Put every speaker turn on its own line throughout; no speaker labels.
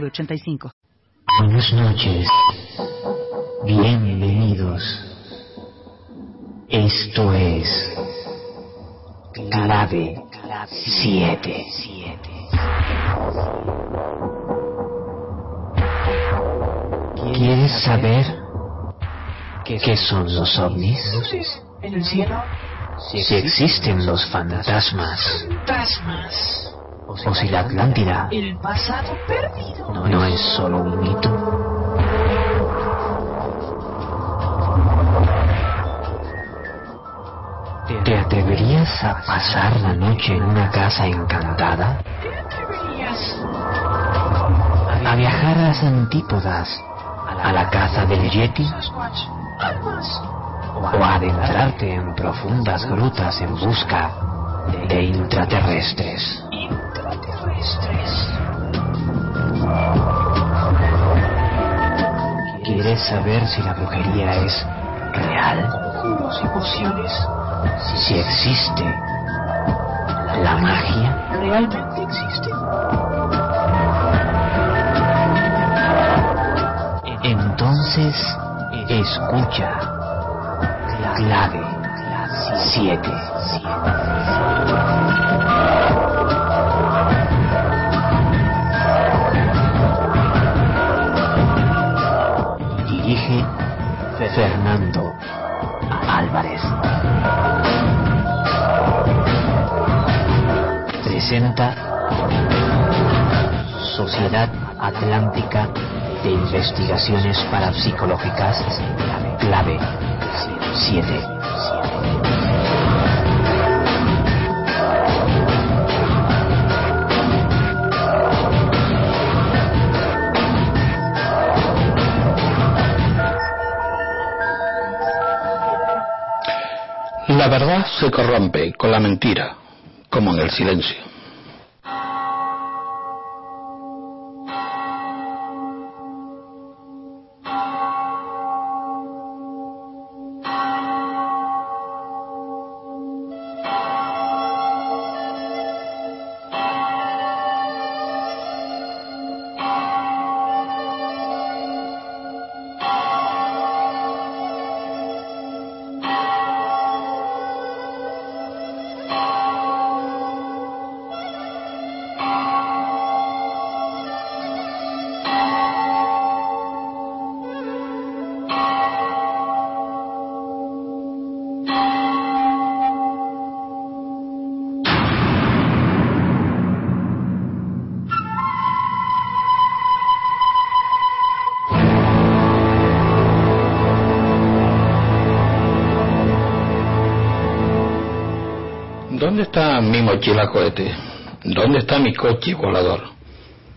906985.
Buenas noches. Bienvenidos. Esto es Clave 7. ¿Quieres saber qué son los ovnis?
en el cielo.
Si existen los fantasmas
Fantasmas.
O si la Atlántida
El pasado perdido.
no es solo un mito. ¿Te atreverías a pasar la noche en una casa encantada?
¿Te atreverías?
¿A viajar a las antípodas? ¿A la caza del Yeti? ¿O a adentrarte en profundas grutas en busca de intraterrestres?
Intraterrestres.
¿Quieres saber si la brujería es real?
Conjuros y pociones.
Si existe la magia?
¿Realmente existen?
Entonces, escucha. Clave 7. Dirige Fernando Álvarez. Presenta Sociedad Atlántica de Investigaciones Parapsicológicas, clave 7.
La verdad se corrompe con la mentira, como en el silencio. Cohete? ¿Dónde está mi coche volador?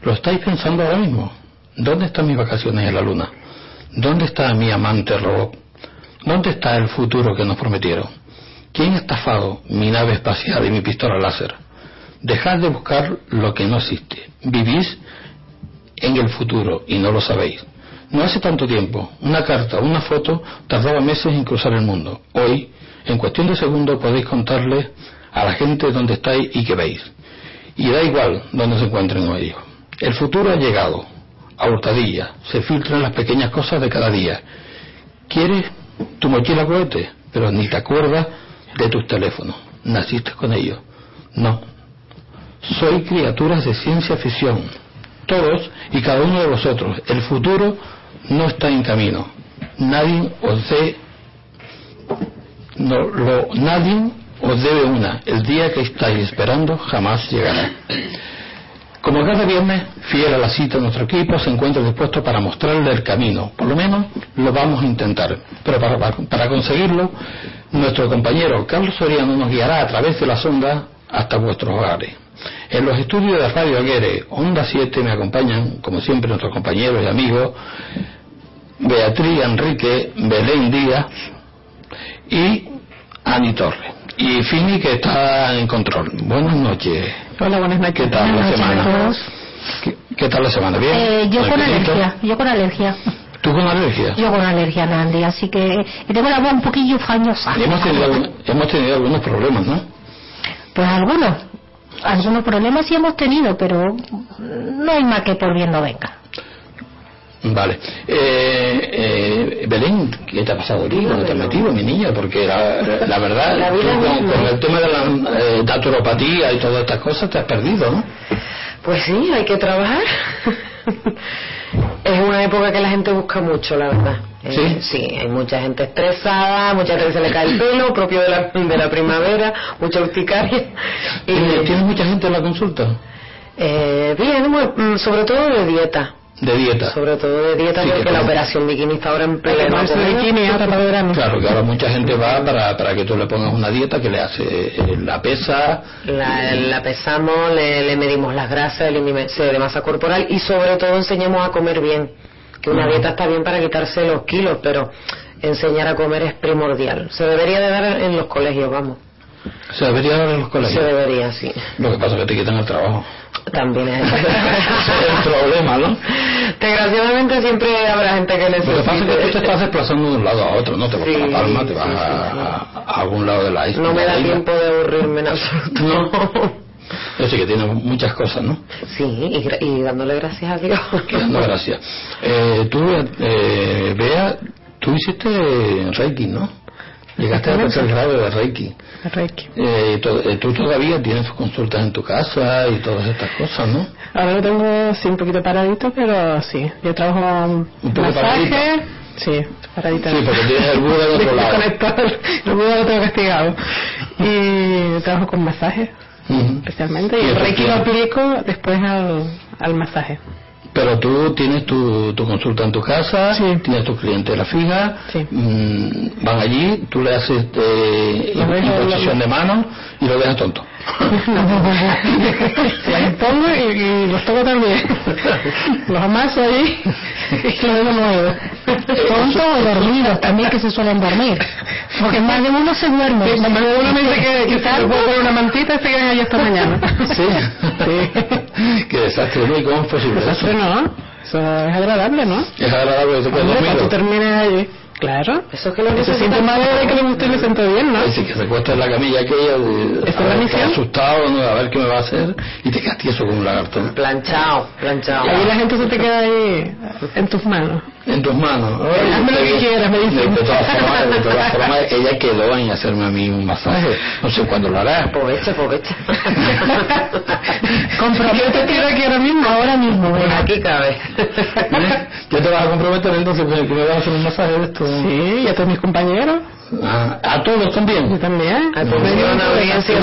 ¿Lo estáis pensando ahora mismo? ¿Dónde están mis vacaciones en la luna? ¿Dónde está mi amante robot? ¿Dónde está el futuro que nos prometieron? ¿Quién ha estafado mi nave espacial y mi pistola láser? Dejad de buscar lo que no existe. Vivís en el futuro y no lo sabéis. No hace tanto tiempo, una carta una foto tardaba meses en cruzar el mundo. Hoy, en cuestión de segundos, podéis contarle a la gente dónde estáis y qué veis. Y da igual dónde se encuentren hoy. El futuro ha llegado, a hurtadilla, se filtran las pequeñas cosas de cada día. ¿Quieres tu mochila cohete? Pero ni te acuerdas de tus teléfonos. ¿Naciste con ellos? No. Soy criaturas de ciencia ficción. Todos y cada uno de vosotros. El futuro no está en camino. Nadie os dé no, lo, nadie os debe una. El día que estáis esperando jamás llegará. Como cada viernes, fiel a la cita, nuestro equipo se encuentra dispuesto para mostrarle el camino. Por lo menos lo vamos a intentar. Pero para, conseguirlo, nuestro compañero Carlos Soriano nos guiará a través de las ondas hasta vuestros hogares. En los estudios de Radio Aguere, Onda 7, me acompañan, como siempre, nuestros compañeros y amigos, Beatriz Enrique, Belén Díaz y Ani Torres. Y Fini, que está en control. Buenas noches.
Hola, buenas noches.
¿Qué tal la
Buenas
semana?
a todos.
¿Qué, qué tal la semana? ¿Bien?
Eh, yo con alergia, yo con alergia.
¿Tú con alergia?
Yo con alergia, Nandi, así que y tengo la voz un poquillo fañosa.
Hemos tenido, hemos tenido algunos problemas, ¿no?
Pues algunos, algunos problemas sí hemos tenido, pero no hay más que por bien no venga.
Vale. Eh, eh, Belén, ¿qué te ha pasado aquí? ¿Dónde te has metido, mi niña? Porque la, la verdad,
La
tú con, el tema de la eh, naturopatía y todas estas cosas te has perdido, ¿no?
Pues sí, hay que trabajar. es una época que la gente busca mucho, la verdad. Eh,
¿Sí?
sí, hay mucha gente estresada, mucha gente que se le cae el pelo, propio de la, de la primavera, mucha urticaria. Y,
¿Tienes tienes mucha gente en la consulta?
eh, bien, mm, sobre todo de dieta.
De dieta.
Sobre todo de dieta
Sí, que
porque la
como-
operación bikini está ahora en pleno.
bikini ahora para verano.
Claro, que ahora mucha gente va para, para que tú le pongas una dieta que le hace eh, la pesa.
La, la pesamos, le, le medimos las grasas, el índice de masa corporal y sobre todo enseñamos a comer bien. Que una
Ujú.
dieta está bien para quitarse los kilos, pero enseñar a comer es primordial. Se debería de dar en los colegios, vamos.
Se debería dar en los
Se
colegios.
debería, sí.
Lo que pasa es que te quitan el trabajo.
También es.
El problema, ¿no?
Desgraciadamente siempre habrá gente que
Lo que pasa es que tú te
necesite.
estás desplazando de un lado a otro, ¿no? Te vas
Sí,
a La Palma, te vas
sí,
a,
sí,
a- a algún lado de la isla.
No me da tiempo de aburrirme en absoluto.
No. Yo sé que tiene muchas cosas, ¿no?
Sí, y, y dándole gracias a Dios.
No, gracias. Eh, tú, eh, Bea, tú hiciste Reiki, ¿no? Llegaste al tercer grado de Reiki.
Reiki.
Eh, to- eh, tú todavía tienes consultas en tu casa y todas estas cosas, ¿no?
Ahora lo tengo sí un poquito paradito, pero sí. Yo trabajo
Un poco
masaje.
paradito.
Sí, paradito.
Sí, porque tienes el Buda del otro lado.
El Buda lo tengo castigado. Y trabajo con masaje,
Ujú.
especialmente. Y
Y
el Reiki lo aplico después al, al masaje.
Pero tú tienes tu, tu consulta en tu casa,
Sí.
tienes tu clientela fija,
Sí.
mm, van allí, tú le haces eh,
Lo dejo-
imposición de mano y lo dejas tonto.
Las pongo y, y los toco también. Los amaso ahí y los dejo nuevos. Tontos o dormidos también que se suelen dormir. Porque más de uno se duerme.
Sí,
más de uno me dice que, que se
tanto?
puedo poner una mantita y se quedan allí hasta mañana.
Sí. Qué desastre, ¿no? ¿Y cómo es posible eso?
Desastre no. Eso es agradable, ¿no?
Es agradable se pueda
Hombre, cuando tú
dormir.
termines allí. Claro.
Eso es que necesitan.
síntoma de que le guste y le siento bien, ¿no?
Dice que se acuesta en la camilla aquella, de,
Esa es
a
la misión.
asustado, ¿no? a ver qué me va a hacer, y te quedas tieso como un lagarto.
Planchado, planchado.
Y ahí la gente se te queda ahí en tus manos.
En tus manos. Ay,
Hazme lo que
de-
quieras, me dicen.
de todas formas, de todas formas, ella quedó en hacerme a mí un masaje. No sé cuándo lo hará.
Aprovecha, aprovecha.
Comprométete aquí ahora mismo, ahora mismo. venga.
Aquí cabe.
¿Ya te vas a comprometer entonces que me vas a hacer un masaje de esto?
Sí, y a todos mis compañeros.
Ah, ¿A todos
Yo
también?
también.
Atención, audiencia,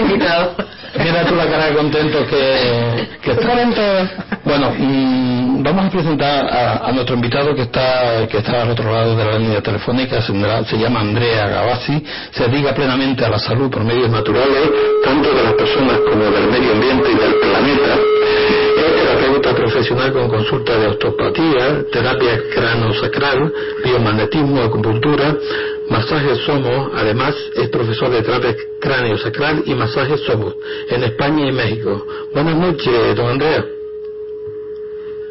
invitado.
Mira tú la cara de contento que, que está. Bueno, mm, vamos a presentar a, a nuestro invitado que está que está al otro lado de la línea telefónica, se, se llama Andrea Gavazzi, se dedica plenamente a la salud por medios naturales, tanto de las personas como del medio ambiente y del planeta. Terapeuta profesional con consulta de osteopatía, terapia crano-sacral, biomagnetismo, acupuntura, masajes somos, además es profesor de terapia cráneo-sacral y masajes somos en España y México. Buenas noches, don Andrea.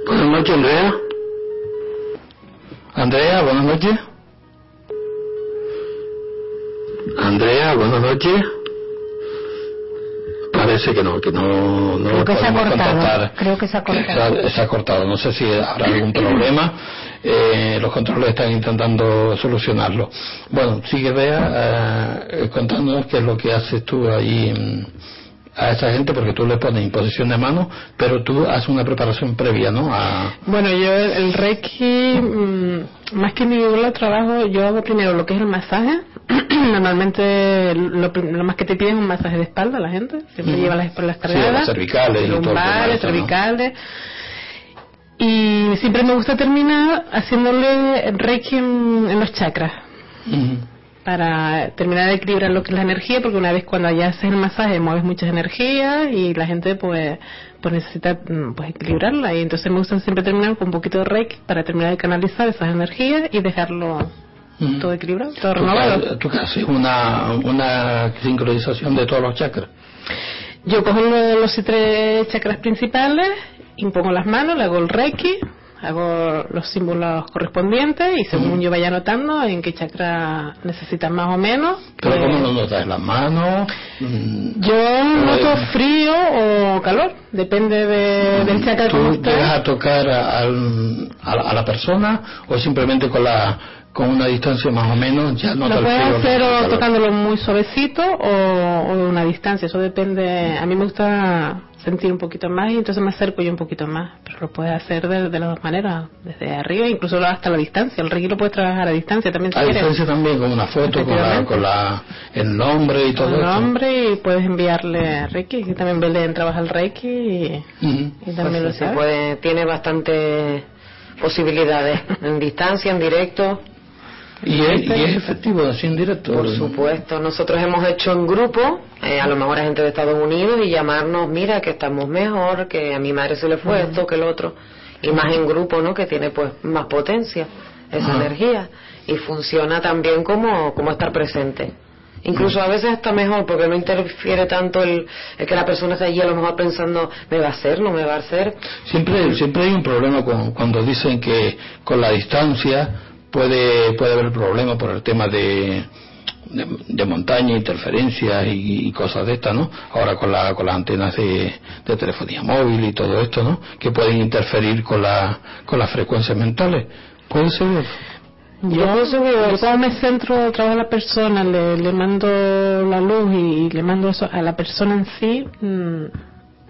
Buenas noches, Andrea. Andrea, buenas noches. Andrea, buenas noches. Parece que no, que no, no
Creo que se ha
podemos
cortado.
contactar.
Creo que se ha cortado.
Se ha, se ha cortado. No sé si habrá algún problema. Eh, los controles están intentando solucionarlo. Bueno, sigue Bea eh, contándonos qué es lo que haces tú ahí a esa gente, porque tú le pones imposición de mano, pero tú haces una preparación previa, ¿no? A,
Bueno, yo el, Reiki, mm, más que individual trabajo, yo hago primero lo que es el masaje. Normalmente lo, más que te piden es un masaje de espalda la gente. Siempre
Ujú.
lleva las espaldas
Sí,
cargadas.
las cervicales y
cervicales. Y siempre me gusta terminar haciéndole Reiki en, en los chakras. Para terminar de equilibrar lo que es la energía, porque una vez cuando ya haces el masaje mueves muchas energías y la gente pues pues necesita mm, pues equilibrarla y entonces me gusta siempre terminar con un poquito de reiki para terminar de canalizar esas energías y dejarlo
Mm.
todo equilibrado, todo
¿Tú
renovado.
¿Tú haces? Una, una sincronización de todos los chakras.
Yo cojo lo- los tres chakras principales, impongo las manos, le hago el reiki, hago los símbolos correspondientes y según yo vaya notando en qué chakra necesitan más o menos.
Pero
pues,
¿cómo lo notas? ¿En las manos? Mm,
Yo noto frío o calor, depende de- del chakra
¿Tú llegas a tocar a la persona o simplemente con la con una distancia más o menos ya notas
Lo puedes hacer o tocándolo muy suavecito o, o de una distancia, eso depende. A mí me gusta sentir un poquito más y entonces me acerco yo un poquito más, pero lo puedes hacer de, de las dos maneras, desde arriba, incluso hasta la distancia. El reiki lo puedes trabajar a distancia también si
A
quieres.
distancia también con una foto, con, la, con la, el nombre y todo
el
eso.
nombre y puedes enviarle reiki, que también Belén trabaja el reiki y,
Ujú.
y también
Pues
lo
sí,
sabe.
puede, tiene bastantes posibilidades, en distancia, en directo.
Y es, y es efectivo, así en directo.
Por supuesto, nosotros hemos hecho en grupo, eh, a lo mejor a gente de Estados Unidos, y llamarnos, mira, que estamos mejor, que a mi madre se le fue esto, que el otro, y más en grupo, ¿no? Que tiene pues más potencia esa energía, y funciona también como, como estar presente. Incluso a veces está mejor porque no interfiere tanto el, el que la persona esté allí a lo mejor pensando, ¿me va a hacer? ¿No me va a hacer?
Siempre, siempre hay un problema con- cuando dicen que con la distancia puede, puede haber problema por el tema de, de, de montaña, interferencias y, y cosas de estas, ¿no? Ahora con, la, con las antenas de, de telefonía móvil y todo esto, ¿no? Que pueden interferir con, la, con las frecuencias mentales. ¿Puede ser?
Yo,
pienso que-
yo como me centro, trabajo a la persona, le, le mando la luz y, le mando eso a la persona en sí, mm,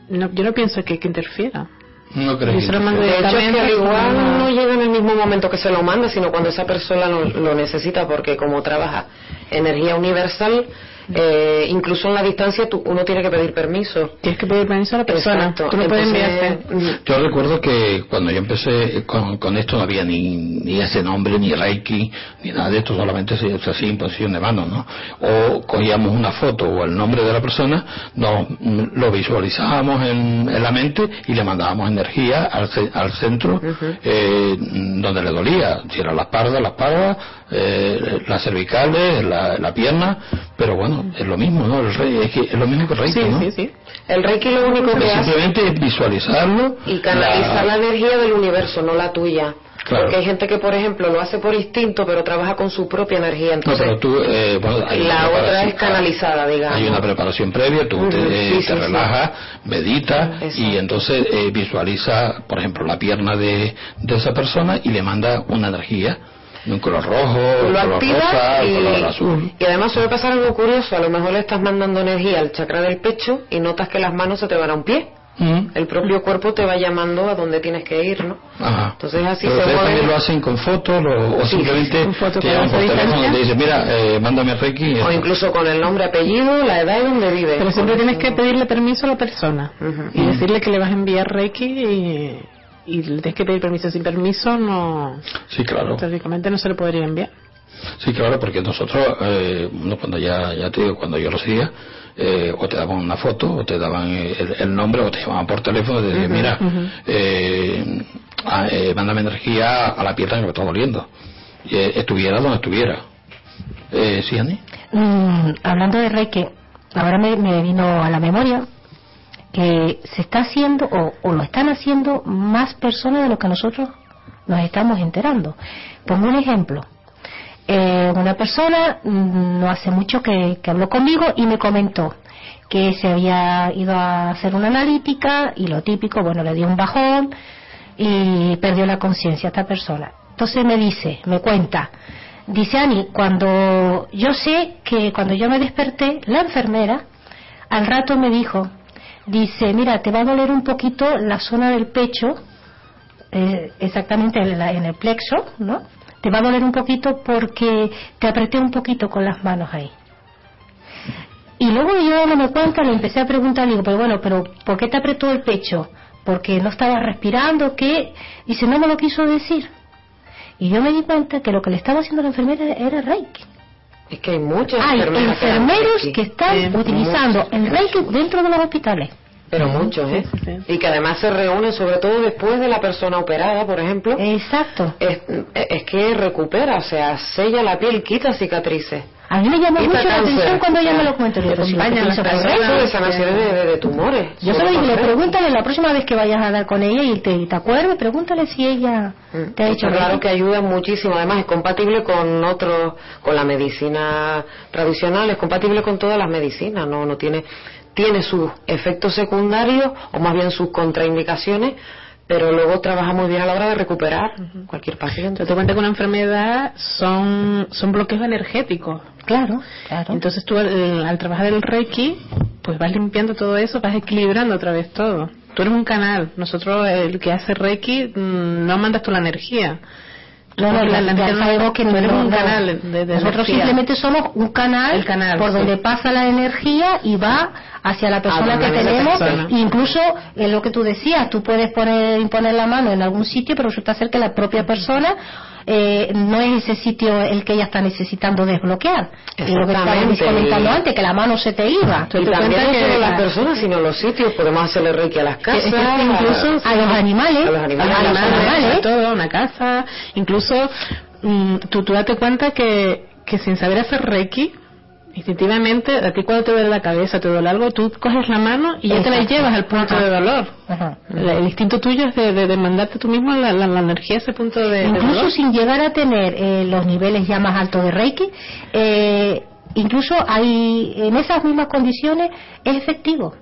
no, yo no pienso que, que interfiera.
No creo
lo mando
De hecho, es que al igual
no.
no llega en el mismo momento que se lo manda, sino cuando esa persona lo, lo necesita, porque como trabaja energía universal, eh, incluso en la distancia tú- uno tiene que pedir permiso.
Tienes que pedir permiso a la persona.
Exacto.
Tú no puedes enviarte.
Yo recuerdo que cuando yo empecé con, con esto no había ni, ni ese nombre, ni Reiki, ni nada de esto, solamente se, hacía imposición de manos, ¿no? O cogíamos una foto o el nombre de la persona, nos, mm, lo visualizábamos en, en la mente y le mandábamos energía al centro eh, donde le dolía, si era la espalda, la espalda, eh, las cervicales, la, la pierna, pero bueno, es lo mismo, ¿no? El rey, es, que es lo mismo que el Reiki,
Sí,
¿no?
sí, sí.
El Reiki lo único que
Pero
hace
simplemente es visualizarlo
y canalizar la energía del universo, no la tuya.
Claro.
Porque hay gente que, por ejemplo, lo hace por instinto, pero trabaja con su propia energía.
No,
Entonces,
pero tú, eh, bueno, hay una
la otra
preparación-
es canalizada, digamos.
Hay una preparación previa, tú te,
Ujú, sí,
te
sí, sí.
relajas, meditas y entonces eh, visualiza, por ejemplo, la pierna de, de esa persona y le manda una energía de un color rojo,
Tú
un
lo
color
activas
rosa, un
y,
color azul.
y además suele pasar algo curioso. A lo mejor le estás mandando energía al chakra del pecho y notas que las manos se te van a un pie.
Mm.
El propio cuerpo te va llamando a donde tienes que ir, ¿no?
Ajá.
Entonces así
Pero
se
ustedes
mueve.
también lo hacen con fotos lo- o
Sí,
simplemente
foto
te llaman por teléfono y te dicen, mira, eh, mándame Reiki. y
O
esto.
incluso con el nombre, apellido, la edad y donde vive.
Pero siempre tienes que pedirle permiso a la persona
Ujú.
y decirle que le vas a enviar Reiki y, y le tienes que pedir permiso. Sin permiso, no.
Sí, claro.
Teóricamente no se le podría enviar.
Sí, claro, porque nosotros, eh, cuando ya, ya te digo, cuando yo lo seguía, eh, o te daban una foto, o te daban eh, el, el nombre, o te llamaban por teléfono, y te decían, mira, eh, ah, eh, mándame energía a la pierna que me está doliendo. Y, eh, estuviera donde estuviera. Eh, ¿Sí, Ani?
Mm, hablando de Reiki, ahora me, me vino a la memoria que se está haciendo o, lo están haciendo más personas de lo que nosotros nos estamos enterando. Pongo un ejemplo. Eh, una persona mm, no hace mucho que, que habló conmigo y me comentó que se había ido a hacer una analítica y lo típico, bueno, le dio un bajón y perdió la conciencia esta persona. Entonces me dice, me cuenta, dice Ani, cuando yo sé que cuando yo me desperté, la enfermera al rato me dijo, dice, mira, te va a doler un poquito la zona del pecho, eh, exactamente en, la- en el plexo, ¿no? Te va a doler un poquito porque te apreté un poquito con las manos ahí. Y luego yo dándome cuenta le empecé a preguntar, digo, pero bueno, pero ¿por qué te apretó el pecho? ¿Porque no estabas respirando? ¿Qué? Dice, no me lo quiso decir. Y yo me di cuenta que lo que le estaba haciendo la enfermera era Reiki.
Es que hay muchas
Hay
enfermeras que dan
enfermeros que están utilizando el Reiki dentro de los hospitales.
Pero muchos, ¿eh?
Sí, sí,
Y que además se reúnen, sobre todo después de la persona operada, por ejemplo.
Exacto.
Es, es que recupera, o sea, sella la piel, quita cicatrices.
A mí me llama mucho la atención cuando ella me lo cuenta.
Te
pero si
la
de sanaciones de, de- tumores.
Yo
Solo
digo, pregúntale la próxima vez que vayas a hablar con ella y te, te acuerdes, pregúntale si ella
Mm,
te ha hecho
claro que ayuda muchísimo. Además, es compatible con otros, con la medicina tradicional, es compatible con todas las medicinas. No, no tiene, tiene sus efectos secundarios o más bien sus contraindicaciones, pero luego trabaja muy bien a la hora de recuperar cualquier paciente.
Te cuenta que una enfermedad son, son bloqueos energéticos.
Claro, claro.
Entonces tú al, al trabajar el Reiki, pues vas limpiando todo eso, vas equilibrando otra vez todo. Tú eres un canal. Nosotros, el que hace Reiki, mm, no mandas tú la energía.
No, no, ya, ya
energía no-
sabemos que no,
eres un canal de, de
Nosotros
energía.
simplemente somos un canal, por
sí.
donde pasa la energía y va hacia la persona
donde
que tenemos.
persona.
Incluso en lo que tú decías, tú puedes poner, imponer la mano en algún sitio, pero resulta ser que la propia persona eh, no es ese sitio el que ella está necesitando desbloquear. Es lo que estábamos comentando antes, que la mano se te iba.
Tú
Y
te
también no solo las personas, sino los sitios. Podemos hacerle reiki a las casas,
es que incluso
A los animales,
a los animales,
a los
Animales,
animales.
todo, una casa, incluso mm, tú, tú date cuenta que, que sin saber hacer Reiki, instintivamente, a ti cuando te duele la cabeza, te duele algo, tú coges la mano y ya te la llevas al punto
Ajá.
de dolor.
Ajá.
El, el instinto tuyo es de, de, de mandarte tú mismo la, la, la energía a ese punto de, de
incluso
dolor.
sin llegar a tener eh, los niveles ya más altos de Reiki, eh, incluso hay en esas mismas condiciones es efectivo.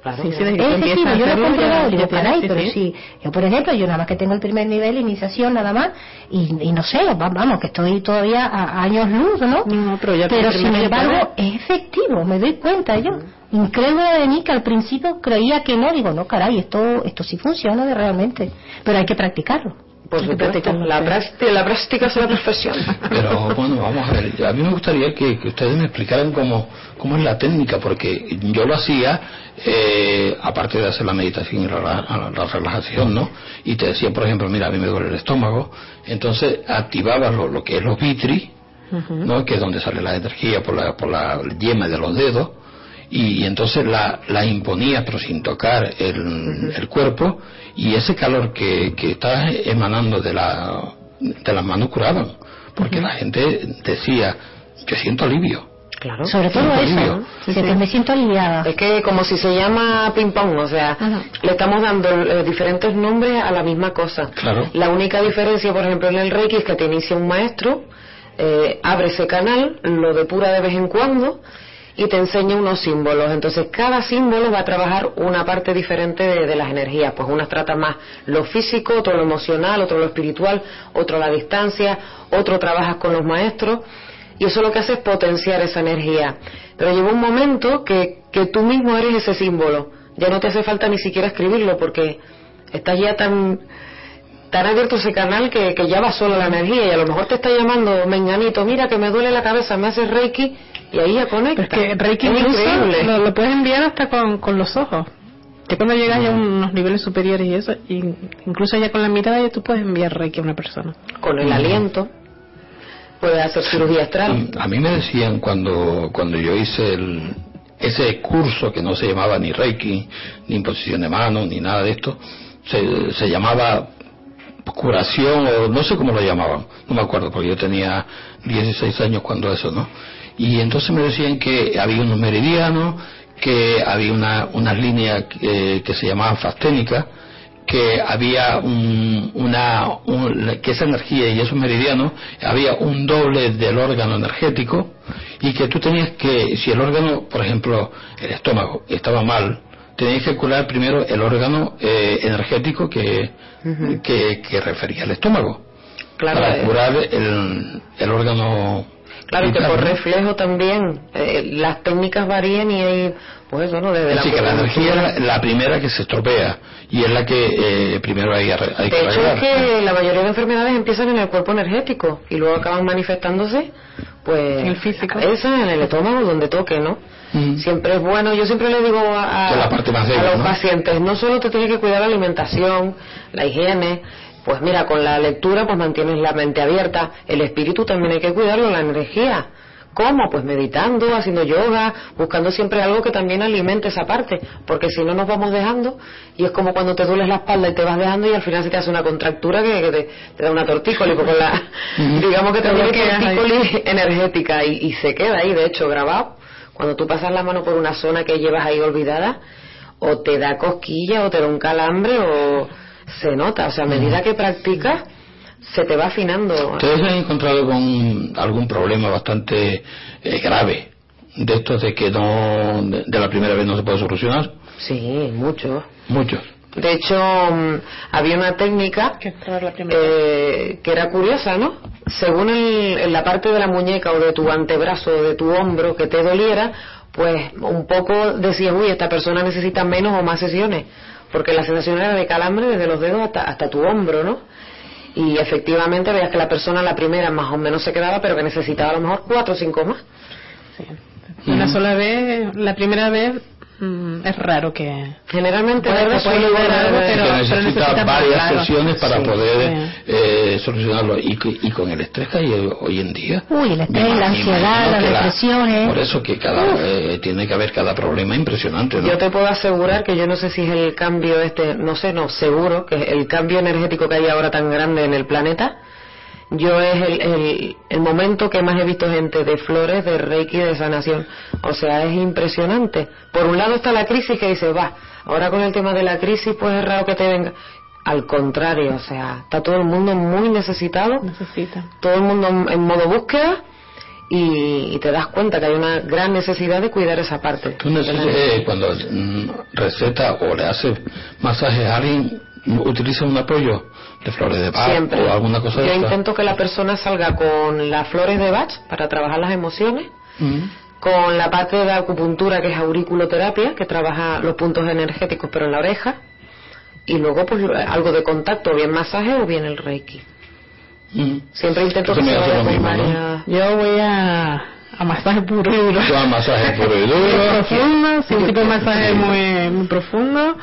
Claro,
Sí, sí, empiezas
efectivo,
a
yo lo he comprobado, digo, caray,
sí,
pero
sí.
sí, yo por ejemplo, yo nada más que tengo el primer nivel, iniciación nada más, y, y no sé, va- vamos, que estoy todavía a años luz, ¿no?
No, pero ya
pero sin embargo, es efectivo, me doy cuenta yo. Incrédula de mí que al principio creía que no, digo, no, caray, esto, esto sí funciona de realmente, pero hay que practicarlo.
Por supuesto, la práctica, la práctica es la perfección.
Pero bueno, vamos a ver. A mí me gustaría que, que ustedes me explicaran cómo, cómo es la técnica, porque yo lo hacía, eh, aparte de hacer la meditación y la, la- la relajación, ¿no? Y te decía, por ejemplo, mira, a mí me duele el estómago, entonces activabas lo, lo que es los vitri, ¿no? Que es donde sale la energía por la, por la yema de los dedos, y, entonces la, la imponía pero sin tocar el, el cuerpo y ese calor que, que está emanando de la de las manos curaban porque la gente decía yo siento alivio
Claro.
Sobre todo eso. ¿no? Me siento aliviada.
Es que como si se llama ping pong, o sea, le estamos dando eh, diferentes nombres a la misma cosa.
Claro.
La única diferencia, por ejemplo, en el Reiki es que te inicia un maestro, eh, abre ese canal, lo depura de vez en cuando y te enseña unos símbolos. Entonces, cada símbolo va a trabajar una parte diferente de, las energías. Pues unas trata más lo físico, otro lo emocional, otro lo espiritual, otro la distancia, otro trabajas con los maestros. Y eso lo que hace es potenciar esa energía. Pero llega un momento que, que tú mismo eres ese símbolo. Ya no te hace falta ni siquiera escribirlo porque estás ya tan tan abierto ese canal que, que ya va solo la energía y a lo mejor te está llamando menganito, mira que me duele la cabeza, me haces reiki y ahí ya conecta.
Pero es que Reiki
Es
incluso
increíble.
lo, lo puedes enviar hasta con, con los ojos. Ya cuando llegas ya a unos niveles superiores y eso, y incluso ya con la mirada ya tú puedes enviar Reiki a una persona.
Con el aliento puedes hacer cirugía astral.
a mí me decían cuando cuando yo hice el, ese curso que no se llamaba ni reiki ni imposición de manos ni nada de esto se, se llamaba curación o no sé cómo lo llamaban, no me acuerdo porque yo tenía 16 años cuando eso, ¿no? Y entonces me decían que había unos meridianos, que había una, unas líneas que, que se llamaban fasténicas, que había un, una, un- que esa energía y esos meridianos había un doble del órgano energético y que tú tenías que, si el órgano, por ejemplo, el estómago estaba mal, tenías que curar primero el órgano eh, energético que, que, que refería al estómago
Claro,
para
eh,
curar el, el órgano
Claro que
vital,
por
¿no?
reflejo también eh, las técnicas varían y hay, pues bueno, desde la
Así que la energía es la, la primera que se estropea y es la que eh, primero hay, hay que
De hecho, es que la mayoría de enfermedades empiezan en el cuerpo energético y luego acaban manifestándose, pues,
En el físico.
Esa, en el estómago, donde toque, ¿no?
Mm.
Siempre es bueno, yo siempre le digo a, a-
Que es la parte más débil,
a los
¿no?
pacientes, no solo te tienes que cuidar la alimentación, la higiene, pues mira, con la lectura pues mantienes la mente abierta, el espíritu también hay que cuidarlo, la energía, ¿Cómo? Pues meditando, haciendo yoga, buscando siempre algo que también alimente esa parte, porque si no nos vamos dejando y es como cuando te duele la espalda y te vas dejando y al final se te hace una contractura que, que te, te da una tortícolis, porque la, digamos que te da una tortícolis energética y, y se queda ahí, de hecho, grabado. Cuando tú pasas la mano por una zona que llevas ahí olvidada, o te da cosquilla o te da un calambre o se nota, o sea, a medida que practicas se te va afinando.
¿Ustedes se han encontrado con algún problema bastante eh, grave de estos de que no, de, de la primera vez no se puede solucionar?
Sí, mucho.
Muchos.
De hecho, mm, había una técnica eh, que era curiosa, ¿no? Según el- en la parte de la muñeca o de tu antebrazo o de tu hombro que te doliera, pues un poco decías, uy, esta persona necesita menos o más sesiones, porque la sensación era de calambre desde los dedos hasta, hasta tu hombro, ¿no? Y efectivamente veías que la persona la primera más o menos se quedaba, pero que necesitaba a lo mejor cuatro o cinco más.
Sí. Una sola vez, la primera vez mm, es raro que...
Generalmente
Puede- puede
volver,
algo, pero-
que
pero
necesita
necesita
varias
claro.
sesiones para
Sí,
poder
sí.
eh, solucionarlo y, que- y con el estrés que hay hoy en día
Uy, el estrés, la ansiedad, las
que la-
depresiones.
por eso que cada eh, tiene que haber cada problema impresionante ¿no?
Yo te puedo asegurar que yo no sé si es el cambio este, no sé, no, seguro que es el cambio energético que hay ahora tan grande en el planeta. Yo es el, el, el momento que más he visto gente de flores, de reiki, de sanación. O sea, es impresionante. Por un lado está la crisis que dice, va, ahora con el tema de la crisis pues es raro que te venga. Al contrario, o sea, está todo el mundo muy necesitado,
Necesita.
todo el mundo en modo búsqueda y, y te das cuenta que hay una gran necesidad de cuidar esa parte.
Tú neces- eh, cuando mm, receta o le hace masajes a alguien utiliza un apoyo de flores de Bach
Siempre.
o alguna cosa de
Yo
esta?
intento que la persona salga con las flores de Bach para trabajar las emociones,
Mm.
con la parte de acupuntura que es auriculoterapia, que trabaja los puntos energéticos pero en la oreja, y luego pues algo de contacto, bien masaje o bien el reiki.
Mm.
Siempre intento que se vaya
lo
con
mismo, ¿no?
Yo voy a, a masaje puro y duro.
Tú haces masaje puro y duro
profundo, sí, un tipo de masaje muy, muy profundo.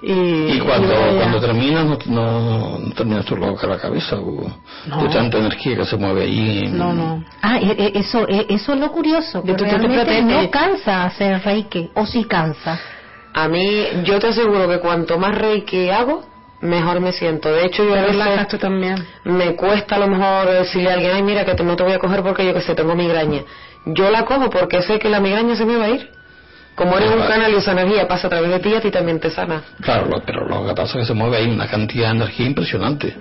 Y,
y cuando,
a-
cuando terminas no, no, no terminas tú loca la cabeza
No.
de tanta energía que se mueve ahí
No, no.
Ah, e- e- eso, e- eso es lo curioso, que
Tú- tú te
realmente no cansa hacer reiki, o sí cansa.
A mí, yo te aseguro que cuanto más reiki hago, mejor me siento. De hecho, yo a veces
tú también.
me cuesta a lo mejor decirle a alguien, ay, mira, que te- no te voy a coger porque yo que sé, tengo migraña. Yo la cojo porque sé que la migraña se me va a ir. Como eres un canal y energía pasa a través de ti, a ti también te sana.
Claro, pero lo que pasa es que se mueve ahí una cantidad de energía impresionante.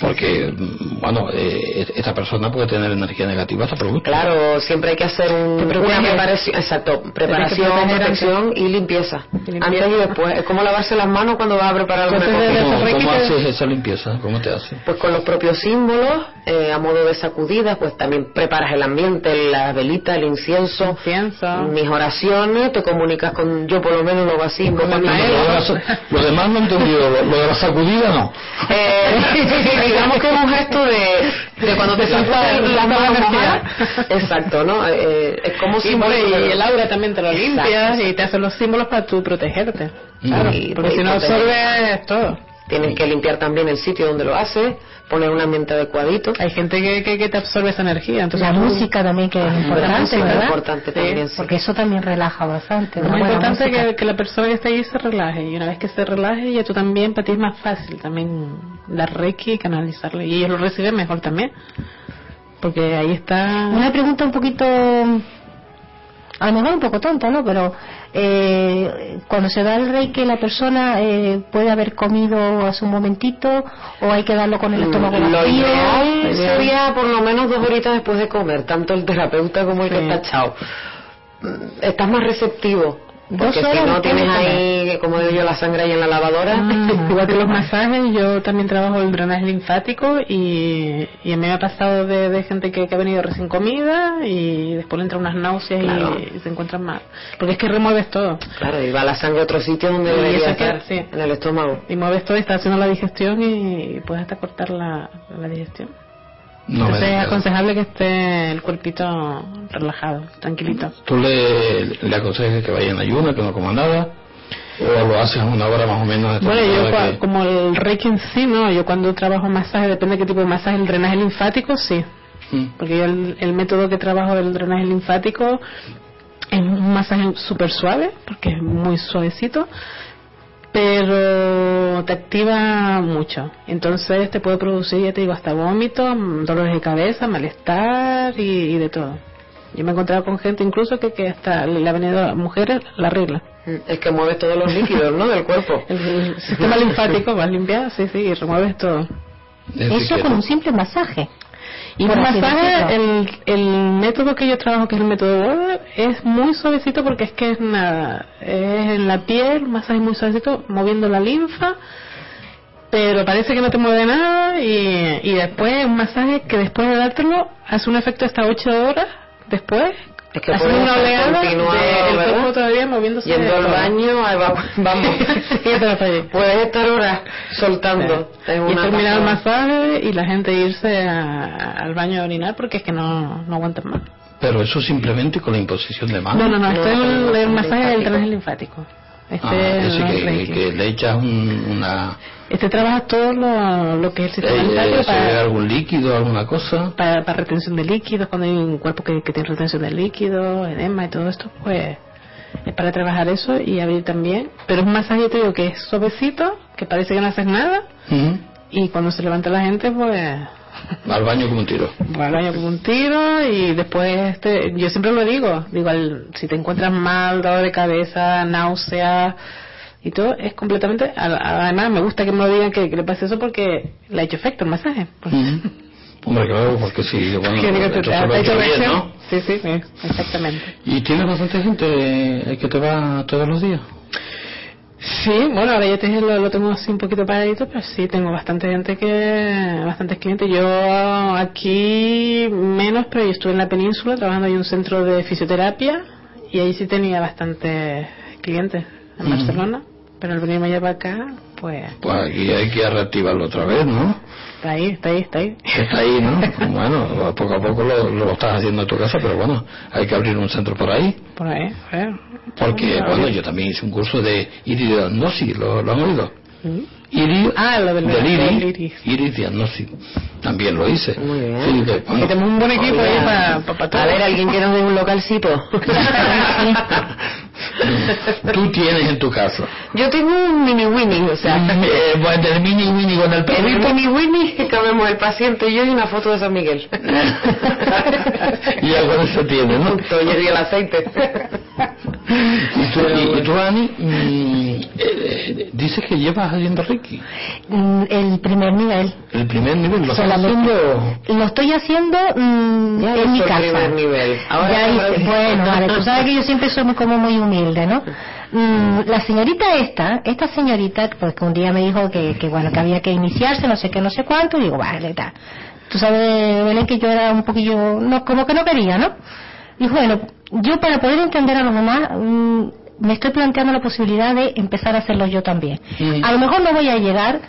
Porque, mm, bueno, eh, esta persona puede tener energía negativa hasta producto.
Claro, siempre hay que hacer un, una preparación, exacto, preparación, protección y limpieza.
Limpieza.
Antes y después. Es como lavarse las manos cuando vas a preparar una comida.
¿Cómo, cómo haces esa limpieza? ¿Cómo te hace?
Pues con los propios símbolos, eh, a modo de sacudidas, pues también preparas el ambiente, la velita, el incienso,
Confianza.
mis oraciones, te comunicas con, yo por lo menos lo
Con maestro.
Lo, demás no he entendido. Lo, lo de la sacudida no.
Eh, digamos que es un gesto de, de cuando te sientas
la-
las
la
manos
energía.
mojadas. Exacto, ¿no? Eh, es como
bueno, y el aura también te lo limpias y te hacen los símbolos para tú protegerte. Claro, porque si no absorbes todo.
Tienes que limpiar también el sitio donde lo haces, poner un ambiente adecuadito.
Hay gente que, que, que te absorbe esa energía. Entonces
la música también que es
la
importante,
es
¿verdad?
importante también, sí.
Porque eso también relaja bastante.
Es
buena
importante
música.
que, que la persona que está ahí se relaje y una vez que se relaje ya tú también para ti es más fácil también dar reiki y canalizarle y ellos lo reciben mejor también porque ahí está
Una pregunta un poquito, a lo mejor un poco tonta, ¿no? Pero eh, cuando se da el reiki, la persona eh, puede haber comido hace un momentito o hay que darlo con el estómago
Lo
vacío.
ideal sería por lo menos dos horitas después de comer, tanto el terapeuta como el que
Sí.
está echado. Mm, Estás más receptivo. Porque si no tienes ahí, como digo yo, la sangre ahí en la lavadora.
Ah, igual que los masajes yo también trabajo el drenaje linfático y, y a mí me ha pasado de, de gente que, que ha venido recién comida y después le entran unas náuseas y-
Claro.
y, se encuentran mal porque es que remueves todo
Claro, y va la sangre a otro sitio donde
Y
debería estar,
sí.
en el estómago.
y mueves todo y estás haciendo la digestión y, puedes hasta cortar la, la digestión
No
Entonces es aconsejable que esté el cuerpito relajado, tranquilito.
¿Tú le, le aconsejas que vaya en ayuno, que no coma nada? ¿O lo haces a una hora más o menos?
Bueno, yo
que-
como el reiki en sí, ¿no? Yo cuando trabajo masaje, depende de qué tipo de masaje, el drenaje linfático, sí.
Mm.
Porque yo el, el método que trabajo del drenaje linfático es un masaje súper suave, porque es muy suavecito, pero te activa mucho. Entonces te puede producir, ya te digo, hasta vómito, mm, dolores de cabeza, malestar y, y de todo. Yo me he encontrado con gente incluso que, que hasta le ha venido a mujeres la regla.
Es que mueves todos los líquidos, ¿no? Del cuerpo.
El, el sistema linfático va a limpiar, sí, sí, y remueves todo.
Eso con un simple masaje.
Y
así
masaje, el, el método que yo trabajo, que es el método Border, es muy suavecito porque es que es nada, es en la piel, masaje muy suavecito, moviendo la linfa, pero parece que no te mueve nada y, y después un masaje que después de dártelo hace un efecto hasta 8 horas después.
Es que
una oleada de- el cuerpo todavía moviéndose.
Yendo al baño, ahí va- vamos. Puedes estar horas soltando. Es
Y terminar el masaje y la gente irse a- al baño a orinar porque es que no, no aguantan más.
Pero eso simplemente con la imposición de manos.
No, no, no, esto es
no,
el,
no,
el
no,
masaje del drenaje linfático. Este,
Ah,
no es
que, que le echas un- una...
este trabaja todo lo, lo que es el sistema
eh, se ve
para,
algún líquido, alguna cosa.
para, para retención de líquidos, cuando hay un cuerpo que, que tiene retención de líquidos, edema y todo esto, pues es para trabajar eso y abrir también. Pero es un masaje, te digo, que es suavecito, que parece que no haces nada, y cuando se levanta la gente, pues
Al baño como un tiro.
al baño con un tiro y después este, yo siempre lo digo digo al- si te encuentras mal dolor de cabeza náusea y todo es completamente además me gusta que me lo digan que, que le pase eso porque le ha hecho efecto el masaje
Ujú. Hombre, claro, porque sí, bueno,
Que te- te ha hecho
bien. ¿no?
sí sí sí, exactamente
¿Y tienes bastante gente eh, que te va todos los días?
Sí bueno ahora ya te, lo, lo tengo así un poquito paradito pero sí tengo bastante gente que bastantes clientes yo aquí menos pero yo estuve en la península trabajando en un centro de fisioterapia y ahí sí tenía bastantes clientes en. Barcelona pero al venirme ya para acá pues
Pues aquí hay que reactivarlo otra vez, ¿no?
está ahí está ahí está ahí
Está ahí, ¿no? Bueno, poco a poco lo, lo estás haciendo en tu casa, pero bueno, hay que abrir un centro por ahí.
por ahí a ver.
Porque, bueno, yo también hice un curso de iridiagnosis, ¿lo, lo han oído?
¿Mm?
Iri,
Ah, lo del-
del
del
iris,
iris.
iris diagnosis. También lo hice.
Muy bien.
Sí, que, bueno,
que tenemos un buen equipo ahí
Oiga,
para, para, todo
A ver, alguien que nos dé un localcito.
Tú tienes en tu casa.
Yo tengo un mini Winnie, o sea,
Eh, bueno, el mini Winnie con el
en el
perrito.
mini Winnie cabemos el paciente y yo y una foto de San Miguel.
y ya con eso tiene, ¿no?
Punto, y el aceite.
Y tú, y, y tú, Ani, eh, dices que llevas haciendo Reiki.
Mm, El primer nivel.
El primer nivel, ¿lo estás
Solamente-
haciendo?
Lo estoy haciendo mm,
Ya
en mi casa.
primer nivel. Ahora
Ya hice- bueno, tú sabes que yo siempre soy muy, como muy humilde, ¿no? Mm, la señorita esta, esta señorita, pues que un día me dijo que, que bueno, que había que iniciarse, no sé qué, no sé cuánto, y digo, vale, tal. Tú sabes, Belén, que yo era un poquillo, no, como que no quería, ¿no? Y bueno, yo para poder entender a los demás, mm, me estoy planteando la posibilidad de empezar a hacerlo yo también. A lo mejor no voy a llegar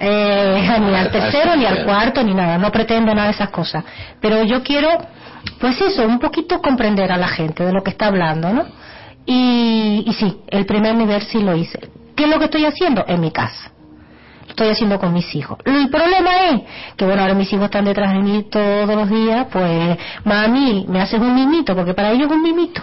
eh, ni al tercero, ni al cuarto, ni nada, no pretendo nada de esas cosas. Pero yo quiero, pues eso, un poquito comprender a la gente de lo que está hablando, ¿no? Y, y sí, el primer nivel sí lo hice. ¿Qué es lo que estoy haciendo? En mi casa. Estoy haciendo con mis hijos. El problema es que, bueno, ahora mis hijos están detrás de mí todos los días, pues, mami, me haces un mimito, porque para ellos es un mimito.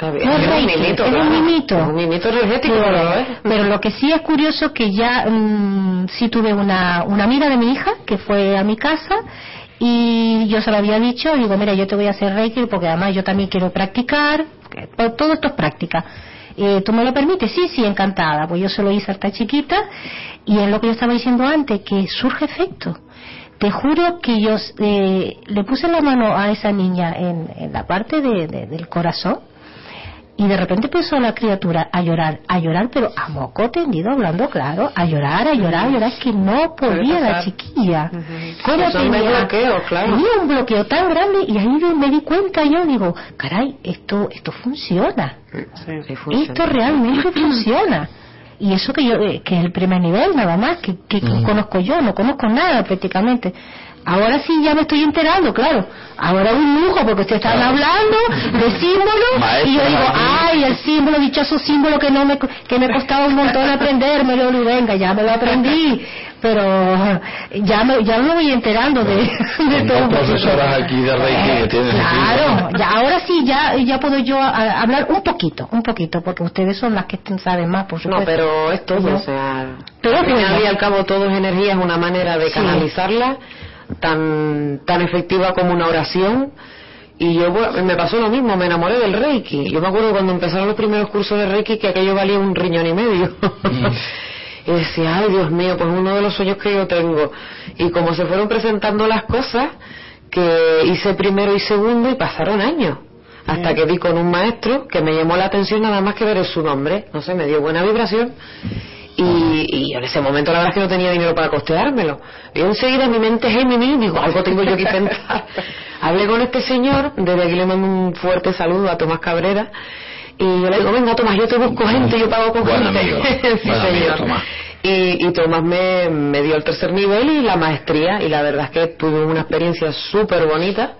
No es
un mimito,
es un mimito.
Un mimito energético,
Pero,
pero ¿eh?
pero lo que sí es curioso que ya mm, sí tuve una, una amiga de mi hija que fue a mi casa y yo se lo había dicho, digo, mira, yo te voy a hacer Reiki porque además yo también quiero practicar, todo esto es práctica. Eh, ¿Tú me lo permites? Sí, sí, encantada. Pues yo se lo hice a esta chiquita y es lo que yo estaba diciendo antes, que surge efecto. Te juro que yo eh, le puse la mano a esa niña en, la parte de- del corazón y de repente empezó la criatura a llorar, a llorar, pero a moco tendido, hablando claro, a llorar, a llorar, a llorar, es que no podía la chiquilla. ¿Cómo
Son de bloqueo, claro.
Tenía un bloqueo tan grande y ahí me di cuenta yo, digo, caray, esto, esto funciona.
Sí, funciona.
Esto realmente funciona. Y eso que yo, eh, que es el primer nivel nada más, que, que, que conozco yo, no conozco nada prácticamente. Ahora sí ya me estoy enterando, claro. Ahora es un lujo porque ustedes están hablando de símbolos y yo digo, ay, el símbolo, dichoso símbolo que no me, que me costaba un montón aprenderme, yo venga, ya me lo aprendí. pero ya me, ya me voy enterando de, de
Con
todo.
profesoras aquí de Reiki que aquí.
Claro, ya, ahora sí, ya, ya puedo yo a- hablar un poquito, un poquito, porque ustedes son las que saben más, por supuesto.
No, pero es todo,
Yo-
o sea,
Pero
al final y al cabo todo es energía, es una manera de
Sí.
Tan tan efectiva como una oración. Y yo me pasó lo mismo, me enamoré del Reiki. Yo me acuerdo cuando empezaron los primeros cursos de Reiki que aquello valía un riñón y medio. y decía, ay Dios mío, pues uno de los sueños que yo tengo. Y como se fueron presentando las cosas, que hice primero y segundo y pasaron años. Hasta que vi con un maestro que me llamó la atención nada más que ver su nombre. No sé, me dio buena vibración. Y, y en ese momento la verdad es que no tenía dinero para costeármelo. Y enseguida mi mente Gemini, digo, algo tengo yo que pensar. Hablé con este señor, desde aquí le mando un fuerte saludo a Tomás Cabrera. Y yo le digo, venga Tomás, yo te busco gente, yo pago con
Buen
gente.
amigo,
sí,
buen amigo,
señor.
Tomás.
Y, y Tomás me, me dio el tercer nivel y la maestría. Y la verdad es que tuve una experiencia súper bonita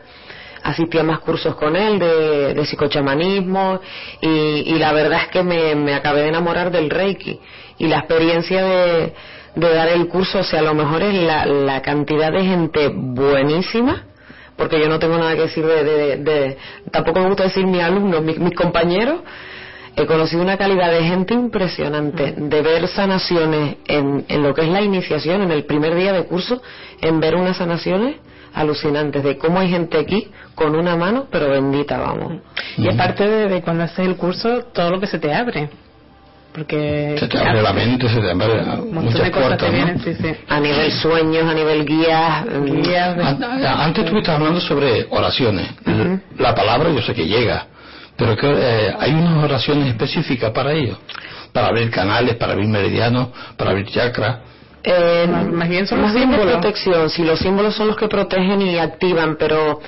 asistí a más cursos con él de, de psicochamanismo y, y la verdad es que me, me acabé de enamorar del Reiki y la experiencia de, de dar el curso, o sea, a lo mejor es la, la cantidad de gente buenísima, porque yo no tengo nada que decir de, de- de- tampoco me gusta decir mis alumnos, mis, mis compañeros, he conocido una calidad de gente impresionante, de ver sanaciones en, en lo que es la iniciación, en el primer día de curso, en ver unas sanaciones alucinantes, de cómo hay gente aquí con una mano, pero bendita, vamos.
Y aparte de, de cuando haces el curso, todo lo que se te abre. Porque.
Se te abre la mente, se te abre muchas
de cosas
puertas, ¿no?
sí, sí.
A nivel sueños, a nivel guías, mm,
Guías de-
An- Antes tú estabas hablando sobre oraciones. La palabra yo sé que llega, pero que, eh, hay unas oraciones específicas para ello. Para abrir canales, para abrir meridianos, para abrir chakras.
Eh,
Más- bien son
más
los
bien de
símbolos.
protección, si los símbolos son los que protegen y activan, pero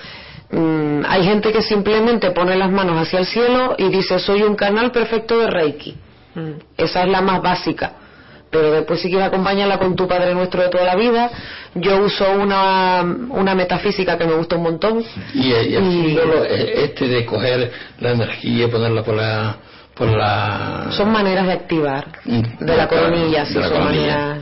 mm, hay gente que simplemente pone las manos hacia el cielo y dice soy un canal perfecto de Reiki.
Mm.
Esa es la más básica. Pero después si quieres acompañarla con tu Padre Nuestro de toda la vida, yo uso una, una metafísica que me gusta un montón.
Y, y el
Y-
símbolo este de coger la energía y ponerla por la... Por la
Son maneras de activar.
Mm,
De la coronilla, sí,
la
son maneras.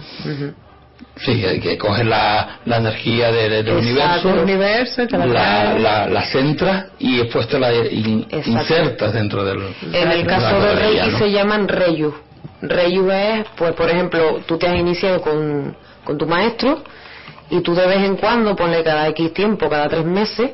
Sí, que, coges la, la energía de- de- del
Exacto.
universo,
la
la,
trae.
la, la centras y después te la in- insertas dentro del...
En el caso de Reiki
¿no?
se llaman Reyu. Reyu es, pues por ejemplo, tú te has iniciado con, con tu maestro y tú de vez en cuando, ponle cada X tiempo, cada tres meses,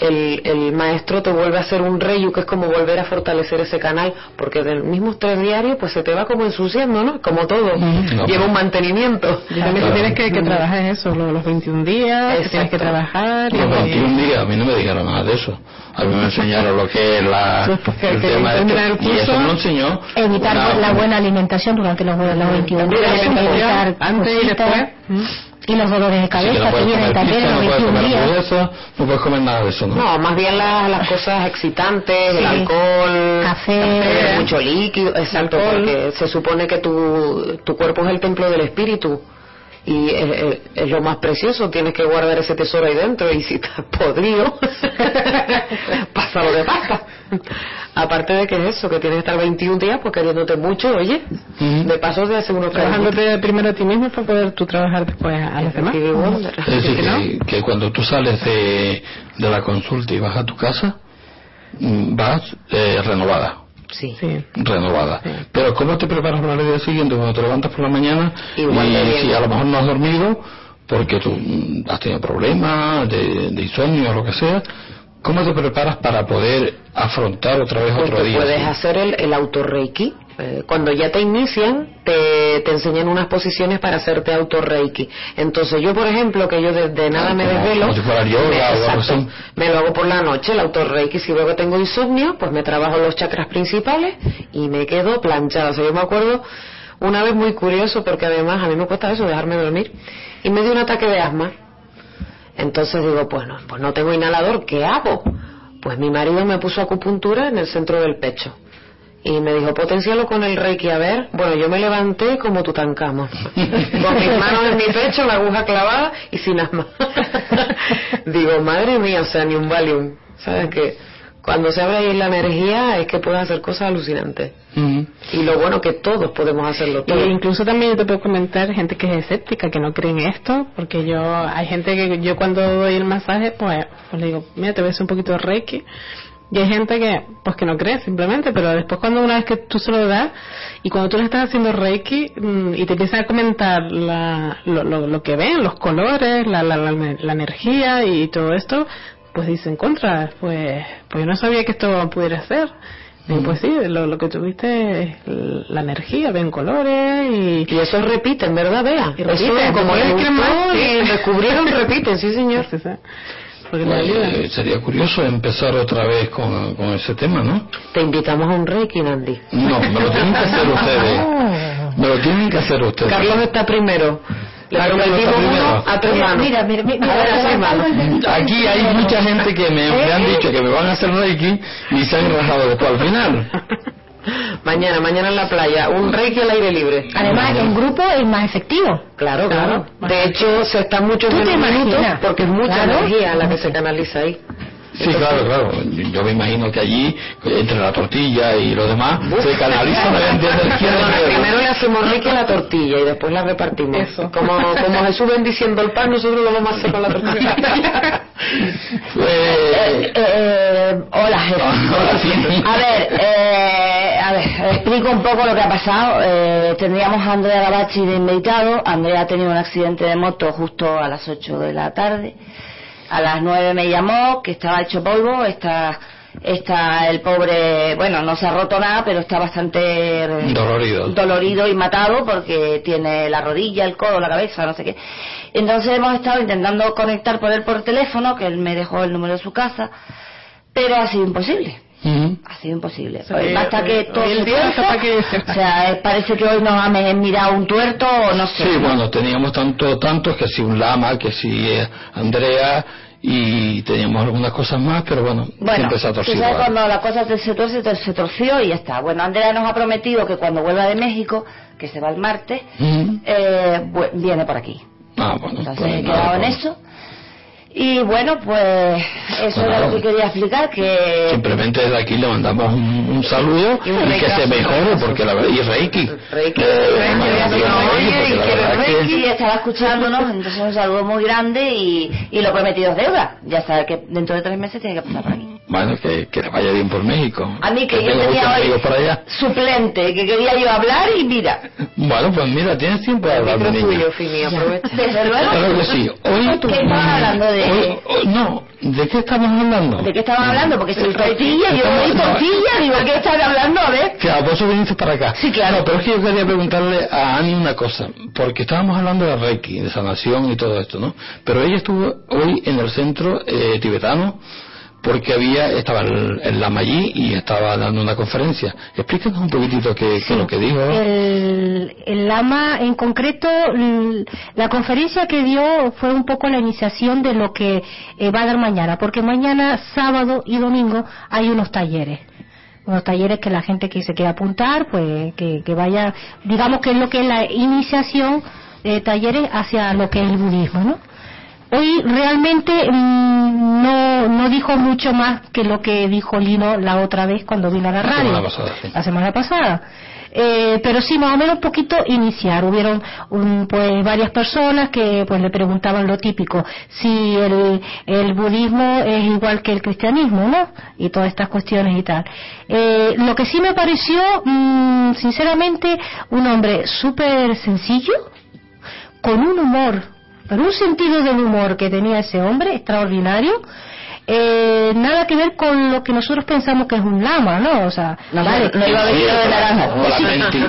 el, el maestro te vuelve a hacer un Reyu, que es como volver a fortalecer ese canal, porque del mismo tres diarios, pues se te va como ensuciando, ¿no? Como todo,
No,
lleva un mantenimiento.
Y también
Claro.
tienes que, que trabajar en eso, lo- los 21 días, que tienes que trabajar.
Los 21 días, a mí no me dijeron nada de eso. A mí me enseñaron lo que es la, el
que
tema de
el
esto. Y eso
curso,
me enseñó.
Evitar
una-
la buena alimentación durante los, los 21
Mira,
días, evitar
antes y después. ¿Mm?
Y los dolores de cabeza
no
que vienen también en
pizza,
los
no puedes
21
comer
días.
hamburguesa, no puedes comer nada de eso, ¿no?
No, más bien las, las cosas excitantes, el alcohol,
Café.
mucho líquido, exacto,
Alcohol.
porque se supone que tu, tu cuerpo es el templo del espíritu y es, es- es lo más precioso, tienes que guardar ese tesoro ahí dentro y si estás podrido, pasa lo que pasa. Aparte de que es eso, que tienes que estar 21 días pues queriéndote mucho, oye,
Ujú.
de paso te hace unos
Trabajándote primero a ti mismo para poder tú trabajar después a los demás.
Es decir, que cuando tú sales de, de la consulta y vas a tu casa, mm, vas eh, renovada.
Sí.
Sí.
renovada. Pero ¿cómo te preparas para el día siguiente cuando te levantas por la mañana
Igual
y si a lo mejor no has dormido porque tú mm, has tenido problemas de, de insomnio o lo que sea? ¿Cómo te preparas para poder afrontar otra vez
Pues
otro día?
puedes hacer el, el autorreiki. Eh, cuando ya te inician, te, te enseñan unas posiciones para hacerte autorreiki. Entonces yo, por ejemplo, que yo desde nada
Ah,
me
como-
desvelo,
como si fuera yoga
me,
o algo
exacto,
así.
me lo hago por la noche, el autorreiki. Si veo que tengo insomnio, pues me trabajo los chakras principales y me quedo planchada. O sea, yo me acuerdo una vez muy curioso, porque además a mí me cuesta eso, dejarme dormir, y me dio un ataque de asma. Entonces digo, pues no, pues no tengo inhalador, ¿qué hago? Pues mi marido me puso acupuntura en el centro del pecho. Y me dijo, potencialo con el reiki, a ver. Bueno, yo me levanté como Tutankamón. con mis manos en mi pecho, la aguja clavada y sin asma. Digo, madre mía, o sea, ni un Valium. ¿Sabes qué? Cuando se abre ahí la energía es que puedes hacer cosas alucinantes. Y lo bueno que todos podemos hacerlo
Y
todo.
incluso también yo te puedo comentar gente que es escéptica, que no cree en esto, porque yo, hay gente que yo cuando doy el masaje, pues, pues le digo, mira, te voy a hacer un poquito de reiki. Y hay gente que, pues que no cree simplemente, pero después cuando una vez que tú se lo das, y cuando tú le estás haciendo reiki, mm, y te empiezan a comentar la, lo, lo, lo que ven, los colores, la, la, la, la energía y todo esto, pues dicen contra, pues, pues yo no sabía que esto pudiera ser. Digo, pues sí, lo, lo que tuviste es la energía, ven colores y...
Y eso repiten, ¿verdad, Bea?
Y
Eso
repiten,
como
como
les
es que
gustó y descubrieron, repiten, sí señor.
Bueno, eh, sería curioso empezar otra vez con, con ese tema, ¿no?
Te invitamos a un reiki, Nandi.
No, me lo tienen que hacer ustedes. Me lo tienen que hacer ustedes.
Carlos está primero. Le prometimos uno a tu hermano.
Mira, mira, mira,
A ver, a tu hermano.
Aquí hay mucha gente que me, me han dicho que me van a hacer Reiki y se han rajado después al final.
Mañana, mañana en la playa, un reiki al aire libre.
Además, en grupo es más efectivo.
Claro, claro.
Claro.
De hecho, se está mucho
¿Tú te
menos minutos
imaginas?
porque es mucha
Claro.
energía la que se canaliza ahí.
Sí, claro, claro. Yo me imagino que allí, entre la tortilla y lo demás, se canaliza una cantidad de
primero le hacemos reiki a la tortilla y después la repartimos.
Eso.
Como, como Jesús bendiciendo el pan, nosotros lo vamos a hacer con la tortilla.
Pues,
Eh, eh, hola, jefe.
Ahora sí.
A ver, eh, a ver, explico un poco lo que ha pasado. Eh, tendríamos a Andrea Gavachi de invitado. Andrea ha tenido un accidente de moto justo a las 8 de la tarde. A las 9 me llamó, que estaba hecho polvo. Está, está el pobre, bueno, no se ha roto nada, pero está bastante eh,
Dolorido.
dolorido y matado porque tiene la rodilla, el codo, la cabeza, no sé qué. Entonces hemos estado intentando conectar por él por teléfono, que él me dejó el número de su casa, pero ha sido imposible.
Ujú.
Ha sido imposible.
sea,
Pues
que
basta que todo
el día pa' que-
O sea, parece que hoy nos ha me- mirado un tuerto o no sé.
Sí, bueno, teníamos tanto, tantos que si un lama, que si eh, Andrea y teníamos algunas cosas más, pero bueno,
Bueno,
siempre se ha torcido.
sabes cuando la cosa se te- se torció y ya está. Bueno, Andrea nos ha prometido que cuando vuelva de México, que se va el martes,
Ujú.
eh, bu- viene por aquí.
Ah, bueno,
Entonces
pues
he
nada,
quedado en
pues,
eso. Y bueno, pues eso
Bueno,
era lo que quería explicar, que
Simplemente desde aquí le mandamos un, un saludo
Y
y,
un
que
reiki
se mejore, porque la verdad, y Reiki.
Reiki.
Eh,
Reiki, y
que-
y estaba escuchándonos, entonces un saludo muy grande y, y lo prometido es deuda. Ya sabe que dentro de tres meses tiene que pasar por aquí.
Bueno, que, que le vaya bien por México.
A mí que yo
tengo muchos
tenía hoy
por allá.
suplente, que quería yo hablar y mira,
Bueno, pues mira, tienes tiempo de hablar
es
niña.
desde luego,
Claro que sí. Hoy,
¿Qué estaban hablando de-
hoy- hoy- no, ¿de qué estamos hablando?
¿de qué estaban hablando? Porque si el tortilla, yo
Estamos- no,
tortilla, digo, ¿qué están hablando? A ver.
A vos viniste para acá.
Sí, claro.
No, pero es que yo quería preguntarle a Ani una cosa, porque estábamos hablando de Reiki, de sanación y todo esto, ¿no? Pero ella estuvo hoy en el centro eh, tibetano porque había estaba el, el lama allí y estaba dando una conferencia. Explícanos un poquitito qué, qué es lo que dijo.
El, el lama en concreto, la conferencia que dio fue un poco la iniciación de lo que eh, va a dar mañana, porque mañana, sábado y domingo hay unos talleres. Unos talleres que la gente que se quiera apuntar, pues que, que vaya, digamos que es lo que es la iniciación de talleres hacia lo que es el budismo, ¿no? Hoy realmente mm, no, no dijo mucho más que lo que dijo Lino la otra vez cuando vino a la
La
radio.
semana pasada, sí.
La semana pasada. Eh, pero sí, más o menos un poquito iniciar. Hubieron un, pues varias personas que pues le preguntaban lo típico, si el, el budismo es igual que el cristianismo, ¿no? Y todas estas cuestiones y tal. Eh, lo que sí me pareció, mm, sinceramente, un hombre súper sencillo, con un humor, pero un sentido del humor que tenía ese hombre extraordinario. Eh, nada que ver con lo que nosotros pensamos que es un lama, ¿no? O sea,
No,
vale,
no iba vestido de naranja.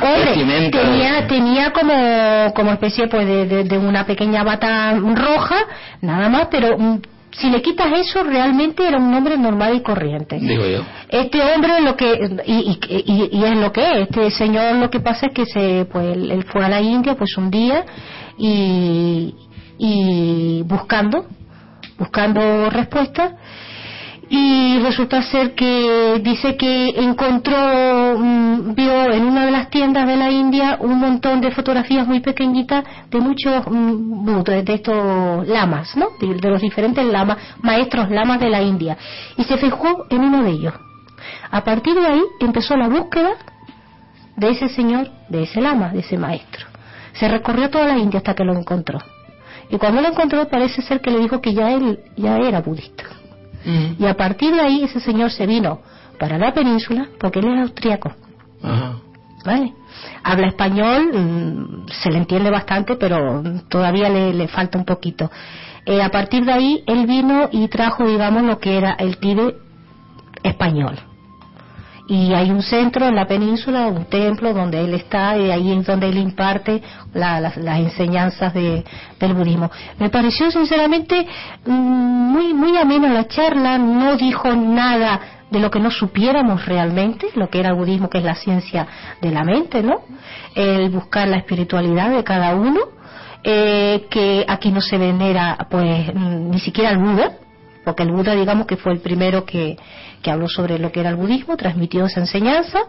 Hombre, tenía, tenía como, como especie pues de, de- de una pequeña bata roja, nada más, pero mm, si le quitas eso, realmente era un hombre normal y corriente.
Digo yo.
Este hombre lo que y, y, y- y es lo que es. Este señor lo que pasa es que se pues él fue a la India pues un día y y buscando buscando respuestas y resulta ser que dice que encontró, mm, vio en una de las tiendas de la India un montón de fotografías muy pequeñitas de muchos mm, de estos lamas, ¿no? De, de los diferentes lamas, maestros lamas de la India. Y se fijó en uno de ellos. A partir de ahí empezó la búsqueda de ese señor, de ese lama, de ese maestro. Se recorrió toda la India hasta que lo encontró. Y cuando lo encontró parece ser que le dijo que ya él ya era budista.
Mm.
Y a partir de ahí ese señor se vino para la península porque él es austriaco. ¿Vale? Habla español, mm, se le entiende bastante, pero todavía le, le falta un poquito. Eh, a partir de ahí él vino y trajo, digamos, lo que era el Tíbet español. Y hay un centro en la península, un templo donde él está y ahí es donde él imparte la- las, las enseñanzas de- del budismo. Me pareció sinceramente mm, muy, muy amena la charla, no dijo nada de lo que no supiéramos realmente, lo que era el budismo, que es la ciencia de la mente, ¿no? El buscar la espiritualidad de cada uno, eh, que aquí no se venera pues ni siquiera el Buda, porque el Buda digamos que fue el primero que, que habló sobre lo que era el budismo, transmitió esa enseñanza,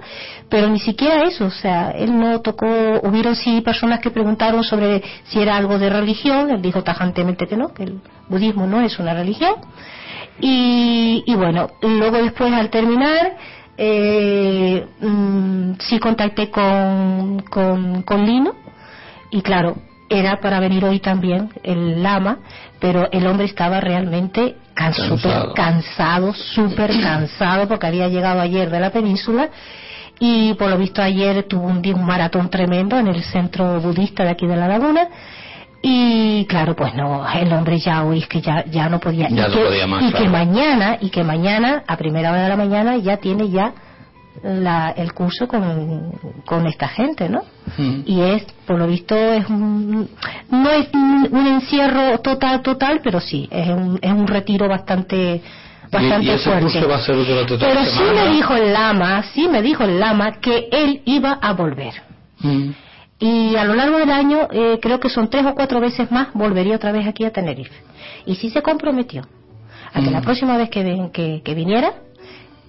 pero ni siquiera eso, o sea, él no tocó, hubieron sí personas que preguntaron sobre si era algo de religión, él dijo tajantemente que no, que el budismo no es una religión, y, y bueno, luego después al terminar, eh, mm, sí contacté con, con, con Lino, y claro, era para venir hoy también el lama, pero el hombre estaba realmente can-
Cansado.
súper cansado, súper cansado, porque había llegado ayer de la península y por lo visto ayer tuvo un día un maratón tremendo en el centro budista de aquí de la laguna. Y claro, pues no, el hombre ya hoy es que ya, ya no podía.
Ya
y
no
que,
podía más,
y
claro.
que mañana, y que mañana, a primera hora de la mañana, ya tiene ya la, el curso con, con esta gente, ¿no?
Mm.
y es por lo visto es un, no es un encierro total total pero sí es un, es un retiro bastante bastante
y, y ese
fuerte
curso va a ser durante toda
pero
la
sí me dijo el lama sí me dijo el lama que él iba a volver
Mm.
y a lo largo del año eh, creo que son tres o cuatro veces más volvería otra vez aquí a Tenerife y sí se comprometió a que
Mm.
la próxima vez que, ven- que, que viniera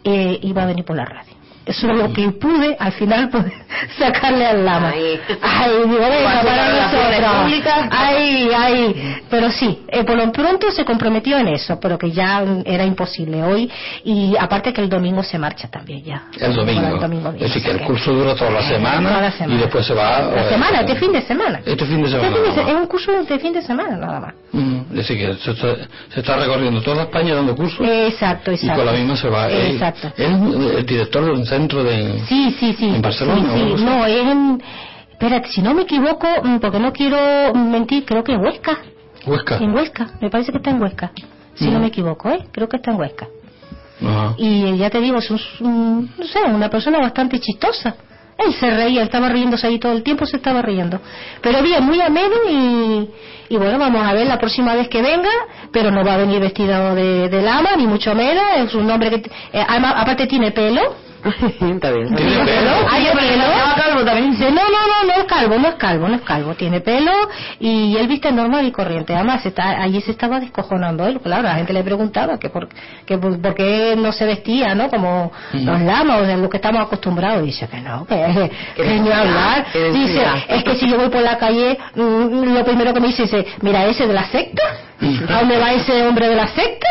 eh, iba a venir por la radio. Eso es lo que pude al final poder sacarle al lama
Ahí.
ay venga
Cuando
para nosotros ay ay pero sí eh, por lo pronto se comprometió en eso pero que ya era imposible hoy y aparte que el domingo se marcha también ya
El domingo.
Bueno, el domingo
es decir, que el curso dura toda la semana,
Toda la semana.
y después se va.
la
eh,
semana este fin de semana
Este fin de semana.
Este fin de se- es un curso de fin de semana nada más
Mm, Es decir, que se está, se está recorriendo toda España dando cursos
exacto
y
exacto
con la misma se va. Él-
exacto
Él es el director de un centro de.
Sí, sí, sí.
¿En Barcelona
Sí, sí. No, es en... Espérate, si no me equivoco, mm, porque no quiero mentir, creo que en Huesca.
Huesca.
En Huesca, me parece que está en Huesca. Si no
Mm.
me equivoco, ¿eh? Creo que está en Huesca.
Ajá.
Y ya te digo, es un, no sé, una persona bastante chistosa. Él se reía, estaba riéndose ahí todo el tiempo, se estaba riendo. Pero bien, muy ameno y, y bueno, vamos a ver la próxima vez que venga, pero no va a venir vestido de, de lama, ni mucho menos. Es un hombre que, eh, además, aparte tiene pelo,
Está bien.
¿Tiene pelo?
Hay pelo. Dice, no, no, no, no es calvo, no es calvo, no es calvo. Tiene pelo y él viste normal y corriente. Además, está, allí se estaba descojonando él. Claro, la gente le preguntaba que por, que por, por qué no se vestía, ¿no? Como los lamas o de lo que estamos acostumbrados. Dice que no, que, que ni hablar. Dice, es que si yo voy por la calle, mm, lo primero que me dice es, mira, ese de la secta. ¿A dónde va ese hombre de la secta?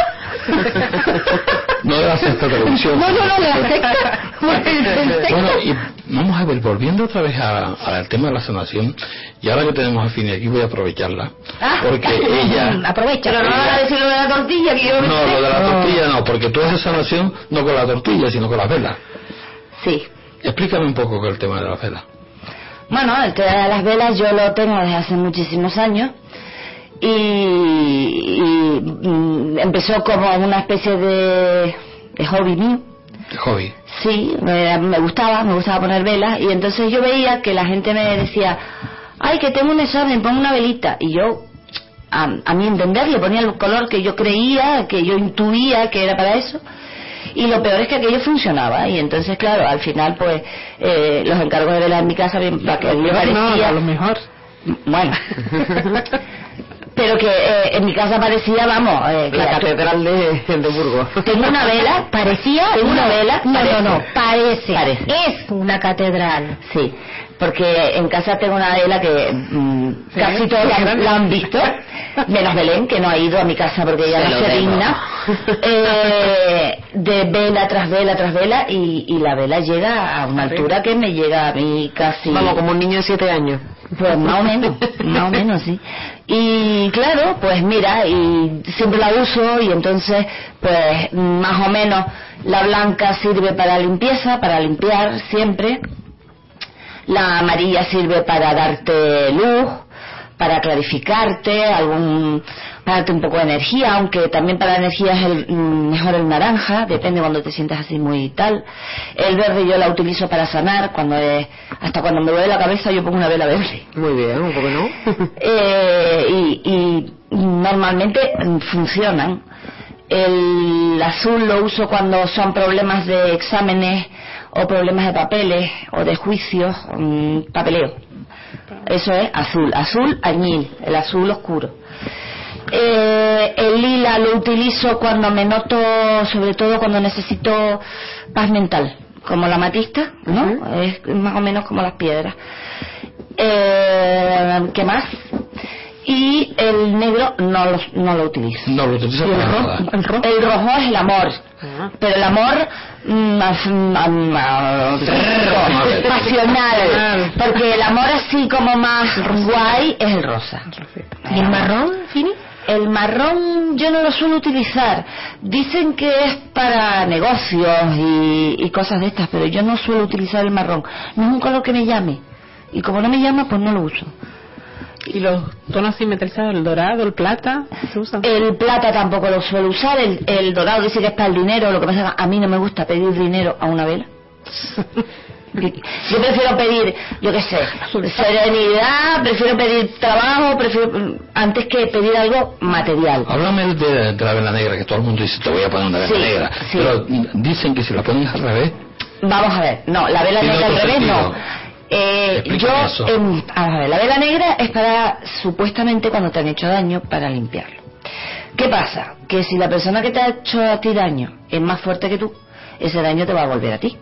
No de la televisión.
No, no, no, de la secta.
Bueno, y vamos a ver, volviendo otra vez a- al tema de la sanación, y ahora que tenemos a Fini aquí voy a aprovecharla,
Ah,
porque ella...
Aprovecha.
Pero no van a decir lo de la tortilla que yo
No, lo de la tortilla no, porque tú haces sanación no con la tortilla, sino con las velas.
Sí.
Explícame un poco el tema de las velas.
Bueno, el tema de las velas yo lo tengo desde hace muchísimos años y, y, mm, empezó como una especie de, de hobby mío.
De hobby.
Sí, me, me gustaba, me gustaba poner velas y entonces yo veía que la gente me decía, ay, que tengo un examen, pon una velita. Y yo, a, a mi entender, le ponía el color que yo creía, que yo intuía que era para eso. Y lo peor es que aquello funcionaba y entonces, claro, al final, pues, eh, los encargos de velas en mi casa, me, me
No,
parecía...
a lo mejor.
Bueno. pero que eh, en mi casa parecía, vamos, eh,
La catedral de, de Burgos.
tengo una vela,
Parecía
tengo una vela,
No,
parece.
no, no, parece.
Parece.
Es una catedral.
Sí, porque en casa tengo una vela que mm, casi todos la, la han visto, menos Belén, que no ha ido a mi casa porque ella
Se
no se digna, eh, de vela tras vela tras vela y, y la vela llega a una altura que me llega a mí casi...
Vamos, como un niño de siete años.
Pues más o menos, más o menos, sí. Y claro, pues mira, y siempre la uso y entonces, pues más o menos la blanca sirve para limpieza, para limpiar siempre. La amarilla sirve para darte luz, para clarificarte, algún, para darte un poco de energía, aunque también para la energía es el, mm, mejor el naranja, depende cuando te sientas así muy tal. El verde yo la utilizo para sanar, cuando es, hasta cuando me duele la cabeza yo pongo una vela verde.
Muy bien, un poco no.
Eh, y, y normalmente funcionan. El azul lo uso cuando son problemas de exámenes o problemas de papeles o de juicios, mm, papeleo. Eso es azul, azul añil, el azul oscuro. Eh, el lila lo utilizo cuando me noto, sobre todo cuando necesito paz mental, como la matista, ¿no? Es más o menos como las piedras. Eh, ¿Qué más? Y el negro no lo, no lo utilizo.
No lo utilizo
¿Y el
para
rojo?
nada.
El rojo. El rojo es el amor. Pero el amor mm, más- más- pasional. Porque el amor así como más guay es el rosa.
¿Y el marrón, Fini?
El marrón yo no lo suelo utilizar. Dicen que es para negocios y, y cosas de estas, pero yo no suelo utilizar el marrón. No es un color que me llame. Y como no me llama, pues no lo uso.
Y los tonos así metalizados, el dorado, el plata, se usan.
El plata tampoco lo suelo usar, el, el dorado dice que es para el dinero, lo que pasa es que a mí no me gusta pedir dinero a una vela. Yo prefiero pedir, yo qué sé, serenidad, prefiero pedir trabajo, prefiero antes que pedir algo material.
Háblame de, de la vela negra, que todo el mundo dice, te voy a poner una vela
Sí,
negra.
sí.
Pero dicen que si la pones al revés,
Vamos a ver, no, la vela negra al revés no. Eh, yo, a ver, la vela negra es para, supuestamente, cuando te han hecho daño, para limpiarlo. ¿Qué pasa? Que si la persona que te ha hecho a ti daño es más fuerte que tú, ese daño te va a volver a ti.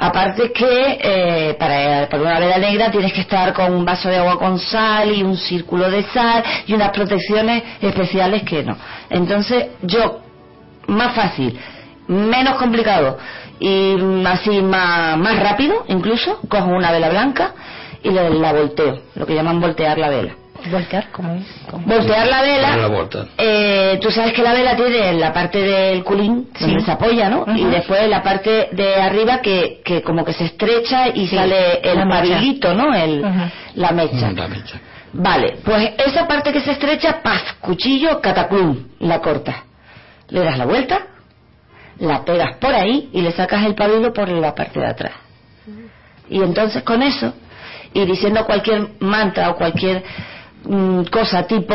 Aparte que eh, para, una vela negra tienes que estar con un vaso de agua con sal y un círculo de sal y unas protecciones especiales que no. Entonces yo, más fácil, menos complicado y así más, rápido incluso, cojo una vela blanca y la volteo, lo que llaman voltear la vela.
¿Voltear? ¿Cómo es? ¿Cómo?
Voltear la
darle la
vela
vuelta.
eh, tú sabes que la vela tiene la parte del culín donde se apoya, ¿no? Y después la parte de arriba que, que como que se estrecha y sale el pabilito, ¿no? El. La mecha.
La mecha.
Vale, pues esa parte que se estrecha, paf, cuchillo, cataclum, la cortas. Le das la vuelta, la pegas por ahí y le sacas el pabilo por la parte de atrás. Y entonces con eso, y diciendo cualquier mantra o cualquier cosa tipo,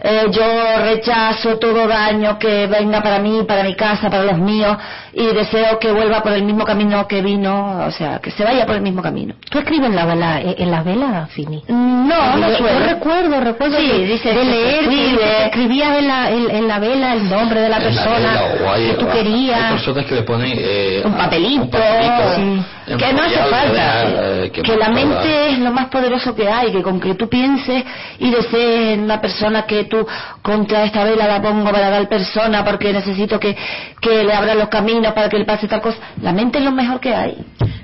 eh, yo rechazo todo daño que venga para mí, para mi casa, para los míos, y deseo que vuelva por el mismo camino que vino, o sea, que se vaya por el mismo camino.
¿Tú escribes en, la vela, en en las velas, Fini?
No, no
yo,
suelo.
yo recuerdo, recuerdo
Sí,
de,
dice
de leer que escribías en la, en, en la vela el nombre de la
En la
persona
vela, o hay-
que tú
hay-
querías.
personas que le ponen eh,
un papelito,
un papelito
sí. que no hace falta,
eh,
que,
que
la mente es lo más poderoso que hay, que con que tú pienses y desees en una persona que tú contra esta vela la pongo para tal persona porque necesito que, que le abra los caminos para que le pase tal cosa, la mente es lo mejor que hay.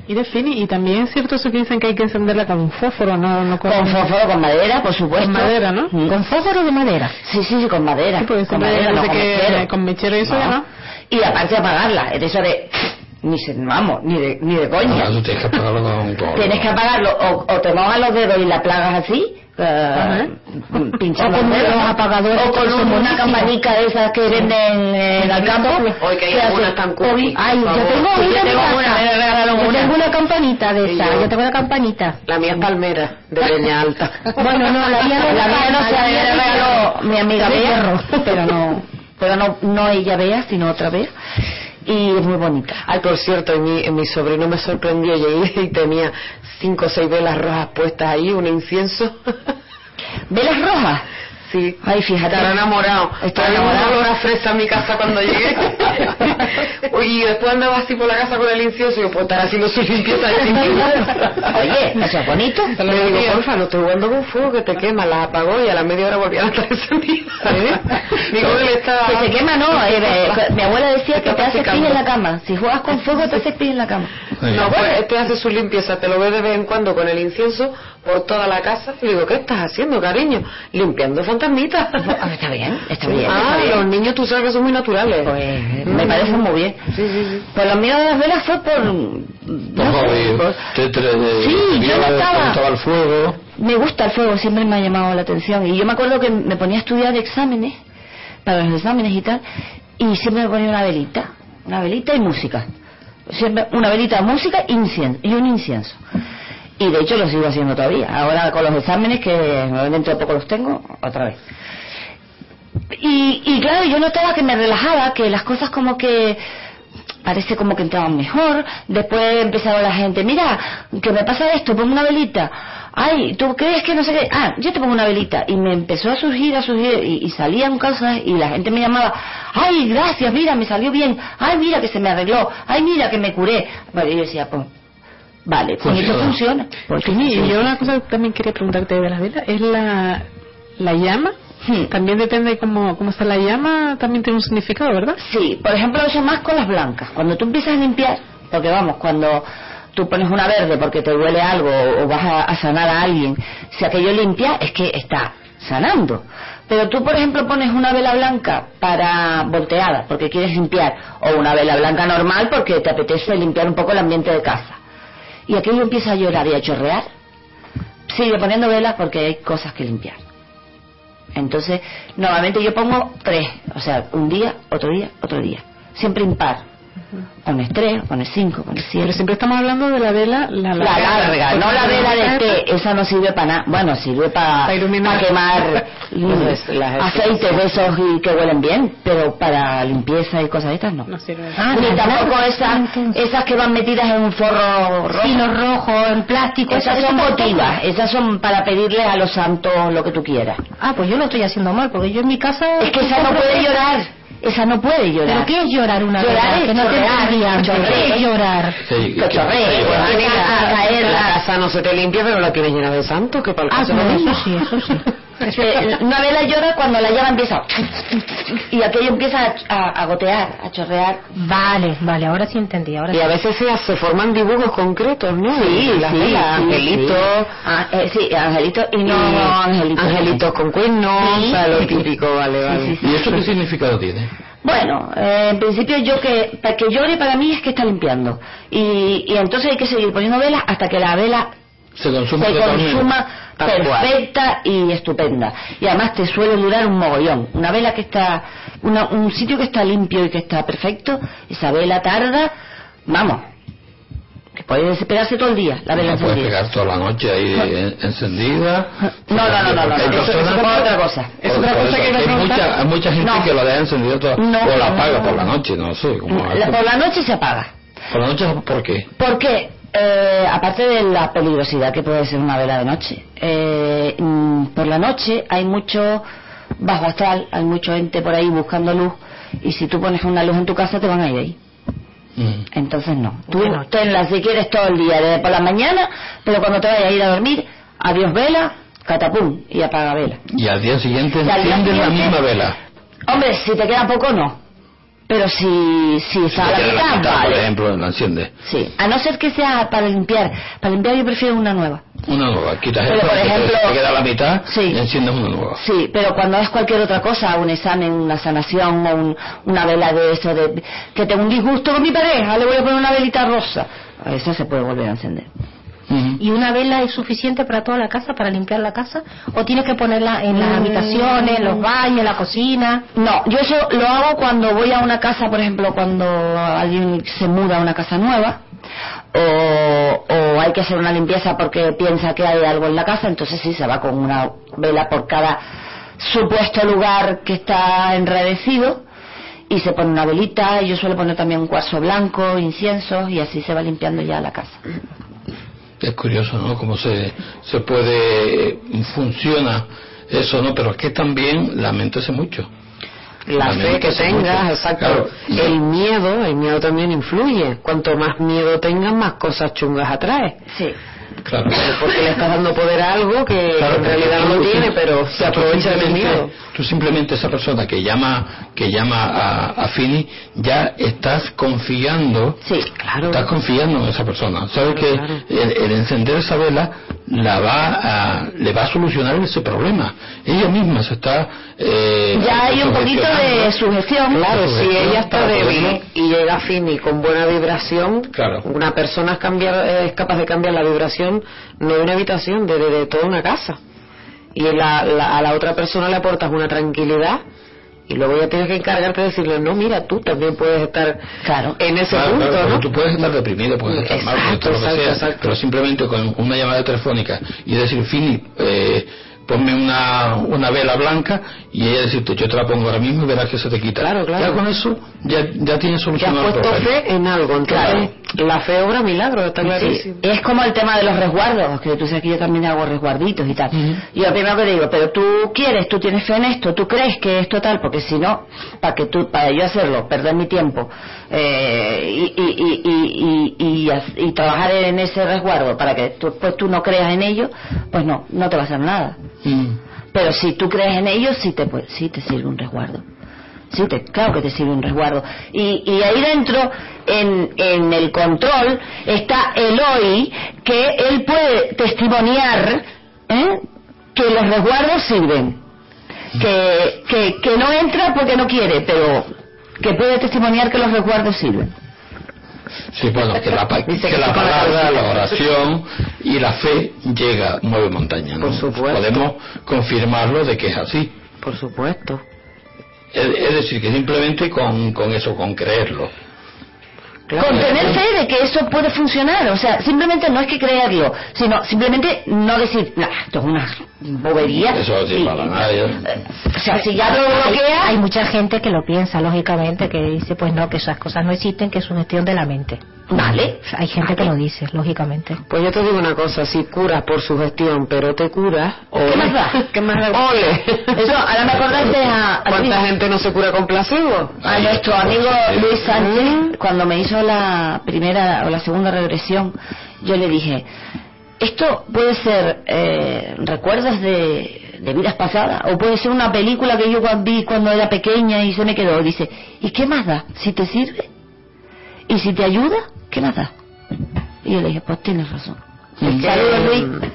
Y define, y también es cierto eso que dicen que hay que encenderla con un fósforo, no, no con,
Con fósforo, con madera, por supuesto.
Con madera, ¿no?
Mm.
Con fósforo de madera.
Sí, sí, sí, con madera.
Sí,
con madera, no con
que
mechero.
con mechero y eso ya no.
Y aparte apagarla, eso de... Ni se, vamos, ni de, ni de coña.
Ah, tú tienes que apagarlo con, con-
Tienes que apagarlo o, o te mojas los dedos y la plagas así, pinchando
O con
los dedos,
los apagadores
o con
que son
una campanica de esas que venden en el campo.
Hoy que hay algunas tan
Ay,
por
yo tengo una
yo tengo una, me regalaron
Yo
una.
tengo una campanita de esa.
yo.
Yo tengo una campanita.
La mía es palmera, de leña alta.
Bueno, no, la mía no,
La mía no
la
se regaló mi amiga
hierro.
pero no, pero no, no ella Bea, sino otra Bea. Y es muy bonita.
Ay, por cierto, mi, mi sobrino me sorprendió llegué y tenía cinco o seis velas rojas puestas ahí, un incienso.
¿Velas rojas?
Sí.
Ay, fíjate.
Estará enamorado. Un
enamorado.
olor a fresa en mi casa cuando llegué. y después andaba así por la casa con el incienso y yo, pues estar haciendo su limpieza de.
Oye, eso es bonito.
Le digo, porfa, no estoy jugando con fuego que te quema, la apagó y a la media hora volvían a estar encendidas. Digo, él está...
Que se quema, no. eh, eh, mi abuela decía que te hace pis en la cama. Si juegas con fuego, te hace pis en la cama.
No, pues este hace su limpieza, te lo ve de vez en cuando con el incienso por toda la casa. Y digo, ¿qué estás haciendo, cariño? Limpiando fantasmitas.
Ah, está bien, está bien.
Ah,
está bien.
los niños tú sabes que son muy naturales.
Pues me parece muy bien.
Sí, sí, sí.
Pues lo mío de las velas fue por... No sé, por-
te, te, te-
Sí, yo
te gustaba el fuego.
Me gusta el fuego, siempre me ha llamado la atención. Y yo me acuerdo que me ponía a estudiar exámenes, para los exámenes y tal, y siempre me ponía una velita, una velita y música. Siempre una velita, música incien- y un incienso. Y de hecho lo sigo haciendo todavía. Ahora con los exámenes, que dentro de poco los tengo, otra vez. Y, y claro, yo notaba que me relajaba, que las cosas como que parece como que entraban mejor. Después empezaron la gente, mira, que me pasa esto, pongo una velita. Ay, ¿tú crees que no sé qué? Ah, yo te pongo una velita. Y me empezó a surgir, a surgir, y, y salían cosas, y la gente me llamaba, ay, gracias, mira, me salió bien. Ay, mira que se me arregló. Ay, mira que me curé. Bueno, yo decía, pues, vale, pues
Funciona.
funciona. Porque
Sí, y yo una cosa que también quería preguntarte de las velas es la, la llama.
Hmm.
También depende de cómo, cómo está la llama, también tiene un significado, ¿verdad?
Sí, por ejemplo, eso más con las blancas. Cuando tú empiezas a limpiar, porque vamos, cuando tú pones una verde porque te duele algo o vas a, a sanar a alguien, si aquello limpia es que está sanando. Pero tú, por ejemplo, pones una vela blanca para volteada porque quieres limpiar, o una vela blanca normal porque te apetece limpiar un poco el ambiente de casa. Y aquello empieza a llorar y a chorrear, sigue poniendo velas porque hay cosas que limpiar. Entonces, normalmente yo pongo tres, o sea, un día, otro día, otro día. Siempre impar. Pones tres, pones cinco, pones
Pero
siete.
siempre estamos hablando de la vela, la
La
larga.
larga, no la vela de té, esa no sirve para nada. Bueno, sirve para quemar
las-
aceites de esos y que huelen bien, pero para limpieza y cosas de estas no.
No sirve.
Ah,
Ni tampoco esas, esas que van metidas en un forro rojo.
Rojo, en plástico.
Esas son
eso
votivas, esas son para pedirle a los santos lo que tú quieras.
Ah, pues yo lo estoy haciendo mal, porque yo en mi casa...
Es que esa no puede llorar. Esa no puede llorar.
¿Pero qué es llorar una
Llorar es
Que no te
chorrear,
antes.
chorrear.
¿Qué es llorar?
Sí,
caer
la casa no se te limpia, pero la tienes llena de santos, que para el
Ah,
caso
no,
lo mismo.
eso sí, eso sí.
Eh, una vela llora cuando la llama empieza y aquello empieza a, a- a gotear, a chorrear.
Vale, vale, ahora sí entendí. Ahora
Y
sí.
a veces se, se forman dibujos concretos, ¿no?
Sí,
las
sí,
velas,
sí,
angelitos.
sí. Ah, eh, sí, angelitos y no
y
angelitos.
angelitos con cuernos,
Sí.
o sea, lo típico, vale, vale.
Sí, sí,
¿Y eso qué significado tiene?
Bueno, eh, en principio yo que para que llore para mí es que está limpiando y, y entonces hay que seguir poniendo velas hasta que la vela
Se consume
se consuma perfecta y estupenda. Y además te suele durar un mogollón. Una vela que está, una- un sitio que está limpio y que está perfecto, esa vela tarda, vamos, que puede esperarse todo el día, la vela
La puedes pegar toda la noche ahí en- encendida.
No, no, no, no, no, no, eso- eso es otra cosa.
Es otra cosa que
hay mucha, hay mucha gente
No.
que lo deja encendida toda,
No,
o la
no,
apaga
no.
por la noche, no sé. Como
La- por la noche se apaga.
por la noche, ¿por qué?
Porque, eh, aparte de la peligrosidad que puede ser una vela de noche, eh, mm, por la noche hay mucho bajo astral, hay mucho ente por ahí buscando luz, y si tú pones una luz en tu casa te van a ir ahí.
Mm.
Entonces no. Tú
Bueno.
tenla si quieres todo el día, desde por la mañana, pero cuando te vayas a ir a dormir, adiós vela, catapum, y apaga vela.
Y al día siguiente encienden la misma vela.
Hombre, si te queda poco, no. Pero si, si
Si
está a
te
la
queda la
mitad,
mitad, por
vale.
ejemplo, la enciende.
Sí, a no ser que sea para limpiar. Para limpiar yo prefiero una nueva.
Una nueva, quitas
Pero,
esto,
por ejemplo-
te queda la mitad
Sí.
y enciendes una nueva.
Sí, pero cuando es cualquier otra cosa, un examen, una sanación o un- una vela de eso, de que tengo un disgusto con mi pareja, le voy a poner una velita rosa. Esa se puede volver a encender.
¿Y una vela es suficiente para toda la casa, para limpiar la casa? ¿O tienes que ponerla en las habitaciones, en los baños, en la cocina?
No, yo eso lo hago cuando voy a una casa, por ejemplo, cuando alguien se muda a una casa nueva o, o hay que hacer una limpieza porque piensa que hay algo en la casa, entonces sí se va con una vela por cada supuesto lugar que está enredecido y se pone una velita y yo suelo poner también un cuarzo blanco, inciensos y así se va limpiando ya la casa.
Es curioso, ¿no? Cómo se, se puede, funciona eso no, pero es que también la mente hace mucho.
La fe que tengas,
mucho.
exacto.
Claro.
El miedo, el miedo también influye. Cuanto más miedo tengas, más cosas chungas atrae.
Sí.
Claro.
Porque le estás dando poder a algo que
Claro,
en realidad no
tú-
tiene,
tú-
pero se aprovecha de miedo.
Tú simplemente esa persona que llama que llama a, a Fini ya estás confiando
Sí.
Claro.
estás confiando en esa persona sabes
Claro,
que. El, el encender esa vela la va a, le va a solucionar ese problema ella misma se está eh,
Ya hay un poquito de sugestión.
Claro, si ella está débil
poderlo-
y llega a fin y con buena vibración,
Claro.
una persona es, cambiar, es capaz de cambiar la vibración no de una habitación, de, de, de toda una casa. Y la- la- a la otra persona le aportas una tranquilidad y luego ya tienes que encargarte de decirle, no, mira, tú también puedes estar
Claro.
en ese
Claro,
punto,
claro,
¿no?
tú puedes estar deprimido, puedes estar mal, puedes estar lo que
Exacto,
sea,
exacto.
pero simplemente con una llamada telefónica y decir, Fini, eh, ponme una, una vela blanca y ella decirte, yo te la pongo ahora mismo y verás que se te quita.
Claro, claro.
Ya con eso, ya, ya tienes
has
solucionado el
puesto
problema.
fe en algo, entonces la fe obra milagro, está clarísimo.
Sí, es como el tema de los resguardos, que tú sabes que yo también hago resguarditos y tal. Y lo primero que digo, pero tú quieres, tú tienes fe en esto, tú crees que es total, porque si no, para que tú, para yo hacerlo, perder mi tiempo eh, y, y, y, y, y, y haz- y trabajar en ese resguardo para que tú, pues tú no creas en ello, pues no, no te va a hacer nada.
Mm.
Pero si tú crees en ellos, sí te, puede- sí te sirve un resguardo. Sí, te, claro que te sirve un resguardo. Y, y ahí dentro, en, en el control, está Eloy, que él puede testimoniar ¿eh? que los resguardos sirven. Que, que, que no entra porque no quiere, pero que puede testimoniar que los resguardos sirven.
Sí, bueno, que la, que la palabra, la oración y la fe llega, mueve montaña, ¿no?
Por supuesto.
Podemos confirmarlo de que es así.
Por supuesto.
Es, decir, que simplemente con, con eso, con creerlo.
Claro.
Con tener fe de que eso puede funcionar, o sea, simplemente no es que creerlo, sino simplemente no decir, nah, esto es una bobería.
Eso sí,
Y-
para nadie.
eh, O sea, si ya lo bloquea,
hay mucha gente que lo piensa, lógicamente, que dice, pues no, que esas cosas no existen, que es una gestión de la mente.
Vale.
Hay gente que lo dice, lógicamente.
Pues yo te digo una cosa, si curas por sugestión, pero te curas,
¿Qué más da?
¿Qué más da? Ole.
Eso, ahora me acordaste a, a Luis,
¿Cuánta gente no se cura con placebo?
a nuestro amigo Luis Sánchez, cuando me hizo la primera o la segunda regresión, yo le dije, esto puede ser eh, recuerdos de, de vidas pasadas, o puede ser una película que yo vi cuando era pequeña y se me quedó. Dice, ¿y qué más da? Si te sirve y si te ayuda, ¿qué más da? Y yo le dije, pues tienes razón. Saludos, Luis.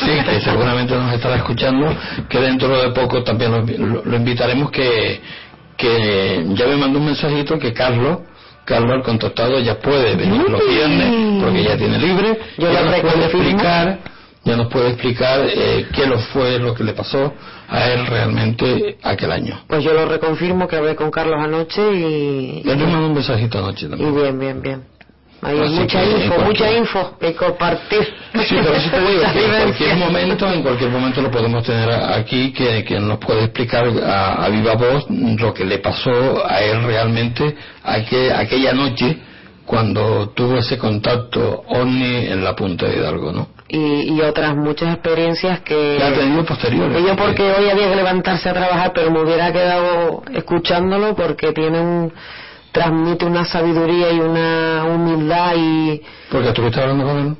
Sí, que seguramente nos estará escuchando, que dentro de poco también lo, invitaremos que, que ya me mandó un mensajito que Carlos, Carlos el contactado ya puede venir los viernes porque ya tiene libre,
Yo
ya nos puede explicar, ya nos puede explicar eh, qué lo fue lo que le pasó a él realmente aquel año.
Pues yo lo reconfirmo que hablé con Carlos anoche y,
Él me mandó un mensajito anoche
y
también.
bien, bien, bien. Hay
Así
mucha info,
cualquier-
mucha info que compartir.
Sí, pero eso te digo que en cualquier momento, en cualquier momento lo podemos tener aquí, que, que nos puede explicar a, a viva voz lo que le pasó a él realmente aquel- aquella noche cuando tuvo ese contacto ovni en la punta de Hidalgo, ¿no?
Y, y otras muchas experiencias que...
Ha tenido posteriores.
Y yo porque hoy había que levantarse a trabajar, pero me hubiera quedado escuchándolo porque tiene un transmite una sabiduría y una humildad y
Porque estuviste hablando con él.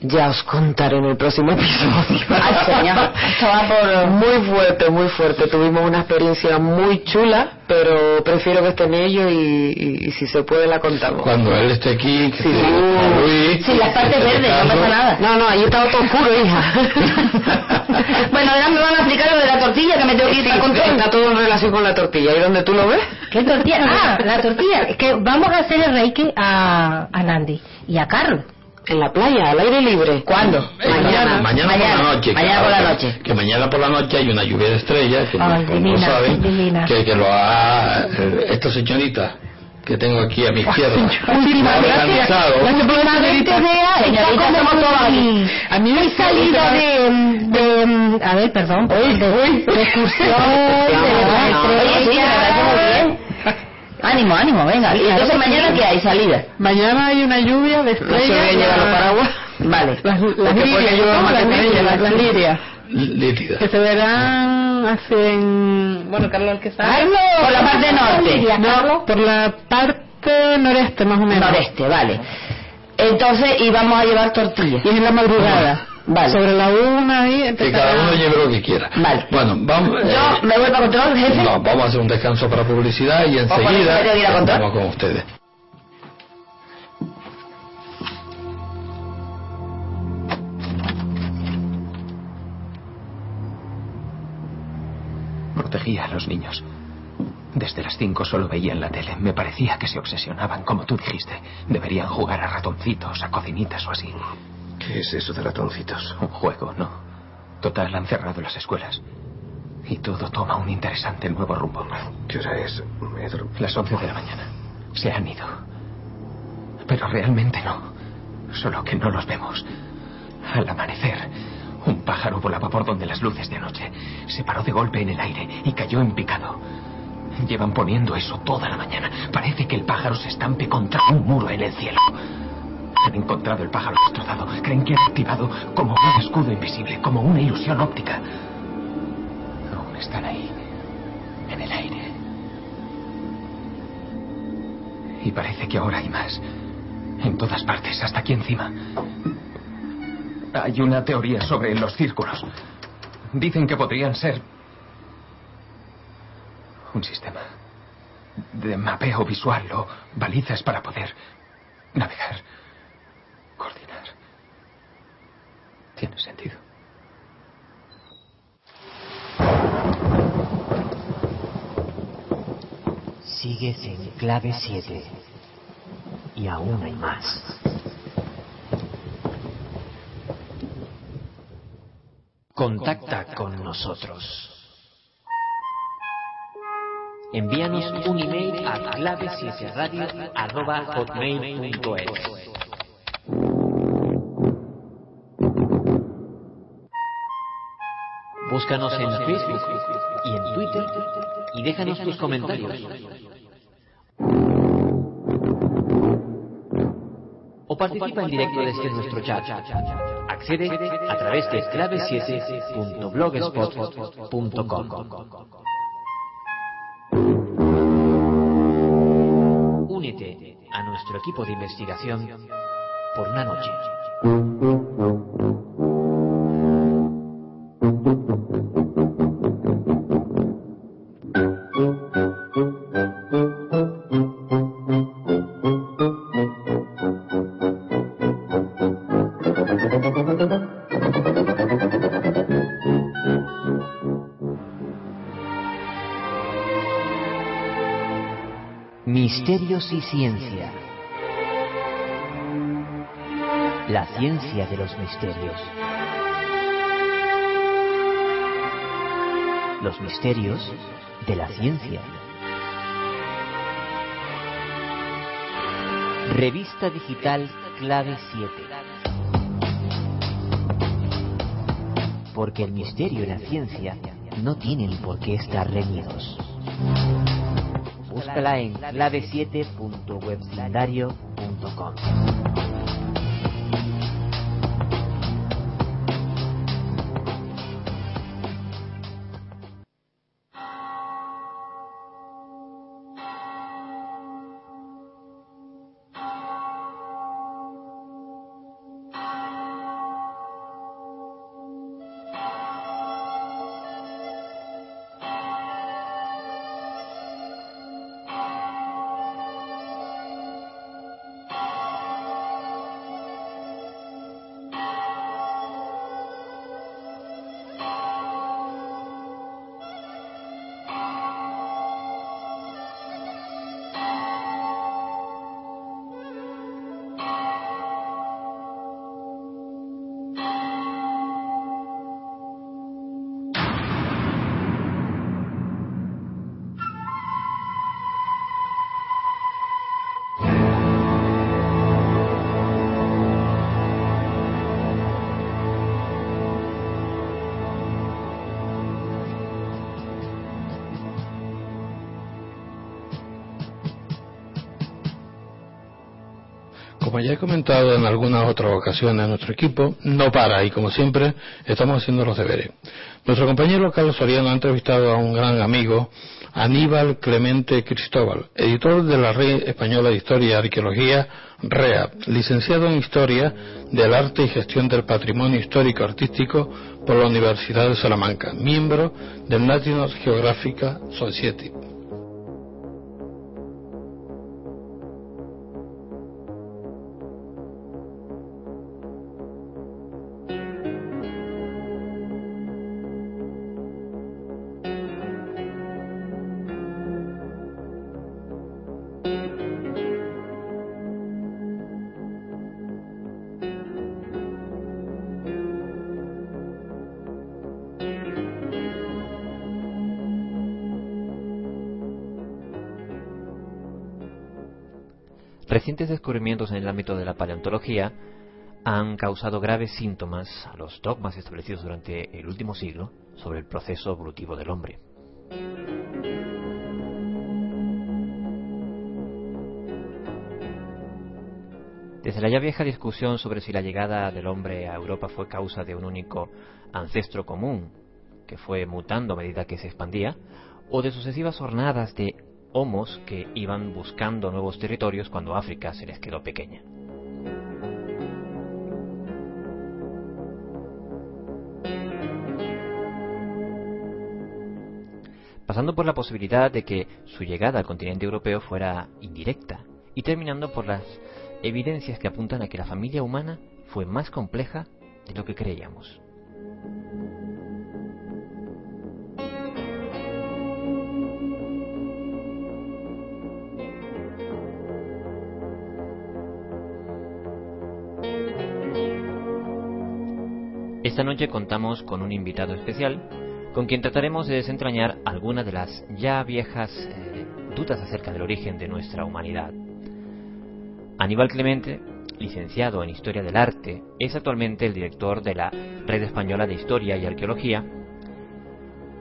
Ya os contaré en el próximo episodio.
Ay, señor, esto va por...
Muy fuerte, muy fuerte. Tuvimos una experiencia muy chula, pero prefiero que estén ellos y, y- y si se puede la contamos.
Cuando él esté aquí, que
Sí.
con Luis,
Sí, las partes verdes, no pasa nada.
No, no, ahí estaba todo oscuro, hija.
bueno, ahora me van a explicar lo de la tortilla que me tengo que ir
Sí,
para control.
está todo en relación con la tortilla. ¿Y dónde tú lo ves?
¿Qué tortilla? Ah, la tortilla. Es que vamos a hacer el reiki a, a Nandi y a Carlos.
En la playa, al aire libre.
¿Cuándo?
Eh,
Mañana.
mañana, por la noche. que
Mañana por la noche.
Que mañana por la noche hay una lluvia de estrellas, que
Ay, divina,
saben,
divina.
que, que lo ha, eh, esta señorita que tengo aquí a mi izquierda,
todas.
muy-
A mí me
muy salida de, de, a ver, perdón, de, de excursión, de
No,
Oye, sí, me parece muy bien. Ánimo, ánimo, venga. Y entonces mañana qué hay, salida.
Mañana hay una lluvia de
No se
estrellas.
ve llevar los paraguas.
Vale.
Las, las lirias, las
que
lirias. Que se verán hacen, bueno, Carlos el que sabe.
Por la parte norte.
No, por la parte noreste más o menos.
Noreste, vale. Entonces íbamos a llevar tortillas.
Y es en la madrugada.
Vale.
Sobre la una ahí
Que cada uno lleve lo que quiera.
Vale.
Bueno, vamos.
Yo
eh,
me voy para control, jefe.
no, vamos a hacer un descanso para publicidad y enseguida vamos con ustedes.
Protegía a los niños. Desde las cinco solo veían la tele. Me parecía que se obsesionaban, como tú dijiste. Deberían jugar a ratoncitos, a cocinitas o así.
¿Qué es eso de ratoncitos?
Un juego, ¿no? Total, han cerrado las escuelas. Y todo toma un interesante nuevo rumbo.
¿Qué hora es?
Las once de la mañana. Se han ido. Pero realmente no. Solo que no los vemos. Al amanecer, un pájaro volaba por donde las luces de anoche. Se paró de golpe en el aire y cayó en picado. Llevan poniendo eso toda la mañana. Parece que el pájaro se estampe contra un muro en el cielo. Han encontrado el pájaro destrozado. Creen que ha activado como un escudo invisible, como una ilusión óptica. Aún están ahí, en el aire. Y parece que ahora hay más. En todas partes, hasta aquí encima. Hay una teoría sobre los círculos. Dicen que podrían ser un sistema de mapeo visual o balizas para poder navegar, tiene sentido.
Sigues en clave 7 y aún hay más. Contacta con nosotros. Envíanos un email a clave7radio.hotmail.es Búscanos en Facebook y en Twitter y déjanos tus comentarios. O participa en directo desde nuestro chat. Accede a través de clave7.blogspot.com. Únete a nuestro equipo de investigación por una noche. Y ciencia. La ciencia de los misterios. Los misterios de la ciencia. Revista digital Clave 7. Porque el misterio y la ciencia no tienen por qué estar reñidos. Búscala en clave7.webcalendario.com.
En algunas otras ocasiones, nuestro equipo no para y, como siempre, estamos haciendo los deberes. Nuestro compañero Carlos Soriano ha entrevistado a un gran amigo, Aníbal Clemente Cristóbal, editor de la Red Española de Historia y Arqueología, REA, licenciado en Historia del Arte y Gestión del Patrimonio Histórico Artístico por la Universidad de Salamanca, miembro del National Geographic Society.
Recientes descubrimientos en el ámbito de la paleontología han causado graves síntomas a los dogmas establecidos durante el último siglo sobre el proceso evolutivo del hombre. Desde la ya vieja discusión sobre si la llegada del hombre a Europa fue causa de un único ancestro común, que fue mutando a medida que se expandía, o de sucesivas jornadas de homos que iban buscando nuevos territorios cuando África se les quedó pequeña. pasando por la posibilidad de que su llegada al continente europeo fuera indirecta y terminando por las evidencias que apuntan a que la familia humana fue más compleja de lo que creíamos. Esta noche contamos con un invitado especial con quien trataremos de desentrañar algunas de las ya viejas eh, dudas acerca del origen de nuestra humanidad. Aníbal Clemente, licenciado en Historia del Arte, es actualmente el director de la Red Española de Historia y Arqueología,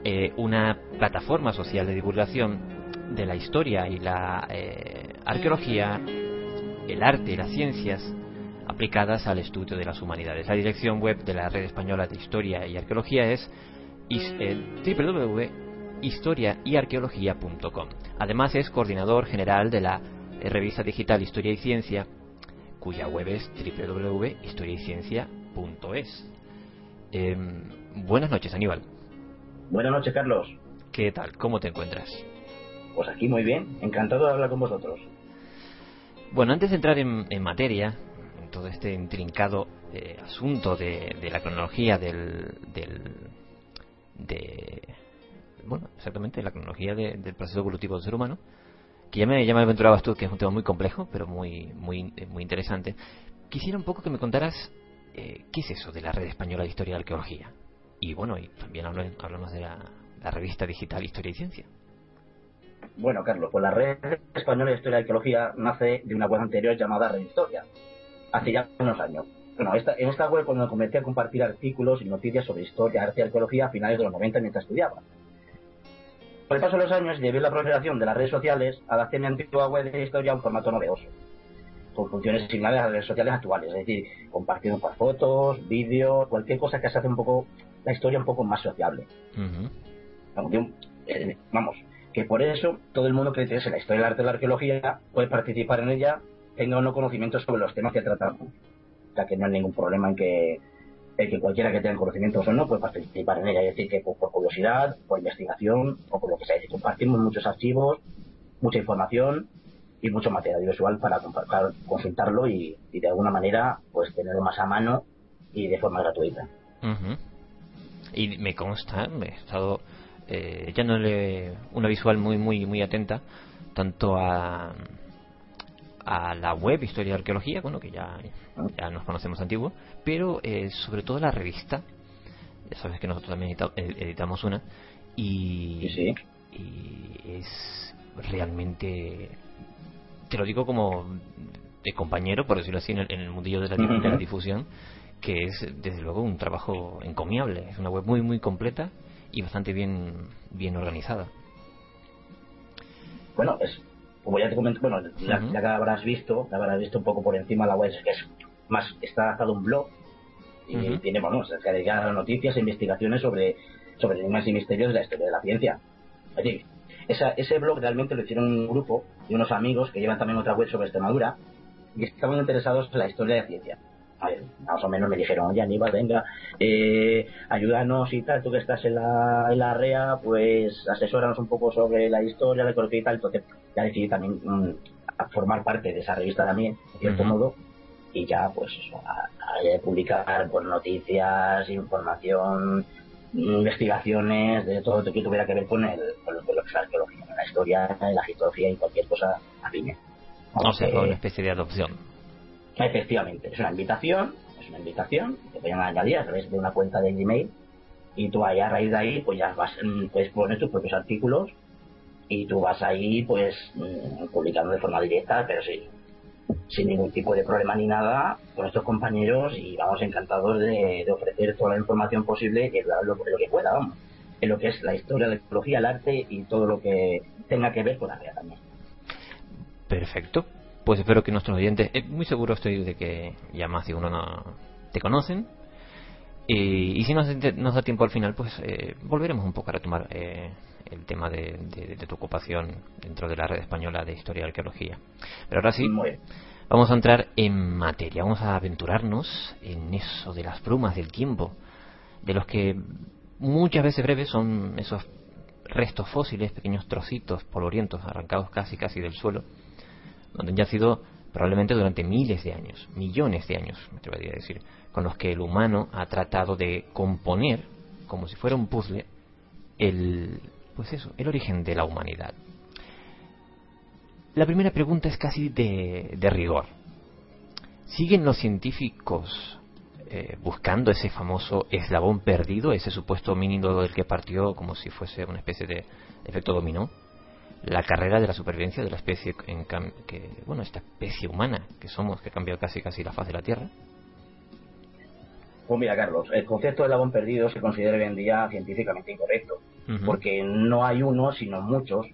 eh, una plataforma social de divulgación de la historia y la eh, arqueología, el arte y las ciencias aplicadas al estudio de las humanidades. La dirección web de la Red Española de Historia y Arqueología es www.historiayarqueología.com. Además es coordinador general de la eh, revista digital Historia y Ciencia, cuya web es www.historiayciencia.es. Em, buenas noches, Aníbal.
Buenas noches, Carlos.
¿Qué tal? ¿Cómo te encuentras?
Pues aquí muy bien, encantado de hablar con vosotros.
Bueno, antes de entrar en, en materia, todo este intrincado eh, asunto de, la cronología del, de bueno exactamente la cronología del proceso evolutivo del ser humano que ya me, ya me aventurabas tú que es un tema muy complejo pero muy muy muy interesante. Quisiera un poco que me contaras eh, qué es eso de la red española de historia y arqueología y bueno y también hablamos de la, la revista digital Historia y Ciencia.
Bueno, Carlos, pues la Red Española de Historia y Arqueología nace de una web anterior llamada Red Historia, hace ya unos años. Bueno, esta, en esta web cuando me comencé a compartir artículos y noticias sobre historia, arte y arqueología a finales de los 90 mientras estudiaba. Por el paso de los años, debido a la proliferación de las redes sociales, adapté mi antigua web de historia a un formato novedoso, con funciones similares a las redes sociales actuales, es decir, compartiendo fotos, vídeos, cualquier cosa que se hace un poco la historia un poco más sociable. Eh, vamos, que por eso todo el mundo que interese la historia, el arte y la arqueología puede participar en ella tenga o no conocimiento sobre los temas que tratamos. O sea, que no hay ningún problema en que, que cualquiera que tenga conocimientos o no puede participar en ella. Es decir, que por, curiosidad, por investigación o por lo que sea. compartimos muchos archivos, mucha información y mucho material visual para, consultarlo y, de alguna manera pues tenerlo más a mano y de forma gratuita.
Y me consta, me he estado eh, echándole una visual muy muy muy atenta tanto a a la web Historia de Arqueología, bueno, que ya, ya nos conocemos antiguo, pero eh, sobre todo la revista. Ya sabes que nosotros también editamos una. Y, y es realmente. Te lo digo como de compañero, por decirlo así, en el, mundillo de la, de la difusión, que es desde luego un trabajo encomiable. Es una web muy, muy completa y bastante bien, bien organizada.
Bueno, es como ya te comento, bueno, ya, ya que habrás visto, ya habrás visto un poco por encima la web, es que es más, está adaptado un blog y tiene, bueno, se dedica a noticias e investigaciones sobre, sobre enigmas y misterios de la historia de la ciencia. Es decir, esa- ese blog realmente lo hicieron un grupo de unos amigos que llevan también otra web sobre Extremadura y estaban interesados en la historia de la ciencia. A ver, más o menos me dijeron, oye Aníbal, venga, eh, ayúdanos y tal, tú que estás en la, en la REA, pues asesóranos un poco sobre la historia, la ecología y tal. Entonces ya decidí también mm, a formar parte de esa revista también, de cierto modo, y ya pues a, publicar pues, noticias, información, investigaciones, de todo lo que tuviera que ver con, el, con lo, con lo que es la arqueología, la historia, la egiptología y cualquier cosa afín.
O sea,
Aunque-
una especie de adopción.
Efectivamente, es una invitación, es una invitación, te pueden añadir a través de una cuenta de Gmail y tú ahí a raíz de ahí pues ya vas, mm, puedes poner tus propios artículos y tú vas ahí pues mm, publicando de forma directa, pero sí, sin ningún tipo de problema ni nada con estos compañeros y vamos encantados de, ofrecer toda la información posible que lo, lo que pueda, vamos, en lo que es la historia, la ecología, el arte y todo lo que tenga que ver con la REA también.
Perfecto. Pues espero que nuestros oyentes, eh, muy seguro estoy de que ya más de uno no te conocen. Y, y si nos, nos da tiempo al final, pues eh, volveremos un poco a retomar eh, el tema de, de- de tu ocupación dentro de la red española de historia y arqueología. Pero ahora sí, vamos a entrar en materia, vamos a aventurarnos en eso de las brumas del tiempo, de los que muchas veces breves son esos restos fósiles, pequeños trocitos polvorientos arrancados casi casi del suelo, donde han yacido probablemente durante miles de años, millones de años, me atrevería a decir, con los que el humano ha tratado de componer, como si fuera un puzzle, el, pues eso, el origen de la humanidad. La primera pregunta es casi de, rigor. ¿Siguen los científicos eh, buscando ese famoso eslabón perdido, ese supuesto homínido del que partió como si fuese una especie de efecto dominó? La carrera de la supervivencia de la especie en cam- que, bueno, esta especie humana que somos, que ha cambiado casi casi la faz de la Tierra.
Pues mira, Carlos, el concepto de labón perdido se considera hoy en día científicamente incorrecto, porque no hay uno, sino muchos,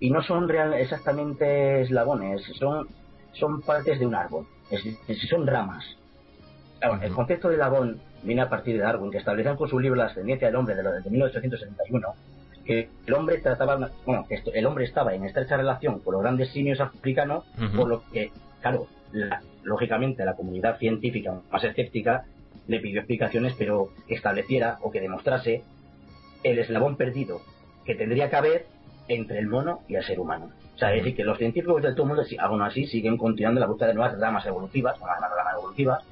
y no son real, exactamente eslabones, son, son partes de un árbol, es son ramas. El concepto de labón viene a partir de Darwin, que estableció con su libro La ascendencia del hombre de, lo- de 1871, que el hombre trataba, bueno, que esto- el hombre estaba en estrecha relación con los grandes simios africanos, por lo que, claro, la- lógicamente la comunidad científica más escéptica le pidió explicaciones, pero que estableciera o que demostrase el eslabón perdido que tendría que haber entre el mono y el ser humano. O sea, es decir, que los científicos del todo el mundo, aún así, siguen continuando la búsqueda de nuevas ramas evolutivas, nuevas ramas evolutivas,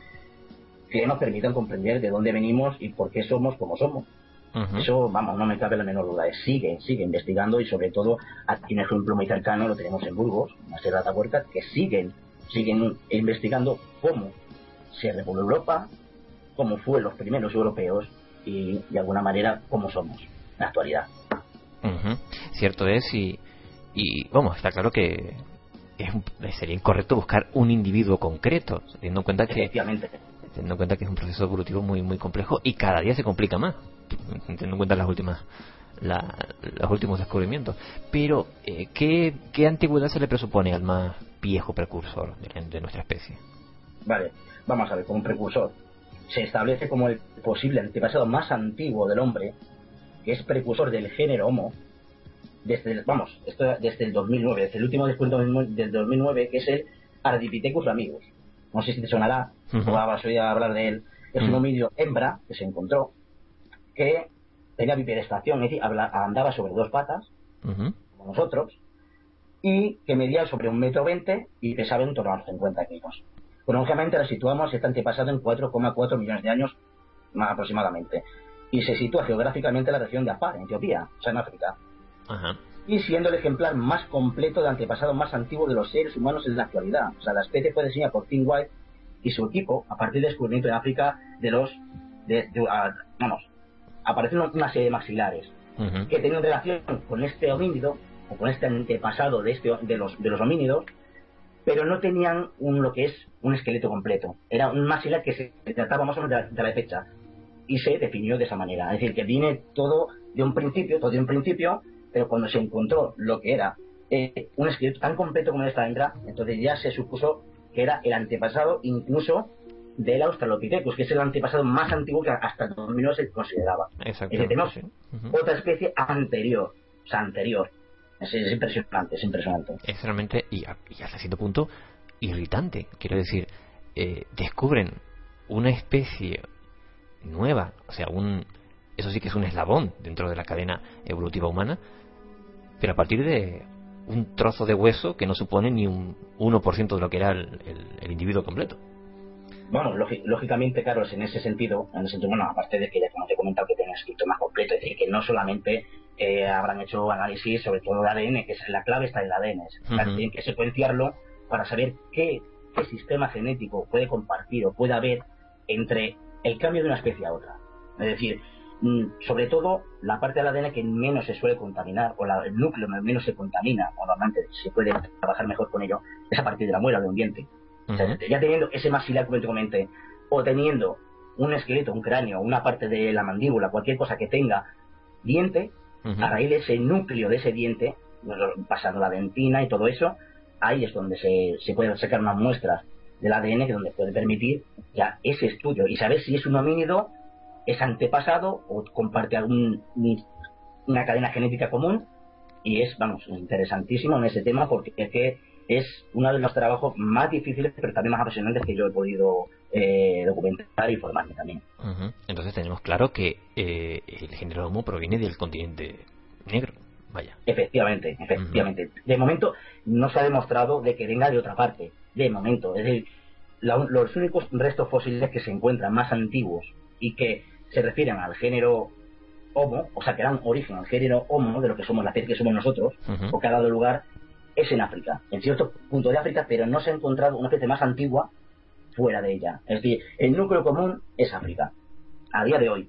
que nos permitan comprender de dónde venimos y por qué somos como somos. Eso, vamos, no me cabe la menor duda. Sigue, sigue investigando y sobre todo, aquí un ejemplo muy cercano lo tenemos en Burgos, en la Sierra que siguen, siguen investigando cómo se repobló Europa, cómo fue los primeros europeos y, de alguna manera, cómo somos en la actualidad.
Cierto es y, y vamos, está claro que es sería incorrecto buscar un individuo concreto, teniendo en cuenta que
Efectivamente.
teniendo en cuenta que es un proceso evolutivo muy muy complejo y cada día se complica más, teniendo en cuenta las últimas la- los últimos descubrimientos. Pero eh, ¿qué, qué antigüedad se le presupone al más viejo precursor de, de nuestra especie?
Vale, vamos a ver, como precursor. Se establece como el posible antepasado más antiguo del hombre, que es precursor del género Homo, desde el, vamos, esto desde el 2009, desde el último descubrimiento del 2009, que es el Ardipithecus ramigus. No sé si te sonará,
Ujú.
o has oído hablar de él. Es un homínido hembra que se encontró, que tenía bipedestación, es decir, andaba sobre dos patas, como nosotros, y que medía sobre un metro veinte y pesaba en torno a los 50 kilos. Cronológicamente la situamos este antepasado en 4,4 millones de años más aproximadamente. Y se sitúa geográficamente en la región de Afar, en Etiopía, o sea, en África.
Ajá.
Y siendo el ejemplar más completo de antepasado más antiguo de los seres humanos en la actualidad. O sea, la especie fue diseñada por Tim White y su equipo a partir del descubrimiento en África de los... De, de- a- vamos, aparecieron una serie de maxilares
Ujú.
que tenían relación con este homínido o con este antepasado de este de los de los homínidos pero no tenían un, lo que es un esqueleto completo era un maxilar que se trataba más o menos de la, de la fecha y se definió de esa manera es decir que viene todo de un principio todo de un principio pero cuando se encontró lo que era eh, un esqueleto tan completo como esta hembra, entonces ya se supuso que era el antepasado incluso del Australopithecus, que es el antepasado más antiguo que hasta el 2009 se consideraba.
Exactamente.
tenemos
sí.
otra especie anterior, o sea, anterior. Es, es impresionante, es impresionante.
Es realmente, y, hasta cierto punto, irritante. Quiero decir, eh, descubren una especie nueva, o sea, un, eso sí que es un eslabón dentro de la cadena evolutiva humana, pero a partir de un trozo de hueso que no supone ni un 1% de lo que era el, el- el individuo completo.
Bueno, lógi- lógicamente, Carlos, en ese sentido, en ese sentido, bueno, aparte de que ya como te he comentado que tiene un escrito más completo, es decir, que no solamente eh, habrán hecho análisis sobre todo de ADN, que es la clave está en el ADN, es- sea,
Ujú.
tienen que secuenciarlo para saber qué, qué sistema genético puede compartir o puede haber entre el cambio de una especie a otra. Es decir, mm, sobre todo la parte del ADN que menos se suele contaminar, o la- el núcleo menos se contamina, o normalmente se puede trabajar mejor con ello, es a partir de la muela de O sea, ya teniendo ese maxilar como te comenté, o teniendo un esqueleto, un cráneo, una parte de la mandíbula, cualquier cosa que tenga diente, a raíz de ese núcleo de ese diente, pasando la dentina y todo eso, ahí es donde se, se pueden sacar unas muestras del ADN que donde puede permitir ya ese estudio y saber si es un homínido, es antepasado o comparte algún un- una cadena genética común y es, vamos, interesantísimo en ese tema porque es que es uno de los trabajos más difíciles pero también más apasionantes que yo he podido eh, documentar y formarme también.
Entonces tenemos claro que eh, el género Homo proviene del continente negro. Vaya.
Efectivamente, efectivamente. De momento no se ha demostrado de que venga de otra parte. De momento. Es decir, la- los únicos restos fósiles que se encuentran más antiguos y que se refieren al género Homo, o sea, que dan origen al género Homo, de lo que somos la especie que somos nosotros,
Ujú.
o que ha dado lugar, es en África, en cierto punto de África, pero no se ha encontrado una especie más antigua fuera de ella. Es decir, el núcleo común es África, a día de hoy.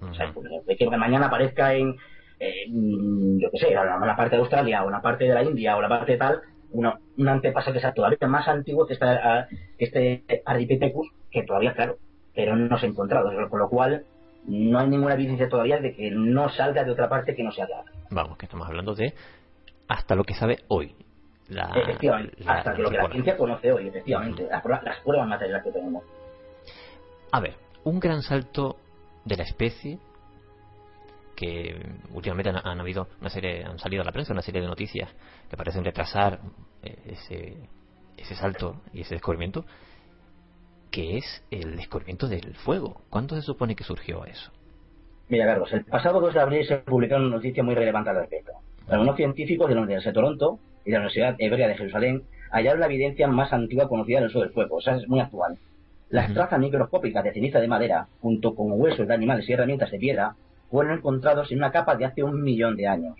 O sea, pues, de que mañana aparezca en, en, yo qué sé, la, parte de Australia o la parte de la India o la parte de tal, una, un antepasado que sea todavía más antiguo que ah, que este Ardipithecus, que todavía, claro, pero no se ha encontrado. Con lo cual, no hay ninguna evidencia todavía de que no salga de otra parte que no sea de África.
Vamos, que estamos hablando de hasta lo que sabe hoy. La,
efectivamente,
la-
hasta lo que la ciencia conoce hoy, efectivamente, las, pruebas- las pruebas materiales que tenemos.
A ver, un gran salto de la especie que últimamente han, han habido una serie, han salido a la prensa una serie de noticias que parecen retrasar eh, ese, ese salto y ese descubrimiento, que es el descubrimiento del fuego. ¿Cuándo se supone que surgió eso?
Mira, Carlos, el pasado 2 de abril se publicaron una noticia muy relevante al respecto. Algunos científicos de la Universidad de Toronto y de la Universidad Hebrea de Jerusalén hallaron la evidencia más antigua conocida del uso del fuego, o sea, es muy actual. Las trazas microscópicas de ceniza de madera, junto con huesos de animales y herramientas de piedra, fueron encontrados en una capa de hace un millón de años.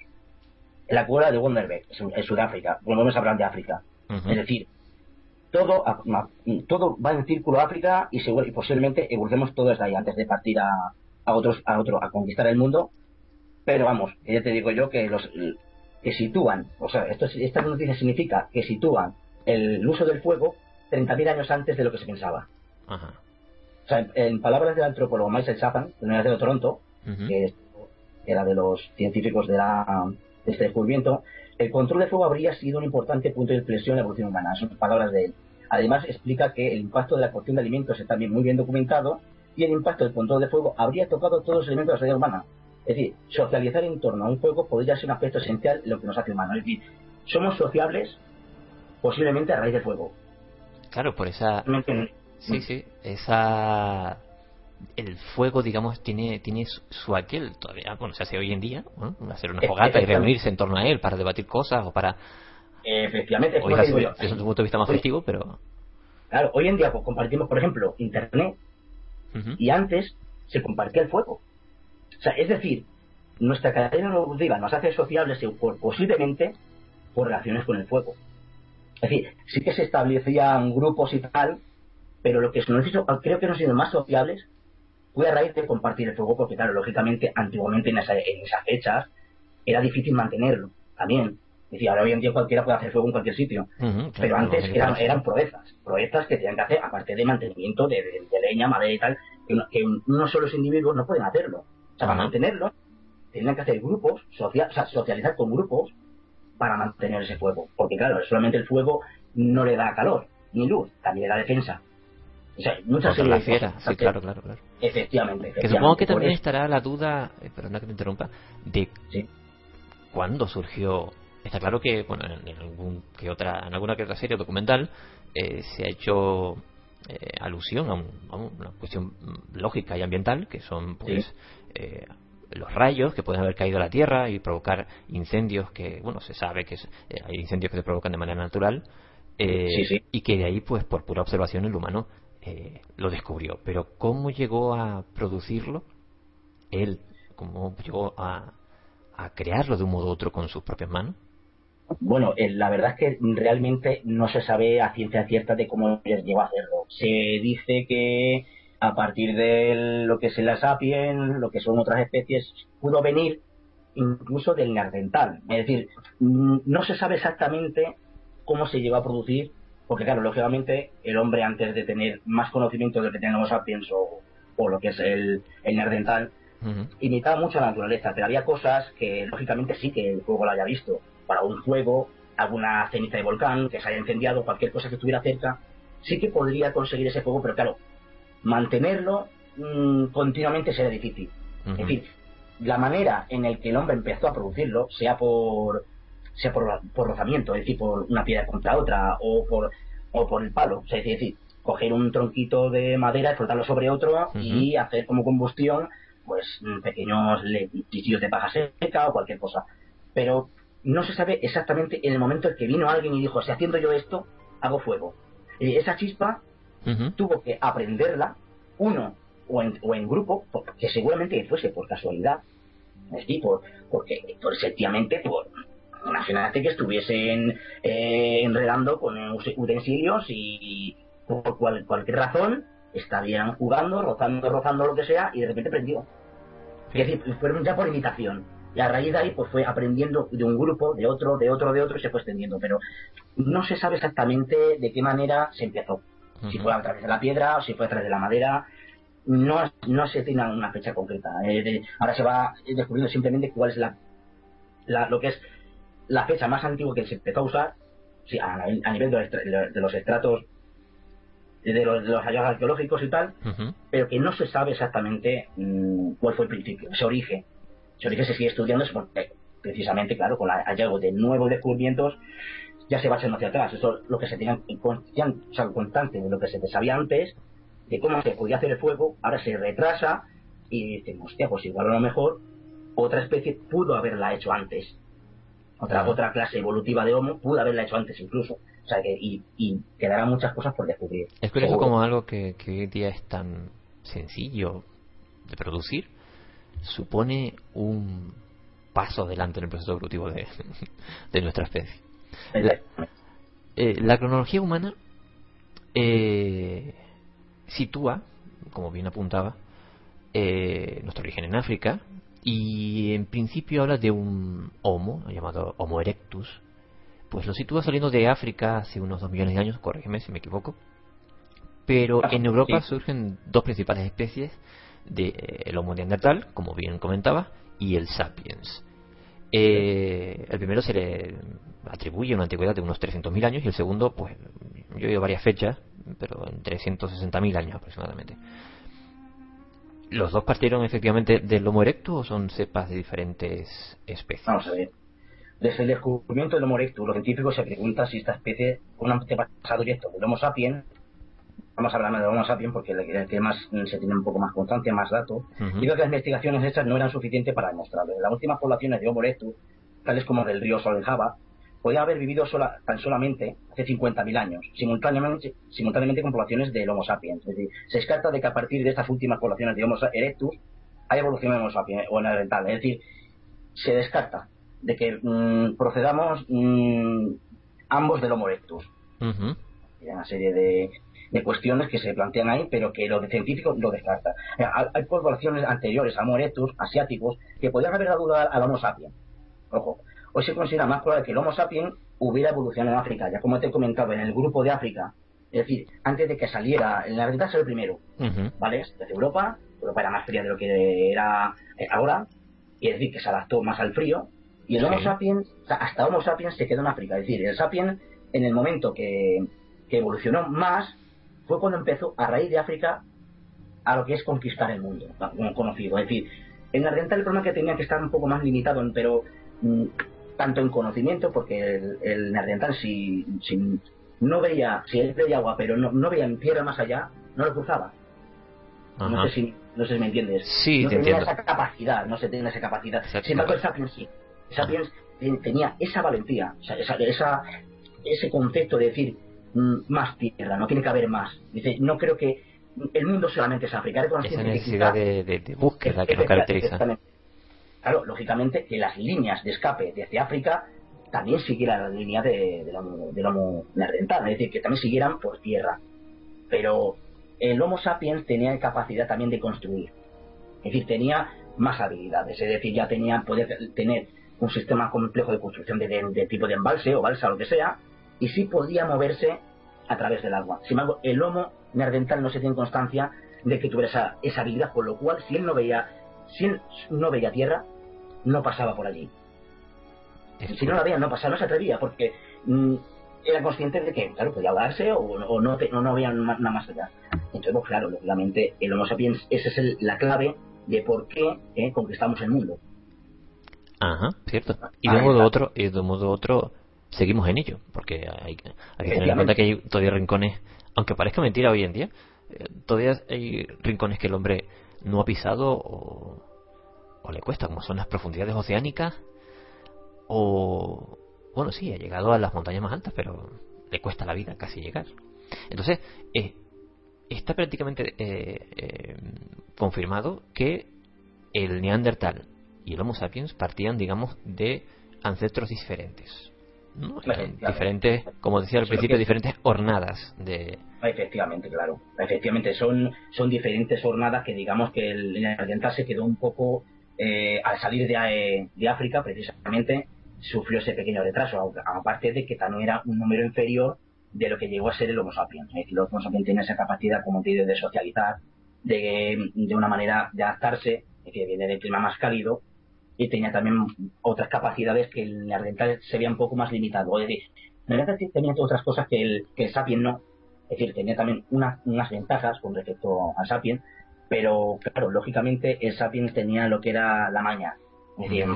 En la cueva de Wonderberg, en Sudáfrica. Volvemos a hablar de África. Es decir, todo, todo va en círculo a África y, seguro- y posiblemente evolucionemos todo desde ahí antes de partir a, a otros a otro a conquistar el mundo pero vamos ya te digo yo que los que sitúan o sea esto es- esta noticia significa que sitúan el uso del fuego 30.000 años antes de lo que se pensaba
Ajá.
o sea en, en palabras del antropólogo Michael Chapman de la Universidad de Toronto que era de los científicos de, la, de este descubrimiento, el control del fuego habría sido un importante punto de inflexión en la evolución humana. Son palabras de él. Además, explica que el impacto de la cocción de alimentos está bien, muy bien documentado y el impacto del control del fuego habría tocado todos los elementos de la sociedad humana. Es decir, socializar en torno a un fuego podría ser un aspecto esencial en lo que nos hace humanos. Es decir, somos sociables posiblemente a raíz del fuego.
Claro, por esa... Sí, sí, esa... El fuego, digamos, tiene tiene su, aquel todavía, bueno, se hace hoy en día, ¿no? hacer una fogata y reunirse en torno a él para debatir cosas o para...
Efectivamente, es digo
desde un punto de vista más festivo, pero...
Claro, hoy en día pues, compartimos, por ejemplo, Internet y antes se compartía el fuego. O sea, es decir, nuestra cadena evolutiva nos hace sociables posiblemente por relaciones con el fuego. Es decir, sí que se establecían grupos y tal, pero lo que nos hizo, creo que nos hizo más sociables fue a raíz de compartir el fuego, porque claro, lógicamente, antiguamente en, esa- en esas fechas era difícil mantenerlo también. Es decir, ahora hoy en día cualquiera puede hacer fuego en cualquier sitio.
Claro,
Pero antes
no,
eran, eran proezas, proezas que tenían que hacer, aparte de mantenimiento de, de- de leña, madera y tal, que, que unos solos individuos no pueden hacerlo. Para mantenerlo, tenían que hacer grupos, socia- o sea, socializar con grupos, para mantener ese fuego. Porque claro, solamente el fuego no le da calor ni luz, también le da defensa. O sea, muchas
fiera,
cosas.
sí, claro, claro, claro.
Efectivamente,
Que supongo que también
eso-
estará la duda, eh, perdona que te interrumpa, de cuándo surgió. Está claro que, bueno, en, algún que otra, en alguna que otra serie documental eh, se ha hecho eh, alusión a, un- a una cuestión mm, lógica y ambiental, que son, pues, eh, los rayos que pueden haber caído a la Tierra y provocar incendios que, bueno, se sabe que es- eh, hay incendios que se provocan de manera natural eh,
Sí, sí.
y que de ahí, pues, por pura observación el humano eh, lo descubrió. Pero cómo llegó a producirlo él, cómo llegó a, a crearlo de un modo u otro con sus propias manos.
Bueno, eh, la verdad es que realmente no se sabe a ciencia cierta de cómo llegó a hacerlo. Se dice que a partir de lo que es la sapien, lo que son otras especies, pudo venir incluso del neandertal. Es decir, mm, no se sabe exactamente cómo se llegó a producir, porque claro, lógicamente el hombre antes de tener más conocimiento de lo que tenían los sapiens o, o lo que es el, el neandertal, imitaba mucho a la naturaleza, pero había cosas que lógicamente sí que el fuego lo haya visto. Para un fuego, alguna ceniza de volcán que se haya incendiado, cualquier cosa que estuviera cerca, sí que podría conseguir ese fuego, pero claro, mantenerlo mm, continuamente será difícil. Es decir, la manera en el que el hombre empezó a producirlo, sea por sea por, por rozamiento, es decir, por una piedra contra otra, o por, o por el palo, o sea, es decir, coger un tronquito de madera, frotarlo sobre otro y hacer como combustión, pues mm, pequeños listillos de paja seca o cualquier cosa. Pero no se sabe exactamente en el momento en que vino alguien y dijo, si haciendo yo esto, hago fuego. Y esa chispa tuvo que aprenderla uno o en, o en grupo, que seguramente fuese por casualidad, es decir, por, porque por, efectivamente por imagínate que estuviesen eh, enredando con utensilios y por cual- cualquier razón estarían jugando, rozando, rozando lo que sea y de repente prendió. Es decir, fueron ya por imitación. Y a raíz de ahí pues fue aprendiendo de un grupo, de otro, de otro, de otro y se fue extendiendo. Pero no se sabe exactamente de qué manera se empezó. Si fue a través de la piedra o si fue a través de la madera. No, no se tiene una fecha concreta. Eh, de- ahora se va descubriendo simplemente cuál es la, la- lo que es la fecha más antigua que se empezó a usar sí, a, a nivel de los, de los estratos de los, de los hallazgos arqueológicos y tal, pero que no se sabe exactamente mm, cuál fue el principio, ese origen. Ese origen se sigue estudiando porque, precisamente, claro, con el hallazgo de nuevos descubrimientos ya se va echando hacia atrás. Eso es lo que se tenía en constante de lo que se sabía antes, de cómo se podía hacer el fuego, ahora se retrasa y dicen, hostia, pues igual a lo mejor otra especie pudo haberla hecho antes. Otra, otra clase evolutiva de Homo pudo haberla hecho antes incluso. O sea que, y, y quedarán muchas cosas por descubrir.
Es curioso como algo que, que hoy día es tan sencillo de producir supone un paso adelante en el proceso evolutivo de, de nuestra especie. La, eh, la cronología humana eh, sitúa, como bien apuntaba, eh, nuestro origen en África y en principio habla de un Homo llamado Homo erectus, pues lo sitúa saliendo de África hace unos dos millones de años, corrígeme si me equivoco. Pero en Europa
sí.
surgen dos principales especies de eh, el Homo neandertal, como bien comentaba, y el sapiens. Eh, el primero se le atribuye una antigüedad de unos 300.000 años y el segundo, pues, yo he oído varias fechas, pero entre 160.000 años aproximadamente. ¿Los dos partieron efectivamente del Homo erectus o son cepas de diferentes especies?
Vamos a ver. Desde el descubrimiento del Homo erectus, los científicos se preguntan si esta especie, un antepasado directo del Homo sapiens, vamos a hablar del Homo sapiens porque el mm, se tiene un poco más constancia, más datos,
Ujú.
y creo que las investigaciones hechas no eran suficientes para demostrarlo. Las últimas poblaciones de Homo erectus, tales como del río Sol en Java, podían haber vivido sola- tan solamente hace 50.000 años, simultáneamente, simultáneamente con poblaciones del Homo sapiens. Es decir, se descarta de que a partir de estas últimas poblaciones de Homo erectus hay evolución en Homo sapiens o en el dental. Es decir, se descarta de que mm, procedamos mm, ambos del Homo erectus. Hay una serie de, de cuestiones que se plantean ahí, pero que los científicos lo descartan. Eh, Hay, hay poblaciones anteriores a Homo erectus, asiáticos, que podrían haber dado lugar al Homo sapiens. Ojo, hoy se considera más probable que el Homo sapiens hubiera evolucionado en África, ya como te he comentado, en el grupo de África. Es decir, antes de que saliera, en la realidad salió el primero. ¿vale? Desde Europa, Europa era más fría de lo que era eh, ahora, y es decir, que se adaptó más al frío, Y el Homo
Sí.
sapiens, o sea, hasta Homo sapiens se quedó en África. Es decir, el sapiens, en el momento que, que evolucionó más, fue cuando empezó, a raíz de África, a lo que es conquistar el mundo, como conocido. Es decir, en Argental el problema que tenía que estar un poco más limitado, pero mm, tanto en conocimiento, porque el, el neandertal si, si no veía, si él veía agua, pero no, no veía en tierra más allá, no lo cruzaba. No sé si no sé si me entiendes.
Sí,
no
te
tenía
entiendo.
esa capacidad, no se tenía esa capacidad. Sin embargo, Sapiens sí. Sapiens ten- tenía esa valentía, o sea, esa, esa- ese concepto de decir mm, más tierra, no tiene que haber más. Dice, no creo que el mundo solamente es África.
Esa necesidad de, de- de búsqueda que nos
Efecti-
caracteriza.
exactamente. Claro, lógicamente que las líneas de escape desde África también siguieran la línea de, del Homo, del Homo neandertal, es decir, que también siguieran por tierra. Pero el Homo sapiens tenía capacidad también de construir. Es decir, tenía más habilidades, es decir, ya tenía, podía tener un sistema complejo de construcción de, de- de tipo de embalse o balsa lo que sea, y sí podía moverse a través del agua. Sin embargo, el Homo neandertal no se tiene constancia de que tuviera esa, esa habilidad, con lo cual, si él no veía, si él no veía tierra, no pasaba por allí. Si no la veía, no pasaba, no se atrevía, porque mm, era consciente de que, claro, podía ahogarse o, o no, te- o no había nada más allá. Entonces, pues claro, lógicamente, el Homo sapiens, esa es el- la clave de por qué eh, conquistamos el mundo.
Ajá, cierto. Y de un modo otro, y de un modo u otro, seguimos en ello, porque hay, que- hay que tener en cuenta que hay todavía rincones, aunque parezca mentira hoy en día, eh, todavía hay rincones que el hombre no ha pisado o, o le cuesta, como son las profundidades oceánicas, o, bueno, sí, ha llegado a las montañas más altas, pero le cuesta la vida casi llegar. Entonces, eh, está prácticamente eh, eh, confirmado que el Neandertal y el Homo sapiens partían, digamos, de ancestros diferentes. ¿no? Eran diferentes, como decía al principio, diferentes hornadas de...
Efectivamente, claro. Efectivamente, son, son diferentes jornadas que digamos que el neandertal se quedó un poco, eh, al salir de, eh, de África, precisamente, sufrió ese pequeño retraso, aparte de que también era un número inferior de lo que llegó a ser el Homo sapiens. El Homo sapiens tiene esa capacidad, como te digo, de socializar, de, una manera de adaptarse, que viene del clima más cálido, y tenía también otras capacidades que el neandertal se veía un poco más limitado. Es decir, neandertal tenía otras cosas que el, que el sapiens no. Es decir, tenía también una- unas ventajas con respecto al sapiens, pero claro, lógicamente el sapiens tenía lo que era la maña. Es decir,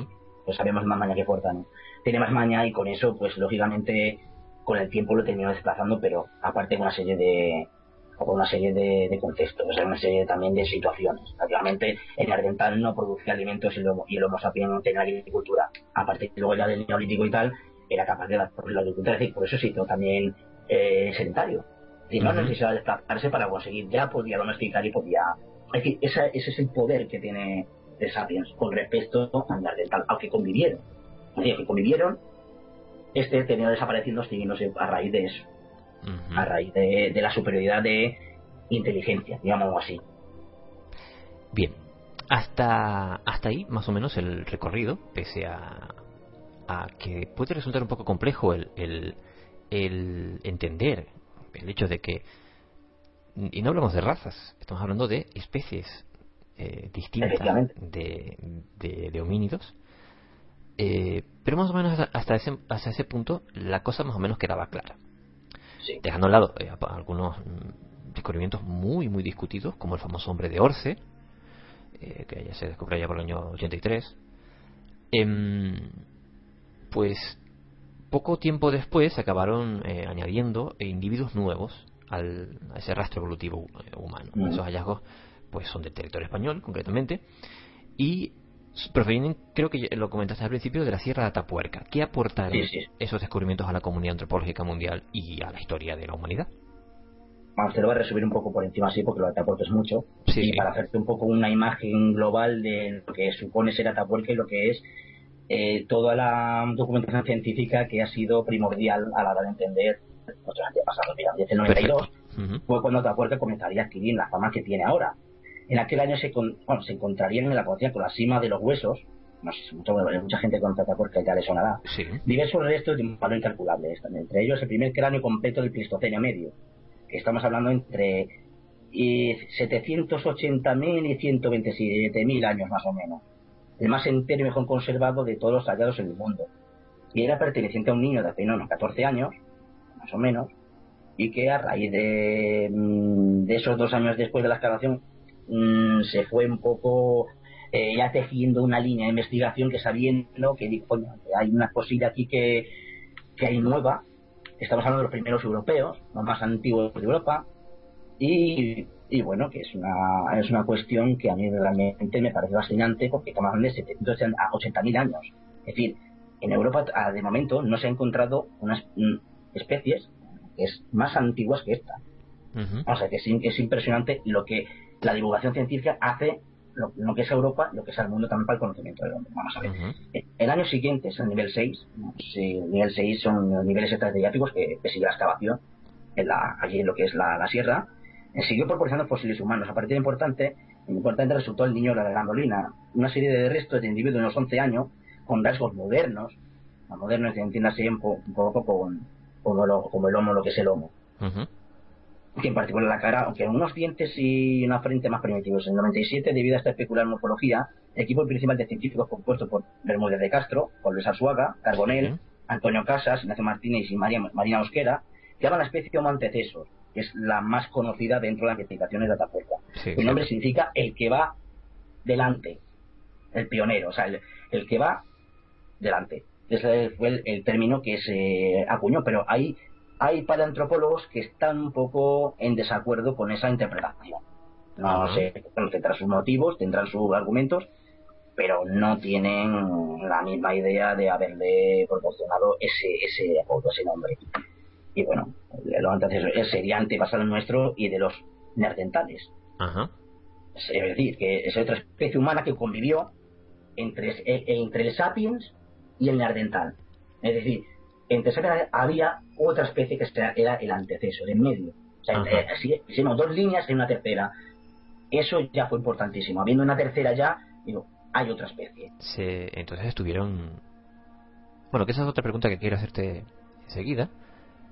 pues sabemos más maña que fuerza, ¿no? Tiene más maña y con eso, pues lógicamente con el tiempo lo terminó desplazando, pero aparte con una serie de con una serie de, de contextos, o sea, una serie también de situaciones. Prácticamente el neandertal no producía alimentos y el, homo- y el homo sapiens no tenía agricultura. Aparte luego ya del neolítico y tal, era capaz de la, la agricultura, es decir, por eso se hizo también eh, sedentario. Decir, no necesitaba desplazarse para conseguir, ya podía domesticar y podía... Es decir, esa- ese es el poder que tiene el sapiens con respecto al neandertal, aunque convivieron. Es decir, que convivieron, este terminó desapareciendo extinguiéndose a raíz de eso, a raíz de, de la superioridad de inteligencia, digamos así.
Bien, hasta, hasta ahí más o menos el recorrido, pese a, a que puede resultar un poco complejo el, el, el entender el hecho de que, y no hablamos de razas, estamos hablando de especies eh, distintas de, de, de homínidos, eh, pero más o menos hasta, ese, hasta ese punto la cosa más o menos quedaba clara. Dejando a un lado eh, algunos mm, descubrimientos muy, muy discutidos, como el famoso hombre de Orce, eh, que ya se descubrió ya por el año 83, em, pues poco tiempo después se acabaron eh, añadiendo individuos nuevos al, a ese rastro evolutivo eh, humano.
Mm.
Esos hallazgos pues son del territorio español, concretamente, y provienen, creo que lo comentaste al principio, de la Sierra de Atapuerca. ¿Qué aportaron
Sí, sí.
esos descubrimientos a la comunidad antropológica mundial y a la historia de la humanidad?
Vamos, te lo voy a resumir un poco por encima así porque lo Atapuerca es mucho.
Sí.
Y para hacerte un poco una imagen global de lo que supone ser Atapuerca y lo que es eh, toda la documentación científica que ha sido primordial a la hora de entender nuestros antepasados. Mira, desde el 92
Ujú.
fue cuando Atapuerca comenzaría a adquirir la fama que tiene ahora. En aquel año se, con- bueno, se encontrarían en la conocida con la cima de los huesos, no sé, mucho- mucha gente conoce Atapuerca ya le sonará,
Sí.
diversos restos de un valor incalculable. Entre ellos el primer cráneo completo del Pleistoceno medio, que estamos hablando entre eh, 780.000 y 127.000 años más o menos. el más entero y mejor conservado de todos los hallados en el mundo. Y era perteneciente a un niño de apenas unos 14 años, más o menos, y que a raíz de, mm, esos dos años después de la excavación mm, se fue un poco eh, ya tejiendo una línea de investigación que sabiendo que dijo, hay una cosilla aquí que, que hay nueva. Estamos hablando de los primeros europeos, los más antiguos de Europa, y, y bueno, que es una, es una cuestión que a mí realmente me parece fascinante porque estamos de 780 mil años. Es decir, en Europa ah, de momento no se han encontrado unas mm, especies es más antiguas que esta. O sea que es, es impresionante lo que la divulgación científica hace lo, lo, que es Europa, lo que es el mundo también para el conocimiento del hombre. Vamos a ver. El año siguiente es el nivel 6. Sí, el nivel 6 son los niveles estratigráficos que, que sigue la excavación en la, allí en lo que es la, la sierra. Eh, siguió proporcionando fósiles humanos. A partir de importante, importante resultó el niño de la grandolina, una serie de restos de individuos de unos 11 años con rasgos modernos, modernos entiéndase un, po, un poco con, como, lo, como el homo, lo que es el homo.
Ujú.
que en particular la cara, aunque unos dientes y una frente más primitivos. En el 97, debido a esta especular morfología, el equipo principal de científicos compuesto por Bermúdez de Castro, Juan Luis Arzuaga, Carbonell, Antonio Casas, Ignacio Martínez y María, Marina Osquera, llaman la especie Homo antecesos, que es la más conocida dentro de las investigaciones de Atapuerca.
Sí,
el nombre significa el que va delante, el pionero, o sea, el, el que va delante. Ese fue el, el término que se acuñó, pero hay hay paleantropólogos que están un poco en desacuerdo con esa interpretación. No sé, tendrán sus motivos, tendrán sus argumentos, pero no tienen la misma idea de haberle proporcionado ese ese apodo, ese nombre. Y bueno, lo entonces sería antepasado nuestro y de los neandertales.
Ajá.
Es decir, que es otra especie humana que convivió entre, eh, entre el sapiens y el neandertal. Es decir, entre sapiens había otra especie que era el antecesor, en medio. O sea,
Ajá.
eh, si hicimos dos líneas y una tercera. Eso ya fue importantísimo. Habiendo una tercera ya, digo, hay otra especie.
Se, entonces estuvieron... Bueno, que esa es otra pregunta que quiero hacerte enseguida,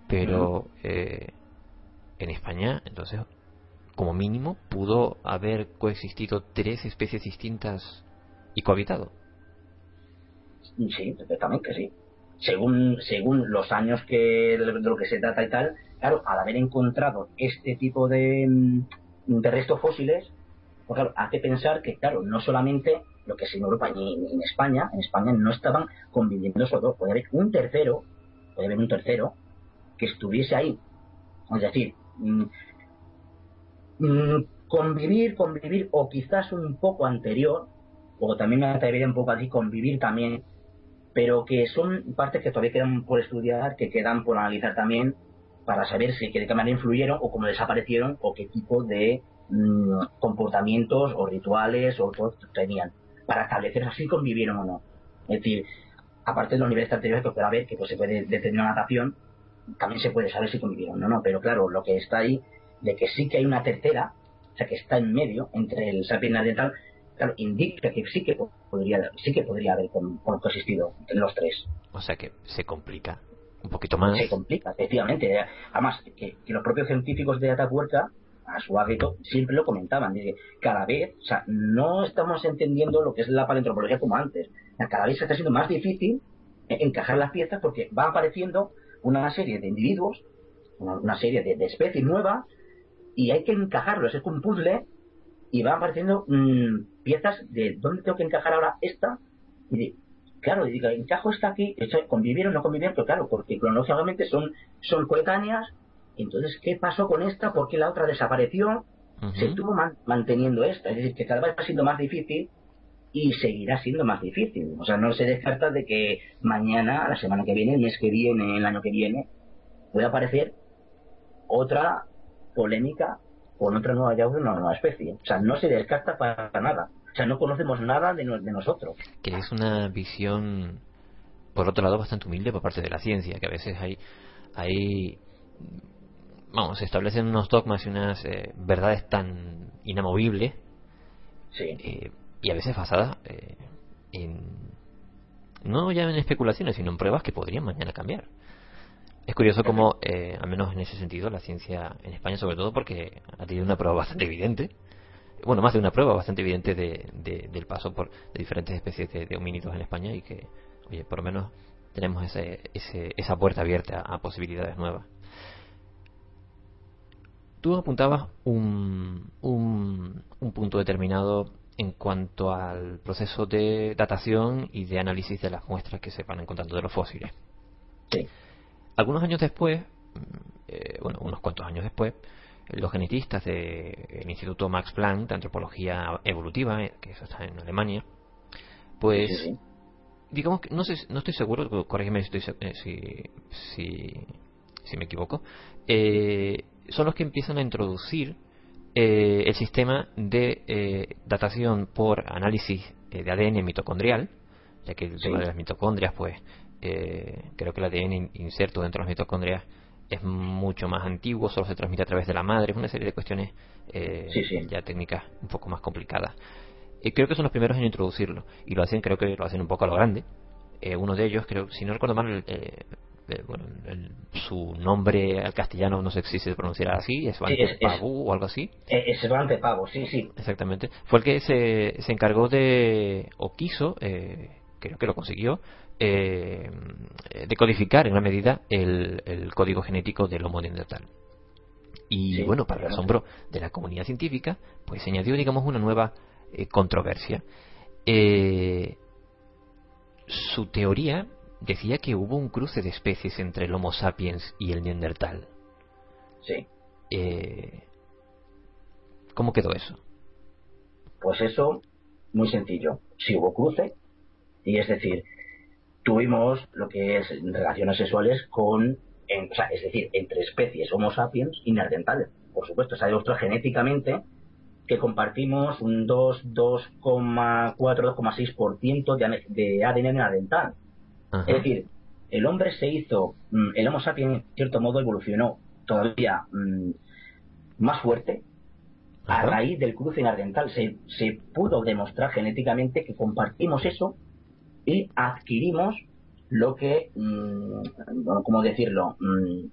pero eh, en España, entonces, como mínimo, pudo haber coexistido tres especies distintas y cohabitado.
Sí, perfectamente, sí. Según, según los años que de lo que se trata y tal, claro, al haber encontrado este tipo de, mm, de restos fósiles, pues claro, hace pensar que, claro, no solamente lo que es en Europa ni, ni en España, en España no estaban conviviendo esos dos, puede haber un tercero, puede haber un tercero que estuviese ahí. Es decir, mm, mm, convivir, convivir, o quizás un poco anterior, o también me atrevería un poco a decir convivir también, pero que son partes que todavía quedan por estudiar, que quedan por analizar también, para saber si de qué manera influyeron o cómo desaparecieron o qué tipo de mm, comportamientos o rituales o todo tenían, para establecer si convivieron o no. Es decir, aparte de los niveles anteriores que puede haber, que pues se puede determinar una datación, también se puede saber si convivieron o no, pero claro, lo que está ahí, de que sí que hay una tercera, o sea que está en medio entre el sapiens neandertal, claro, indica que sí que podría, sí que podría haber con- con- los tres.
O sea que se complica un poquito más.
Se complica, efectivamente. Además, que, que los propios científicos de Atapuerca, a su hábito, siempre lo comentaban. Dice, cada vez, o sea, no estamos entendiendo lo que es la paleontropología como antes. Cada vez se está siendo más difícil eh, encajar las piezas porque van apareciendo una serie de individuos, una, una serie de, de especies nuevas, y hay que encajarlos. Es un puzzle y van apareciendo mm, piezas de dónde tengo que encajar ahora esta. Y de- claro, y digo, encajo esta aquí, convivieron o no convivieron, pero claro, porque cronológicamente son, son coetáneas. Entonces, ¿qué pasó con esta? ¿Por qué la otra desapareció? Se estuvo man- manteniendo esta. Es decir, que cada vez va siendo más difícil y seguirá siendo más difícil. O sea, no se descarta de que mañana, la semana que viene, el mes que viene, el año que viene, pueda aparecer otra polémica con otra nueva hallazgo de una nueva especie. O sea, no se descarta para nada. O sea, no conocemos nada de, no- de nosotros.
que es una visión por otro lado bastante humilde por parte de la ciencia que a veces hay hay vamos se establecen unos dogmas y unas eh, verdades tan inamovibles eh, y a veces basadas eh, en no ya en especulaciones sino en pruebas que podrían mañana cambiar es curioso como eh, al menos en ese sentido la ciencia en España sobre todo porque ha tenido una prueba bastante evidente bueno, más de una prueba bastante evidente de, de- del paso por de diferentes especies de, homínidos en España y que, oye, por lo menos tenemos ese, ese- esa puerta abierta a posibilidades nuevas. Tú apuntabas un, un, un punto determinado en cuanto al proceso de datación y de análisis de las muestras que se van encontrando de los fósiles. Algunos años después, mm, eh, bueno, unos cuantos años después, los genetistas del Instituto Max Planck de Antropología Evolutiva, eh, que eso está en Alemania, pues
Sí, sí, sí.
digamos que no sé no estoy seguro corrígeme si, eh, si, si, si me equivoco eh, son los que empiezan a introducir eh, el sistema de eh, datación por análisis eh, de ADN mitocondrial ya que el
Sí.
tema de las mitocondrias pues eh, creo que el ADN in- inserto dentro de las mitocondrias es mucho más antiguo, solo se transmite a través de la madre, es una serie de cuestiones eh,
Sí, sí.
ya técnicas un poco más complicadas. Y creo que son los primeros en introducirlo. Y lo hacen, creo que lo hacen un poco a lo grande. Eh, uno de ellos, creo, si no recuerdo mal, eh, eh, bueno, el- su nombre al castellano no sé si se pronunciará así, es
Sí, es- es-
Pavú o algo así.
Eh, Es Svante Pavo, sí, sí.
Exactamente. Fue el que se, se encargó de, o quiso, eh, creo que lo consiguió, eh, de codificar en una medida el, el código genético del Homo neandertal. Y
Sí,
bueno, para el asombro de la comunidad científica, pues se añadió, digamos, una nueva eh, controversia. Eh, su teoría decía que hubo un cruce de especies entre el Homo sapiens y el neandertal.
Sí.
¿Cómo quedó eso?
Pues eso, muy sencillo. Si hubo cruce, y es decir, tuvimos lo que es relaciones sexuales con, en- o sea, es decir, entre especies Homo sapiens y neandertales. Por supuesto, se ha demostrado genéticamente que compartimos un 2, 2,4, 2,6% de, de ADN neandertal. Es decir, el hombre se hizo, mm, el Homo sapiens en cierto modo evolucionó todavía mm, más fuerte a raíz del cruce neandertal. Se, se pudo demostrar genéticamente que compartimos eso y adquirimos lo que, mm, bueno, ¿cómo decirlo? Mm,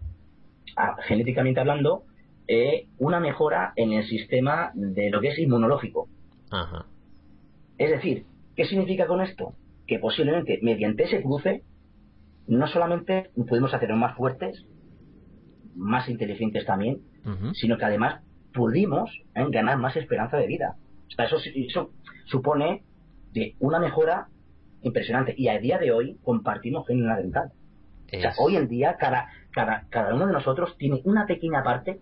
a- genéticamente hablando, eh, una mejora en el sistema de lo que es inmunológico.
Ajá.
Es decir, ¿qué significa con esto? Que posiblemente mediante ese cruce no solamente pudimos hacernos más fuertes, más inteligentes también, sino que además pudimos eh, ganar más esperanza de vida. O sea, eso, eso supone de una mejora impresionante. Y a día de hoy compartimos gen dental. O sea,
Es-
hoy en día cada, cada, cada uno de nosotros tiene una pequeña parte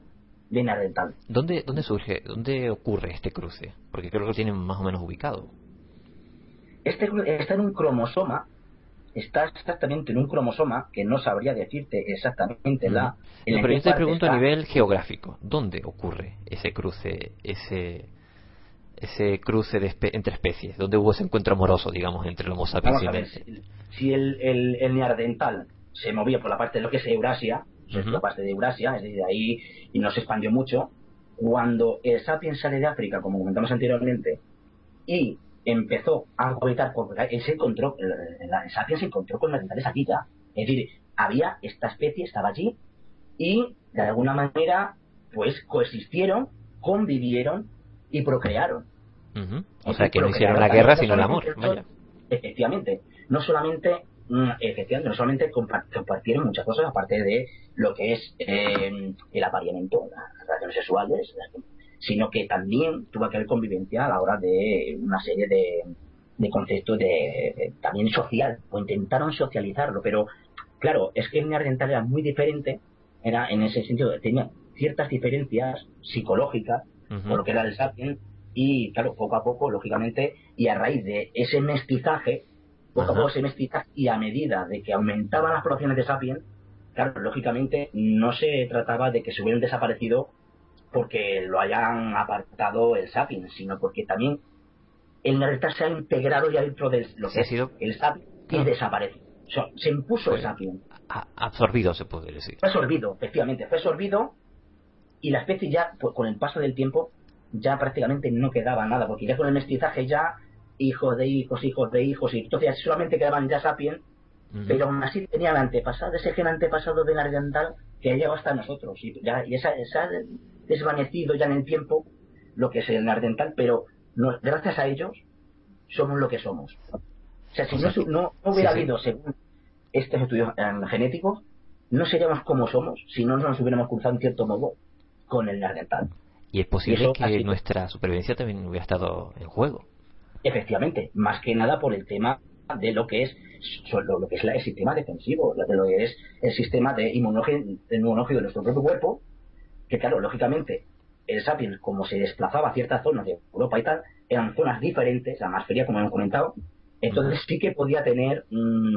de dental.
¿Dónde, ¿Dónde surge, dónde ocurre este cruce? Porque creo que lo tienen más o menos ubicado.
Este está en un cromosoma, está exactamente en un cromosoma que no sabría decirte exactamente la.
No, pero yo te pregunto a nivel geográfico. ¿Dónde ocurre ese cruce, ese ese cruce de espe- entre especies? ¿Dónde hubo ese encuentro amoroso, digamos, entre el Homo sapiens
Vamos
y
a
el
ver, si, si el, el, el neandertal se movía por la parte de lo que es Eurasia, es
Ujú.
la parte de Eurasia, es decir, ahí y no se expandió mucho, cuando el sapiens sale de África, como comentamos anteriormente, y empezó a habitar, porque él se encontró, el, el- el sapiens se encontró con neandertales aquí ya, es decir, había esta especie, estaba allí, y de alguna manera, pues coexistieron, convivieron y procrearon.
O sea, que no hicieron la guerra,
no
sino el amor. Vaya.
efectivamente, no solamente mm, efectivamente, no solamente compa- compartieron muchas cosas aparte de lo que es eh, el apareamiento, las relaciones sexuales, sino que también tuvo que haber convivencia a la hora de una serie de, de conceptos de, de- también social, o intentaron socializarlo, pero claro, es que el neandertal era muy diferente, era en ese sentido, tenía ciertas diferencias psicológicas
Ujú.
por lo que era el sapiens y claro poco a poco lógicamente y a raíz de ese mestizaje poco a poco ese mestizaje y a medida de que aumentaban las poblaciones de sapiens claro lógicamente no se trataba de que se hubieran desaparecido porque lo hayan apartado el sapiens sino porque también el neandertal se ha integrado ya dentro de lo que
ha sido-
el sapiens y
Claro.
desaparece o sea, se impuso el
A- absorbido, se puede decir.
fue absorbido, efectivamente, fue absorbido y la especie ya, pues, con el paso del tiempo, ya prácticamente no quedaba nada, porque ya con el mestizaje ya hijos de hijos, hijos de hijos, y entonces solamente quedaban ya sapiens, pero aún así tenían antepasado, ese gen antepasado de la dental que ha llegado hasta nosotros, y, ya, y esa, esa desvanecido ya en el tiempo, lo que es el nardental, pero no- gracias a ellos somos lo que somos. O sea, si no, no, no hubiera
Sí, sí.
habido, según estos estudios eh, genéticos, no seríamos como somos si no nos hubiéramos cruzado en cierto modo con el nardental.
Y es posible
eso
que nuestra supervivencia también hubiera estado en juego.
Efectivamente, más que nada por el tema de lo que es lo, lo que es la- el sistema defensivo, lo de lo que es el sistema de inmunológico, de nuestro propio cuerpo, que claro, lógicamente, el sapiens, como se desplazaba a ciertas zonas de Europa y tal, eran zonas diferentes, la más fría, como hemos comentado, entonces sí que podía tener mm,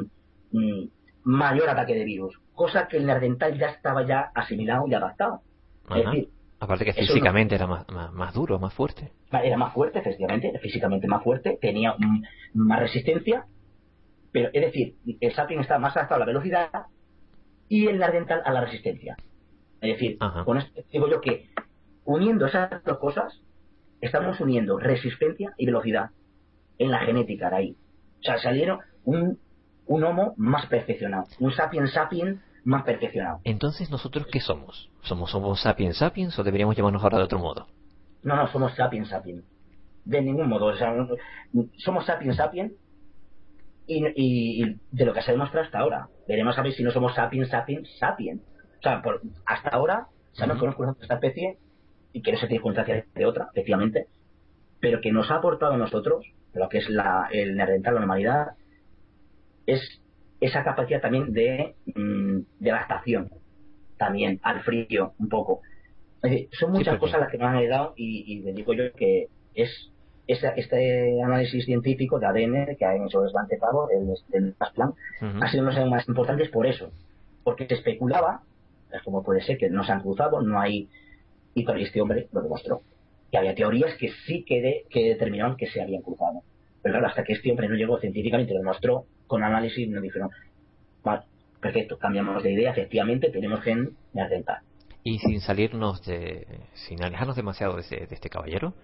mm, mayor ataque de virus, cosa que el Nerdental ya estaba ya asimilado y adaptado. Es decir,
Aparte que
no-
físicamente era más, más, más duro, más fuerte.
era más fuerte, efectivamente, físicamente más fuerte, tenía más resistencia, pero es decir, el Sapien está más adaptado a la velocidad y el Nardental a la resistencia. Es decir, con esto digo yo que uniendo esas dos cosas, estamos uniendo resistencia y velocidad en la genética de ahí. O sea, salieron un, un homo más perfeccionado, un sapien sapien más perfeccionado.
Entonces, ¿nosotros qué somos? ¿Somos Homo sapiens sapiens o deberíamos llamarnos ahora de otro modo?
No, no, somos sapiens sapiens. De ningún modo. O sea, somos sapiens sapiens y, y- y de lo que se ha demostrado hasta ahora. Veremos a ver si no somos sapiens sapiens sapiens. O sea, por- hasta ahora sabemos que nos conocemos de esta especie y que no se tiene de otra, efectivamente, pero que nos ha aportado a nosotros, lo que es la, el neandertal, la normalidad, es esa capacidad también de, mm, de adaptación, también al frío, un poco. Es decir, son muchas cosas las que me han ayudado y, y le digo yo que es esa- este análisis científico de ADN que ha hecho Svante Pavo, el, el
Ujú.
ha sido uno de los más importantes por eso, porque se especulaba, es como puede ser que no se han cruzado, no hay, y con este hombre lo demostró, que había teorías que sí que, de- que determinaban que se habían cruzado. Pero claro, hasta que este hombre no llegó científicamente, lo demostró con análisis, nos dijeron, vale, perfecto, cambiamos de idea, efectivamente tenemos gen neandertal.
Y sin salirnos de. sin alejarnos demasiado de, ese- de este caballero,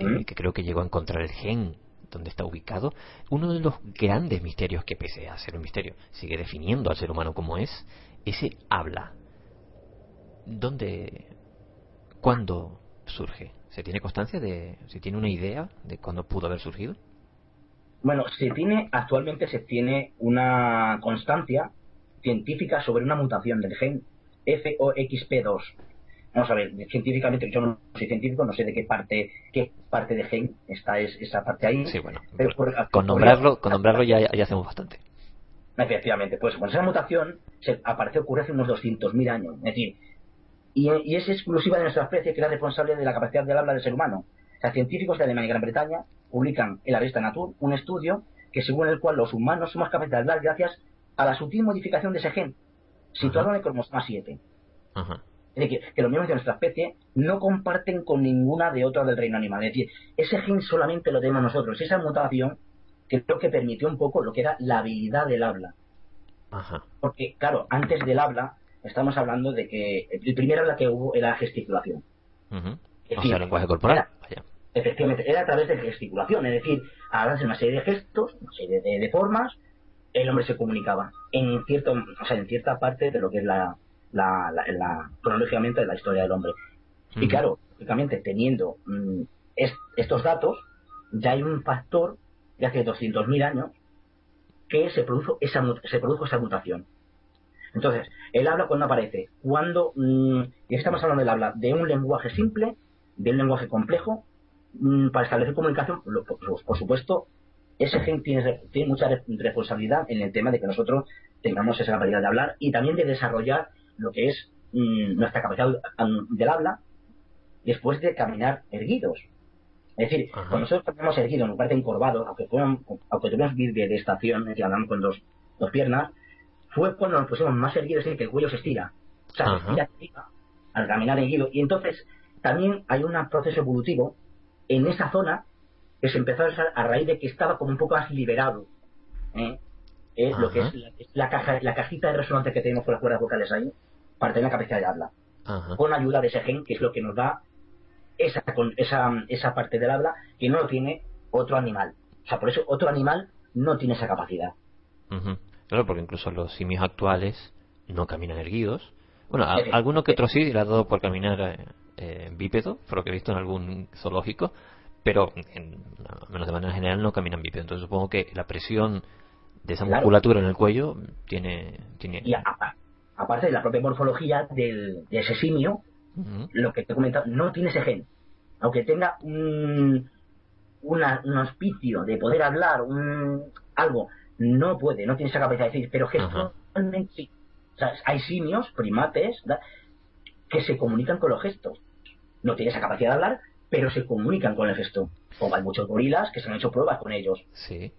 eh, que creo que llegó a encontrar el gen donde está ubicado, uno de los grandes misterios que, pese a ser un misterio, sigue definiendo al ser humano como es, ese habla. ¿Dónde. cuándo surge? ¿Se tiene constancia de. se tiene una idea de cuándo pudo haber surgido?
Bueno, se tiene, actualmente se tiene una constancia científica sobre una mutación del gen FOXP2. Vamos a ver, científicamente, yo no soy científico, no sé de qué parte, qué parte de gen está es- esa parte ahí.
Sí, bueno,
Pero por-
Con nombrarlo, con nombrarlo ya, ya hacemos bastante.
Efectivamente, pues con esa mutación se apareció ocurre hace unos 200.000 años. Es decir, y, y es exclusiva de nuestra especie que es la responsable de la capacidad del habla del ser humano. O sea, científicos de Alemania y Gran Bretaña publican en la revista Nature un estudio que según el cual los humanos somos capaces de hablar gracias a la sutil modificación de ese gen, situado en el cromosoma 7.
Ajá.
Es decir, que los miembros de nuestra especie no comparten con ninguna de otras del reino animal. Es decir, ese gen solamente lo tenemos nosotros. Esa mutación creo que permitió un poco lo que era la habilidad del habla.
Ajá.
Porque, claro, antes del habla, estamos hablando de que el primer habla que hubo era la gesticulación.
O sea, lenguaje corporal.
era-. Efectivamente, era a través de gesticulación, es decir, a base de una serie de gestos, una serie de, de formas, el hombre se comunicaba en cierto, o sea, en cierta parte de lo que es la, la, la, la- cronológicamente de la historia del hombre. Y claro, lógicamente, teniendo mm, es- estos datos, ya hay un factor de hace 200.000 años que se produjo esa, se produjo esa mutación. Entonces, el habla cuando aparece, cuando, mm, y estamos hablando del habla, de un lenguaje simple, de un lenguaje complejo, para establecer comunicación, por, supuesto, ese gen tiene, tiene mucha re- responsabilidad en el tema de que nosotros tengamos esa capacidad de hablar y también de desarrollar lo que es mm, nuestra capacidad mm, del habla después de caminar erguidos. Es decir, cuando nosotros caminamos erguidos, en lugar de encorvados, aunque, fueran, aunque vídeo de estación, es decir, andamos con dos, dos piernas, fue cuando nos pusimos más erguidos, es decir, que el cuello se estira. O sea, se estira arriba al caminar erguido. Y entonces también hay un proceso evolutivo en esa zona que se empezó a usar a raíz de que estaba como un poco más liberado. ¿eh? Eh, lo que es la, caja, la cajita de resonancia que tenemos con las cuerdas vocales ahí, para tener la capacidad de habla.
Ajá.
Con ayuda de ese gen, que es lo que nos da esa, con- esa, esa parte del habla que no lo tiene otro animal. O sea, por eso otro animal no tiene esa capacidad.
Ujú. Claro, porque incluso los simios actuales no caminan erguidos. Bueno, a- alguno que otro sí le ha dado por caminar eh, bípedo, por lo que he visto en algún zoológico, pero en, al menos de manera general no caminan bípedo. Entonces supongo que la presión de esa
Claro.
musculatura en el cuello tiene... tiene
Y a- a- aparte de la propia morfología del, de ese simio, lo que te he comentado, no tiene ese gen. Aunque tenga un, una- un auspicio de poder hablar, un, algo, no puede, no tiene esa capacidad de decir, pero gestualmente sí. O sea, hay simios, primates, ¿da? que se comunican con los gestos. No tiene esa capacidad de hablar, pero se comunican con el gesto. Como hay muchos gorilas que se han hecho pruebas con ellos.
Sí.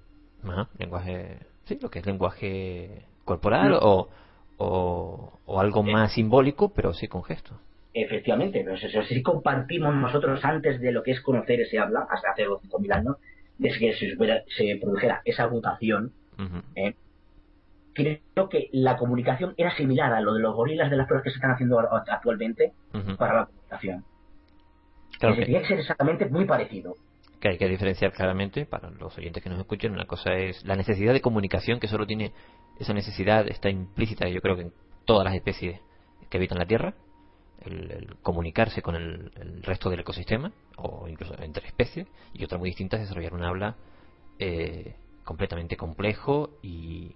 Ajá, lenguaje... Sí, lo que es lenguaje corporal
No.
o, o, o algo más simbólico, pero sí con gestos.
Efectivamente, pero eso sí compartimos nosotros antes de lo que es conocer ese habla, hasta hace 5.000 años, desde que se, produjera esa mutación. ¿eh? creo que la comunicación era similar a lo de los gorilas de las pruebas que se están haciendo actualmente para la comunicación.
Claro
que
que-
tenía que ser exactamente muy parecido.
que hay que diferenciar claramente para los oyentes que nos escuchen. Una cosa es la necesidad de comunicación, que solo tiene esa necesidad, está implícita, yo creo que en todas las especies que habitan la Tierra, el, el comunicarse con el, el resto del ecosistema, o incluso entre especies, y otra muy distinta es desarrollar un habla eh, completamente complejo y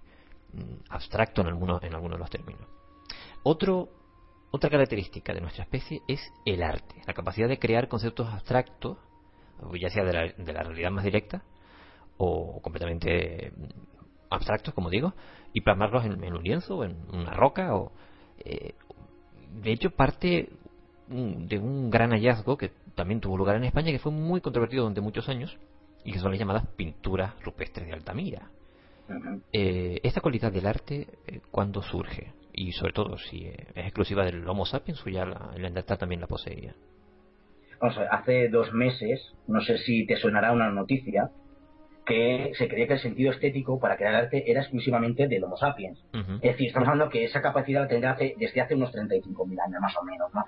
mm, abstracto en algunos en algunos de los términos. Otro, otra característica de nuestra especie es el arte, la capacidad de crear conceptos abstractos, ya sea de la, de la realidad más directa o completamente mm, abstractos, como digo, y plasmarlos en, en un lienzo, o en una roca. O, eh, de hecho, parte mm, de un gran hallazgo que también tuvo lugar en España, que fue muy controvertido durante muchos años, y que son las llamadas pinturas rupestres de Altamira. Eh, esta cualidad del arte, eh, ¿cuándo surge? Y sobre todo, si es exclusiva del Homo sapiens o ya la, el Neandertal también la poseía.
Vamos a ver, hace dos meses, no sé si te sonará una noticia, que se creía que el sentido estético para crear arte era exclusivamente del Homo sapiens. Es decir, estamos hablando que esa capacidad la tendrá hace- desde hace unos 35.000 años, más o menos, ¿no?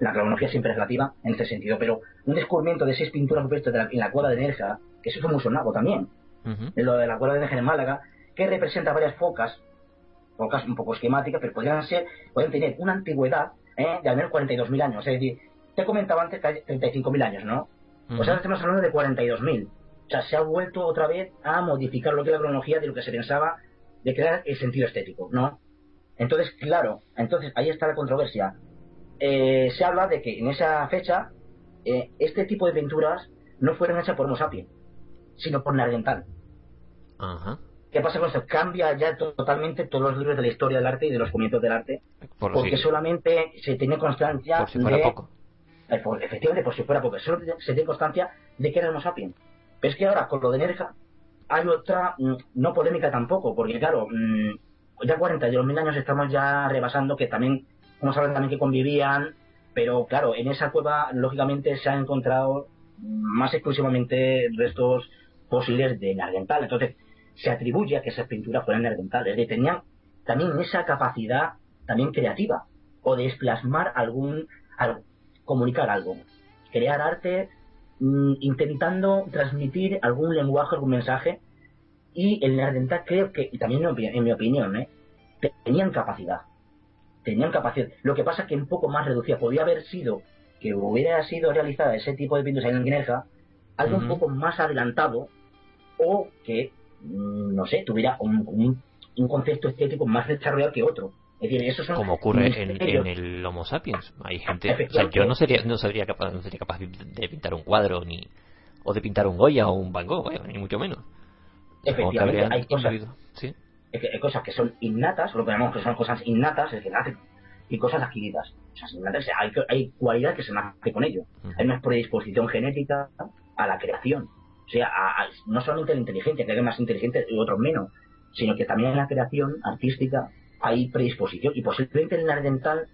La cronología siempre es relativa en este sentido, pero un descubrimiento de seis pinturas rupestres en la cueva de Nerja, que eso fue muy sonado también, de lo de la cueva de Nerja en Málaga, que representa varias focas, focas un poco esquemáticas, pero podrían ser, pueden tener una antigüedad ¿eh? de al menos 42.000 años. Es decir, te comentaba antes que hay 35.000 años, ¿no? Pues ahora estamos hablando de 42.000. O sea, se ha vuelto otra vez a modificar lo que es la cronología de lo que se pensaba de crear el sentido estético, ¿no? Entonces, claro, entonces ahí está la controversia. Eh, se habla de que en esa fecha eh, este tipo de pinturas no fueron hechas por Homo sapiens, sino por Nardental.
Ajá.
¿Qué pasa con esto? Cambia ya to- totalmente todos los libros de la historia del arte y de los comienzos del arte,
Por
porque solamente se tiene constancia
por si fuera
de...
poco.
Eh, efectivamente, por si fuera poco, solo se tiene constancia de que era Homo sapiens. Pero es que ahora, con lo de Nerja, hay otra, mm, no polémica tampoco, porque claro, mm, ya 42.000 años estamos ya rebasando, que también, como saben también que convivían, pero claro, en esa cueva, lógicamente, se han encontrado más exclusivamente restos fósiles de Nardental. Entonces, se atribuye a que esas pinturas fueran Nardental. Es decir, tenían también esa capacidad también creativa, o de plasmar algún, algo, comunicar algo, crear arte mm, intentando transmitir algún lenguaje, algún mensaje, y el Nardental creo que, y también en mi, opi- en mi opinión, ¿eh? te- tenían capacidad, tenían capacidad. Lo que pasa es que un poco más reducida, podía haber sido que hubiera sido realizada ese tipo de pinturas en Nerja, algo un poco más adelantado, o que, no sé, tuviera un, un, un concepto estético más desarrollado que otro. Es decir, eso son
como ocurre en, el Homo sapiens. Hay gente, o sea, yo no sería, no sería capaz, no sería capaz de pintar un cuadro ni o de pintar un Goya o un Van Gogh, eh, ni mucho menos.
Efectivamente, hay cosas,
sí.
hay cosas que son innatas, lo que llamamos que son cosas innatas, es nacen, y cosas adquiridas. O sea, hay, hay cualidades que se nace con ello. Hay una predisposición genética a la creación. O sea, a- a- no solamente la inteligencia, que hay más inteligentes y otros menos, sino que también en la creación artística hay predisposición. Y posiblemente en el Nardental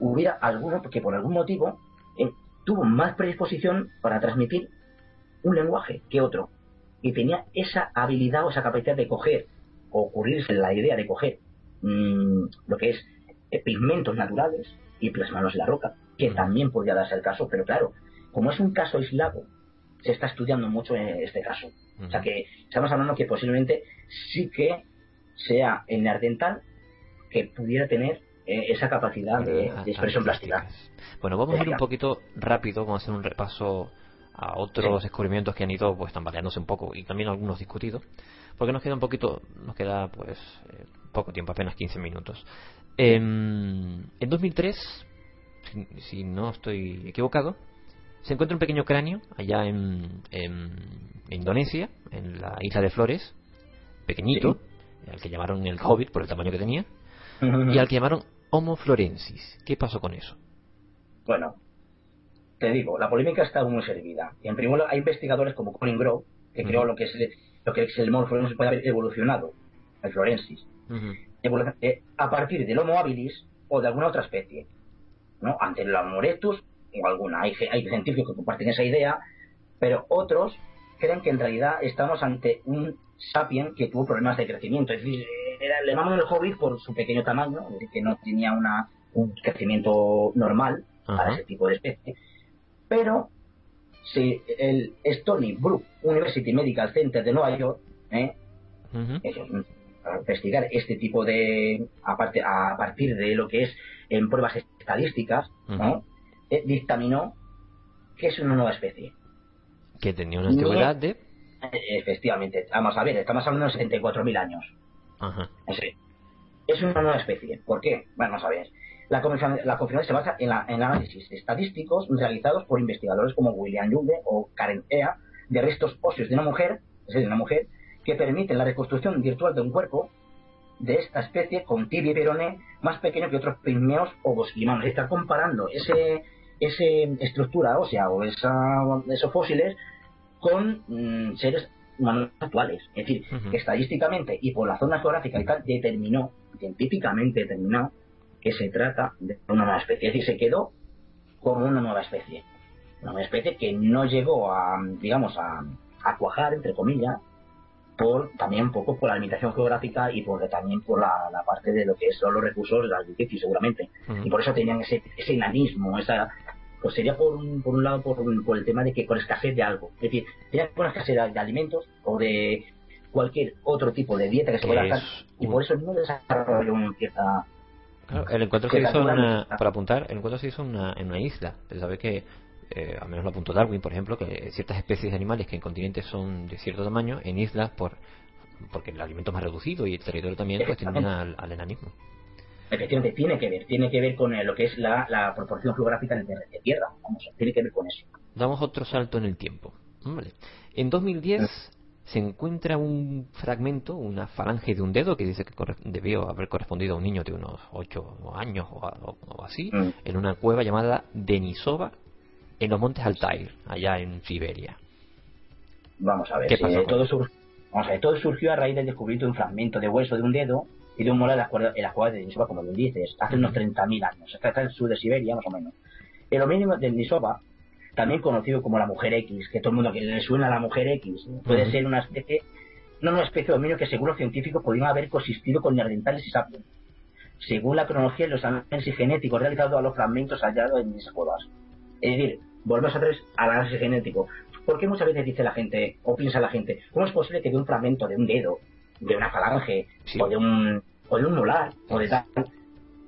hubiera alguno que por algún motivo eh, tuvo más predisposición para transmitir un lenguaje que otro. Y tenía esa habilidad o esa capacidad de coger, o ocurrirse la idea de coger mm, lo que es eh, pigmentos naturales y plasmarlos en la roca, que también podría darse el caso, pero claro, como es un caso aislado, se está estudiando mucho en este caso. O sea que estamos hablando que posiblemente sí que sea el Nardental que pudiera tener eh, esa capacidad de, de expresión plástica.
Bueno, vamos a ir un poquito rápido, vamos a hacer un repaso a otros
Sí.
descubrimientos que han ido pues tambaleándose un poco y también algunos discutidos, porque nos queda un poquito, nos queda pues eh, poco tiempo, apenas 15 minutos. Em, en 2003, si, si no estoy equivocado, se encuentra un pequeño cráneo allá en, en Indonesia, en la isla de Flores, pequeñito, al que llamaron el Hobbit por el tamaño que tenía, y al que llamaron Homo florensis. ¿Qué pasó con eso?
Bueno, te digo, la polémica está muy servida. En primer lugar, hay investigadores como Colin Grove, que creó lo que es lo que es el Homo florensis puede haber evolucionado, el florensis, eh, a partir del Homo habilis o de alguna otra especie, ¿no? Ante el Homo erectus o alguna. Hay, hay científicos que comparten esa idea, pero otros creen que en realidad estamos ante un sapien que tuvo problemas de crecimiento. Es decir, era, le llamaban el hobbit por su pequeño tamaño, es decir, que no tenía una, un crecimiento normal para ese tipo de especie. Pero si el Stony Brook University Medical Center de Nueva York, ¿eh? para investigar este tipo de aparte a partir de lo que es en pruebas estadísticas ¿no? Eh, dictaminó que es una nueva especie
Que tenía una antigüedad de...
Eh, efectivamente vamos a ver estamos hablando de 74.000 años
Ajá.
Sí. es una nueva especie ¿por qué? bueno, vamos a ver la confirmación se basa en, la- en análisis estadísticos realizados por investigadores como William Young o Karen Ea de restos óseos de una mujer, es decir, de una mujer, que permiten la reconstrucción virtual de un cuerpo de esta especie con tibia y peroné más pequeño que otros pigmeos o bosquimanos. Está comparando ese, ese estructura ósea o esa, esos fósiles con mm, seres humanos actuales. Es decir, que estadísticamente y por la zona geográfica y tal, determinó, científicamente determinó, que se trata de una nueva especie. Es decir, se quedó como una nueva especie. Una nueva especie que no llegó a, digamos, a, a cuajar, entre comillas, por también un poco por la limitación geográfica y por también por la, la parte de lo que son los recursos de riquezas seguramente y por eso tenían ese, ese enanismo esa pues sería por un, por un lado por, por el tema de que por escasez de algo es decir tenían una escasez de, de alimentos o de cualquier otro tipo de dieta que se pueda hacer y por eso no desarrolló una cierta
Claro, el encuentro se hizo una, para apuntar, el encuentro se hizo en una, en una isla. Se sabe que, eh, al menos lo apuntó Darwin, por ejemplo, que ciertas especies de animales que en continentes son de cierto tamaño, en islas, por porque el alimento es más reducido y el territorio también, pues tienden al, al enanismo.
Efectivamente tiene que ver tiene que ver con eh, lo que es la, la proporción geográfica de, de tierra vamos tiene que ver con eso
Damos otro salto en el tiempo. Vale. En 2010 se encuentra un fragmento, una falange de un dedo que dice que corre- debió haber correspondido a un niño de unos 8 años o, o- o así, en una cueva llamada Denisova en los montes Altair, allá en Siberia.
Vamos a ver,
¿Qué
sí,
pasó
eh, todo, sur- vamos a ver, todo surgió a raíz del descubrimiento de un fragmento de hueso de un dedo y de un molar en las cuerdas- en las cuevas de Denisova, como bien dices, hace unos 30.000 años. Está en el sur de Siberia, más o menos. El homínimo de Denisova, también conocido como la mujer X, que todo el mundo que le suena a la mujer X, puede
Ujú.
ser una especie, no una especie de dominio que según los científicos podrían haber coexistido con neandertales y sapiens. Según la cronología y los análisis genéticos realizados a los fragmentos hallados en esas cuevas. Es decir, volvemos otra vez al análisis genético. ¿Por qué muchas veces dice la gente, o piensa la gente, cómo es posible que de un fragmento de un dedo, de una falange, o de un o de un molar, o de tal,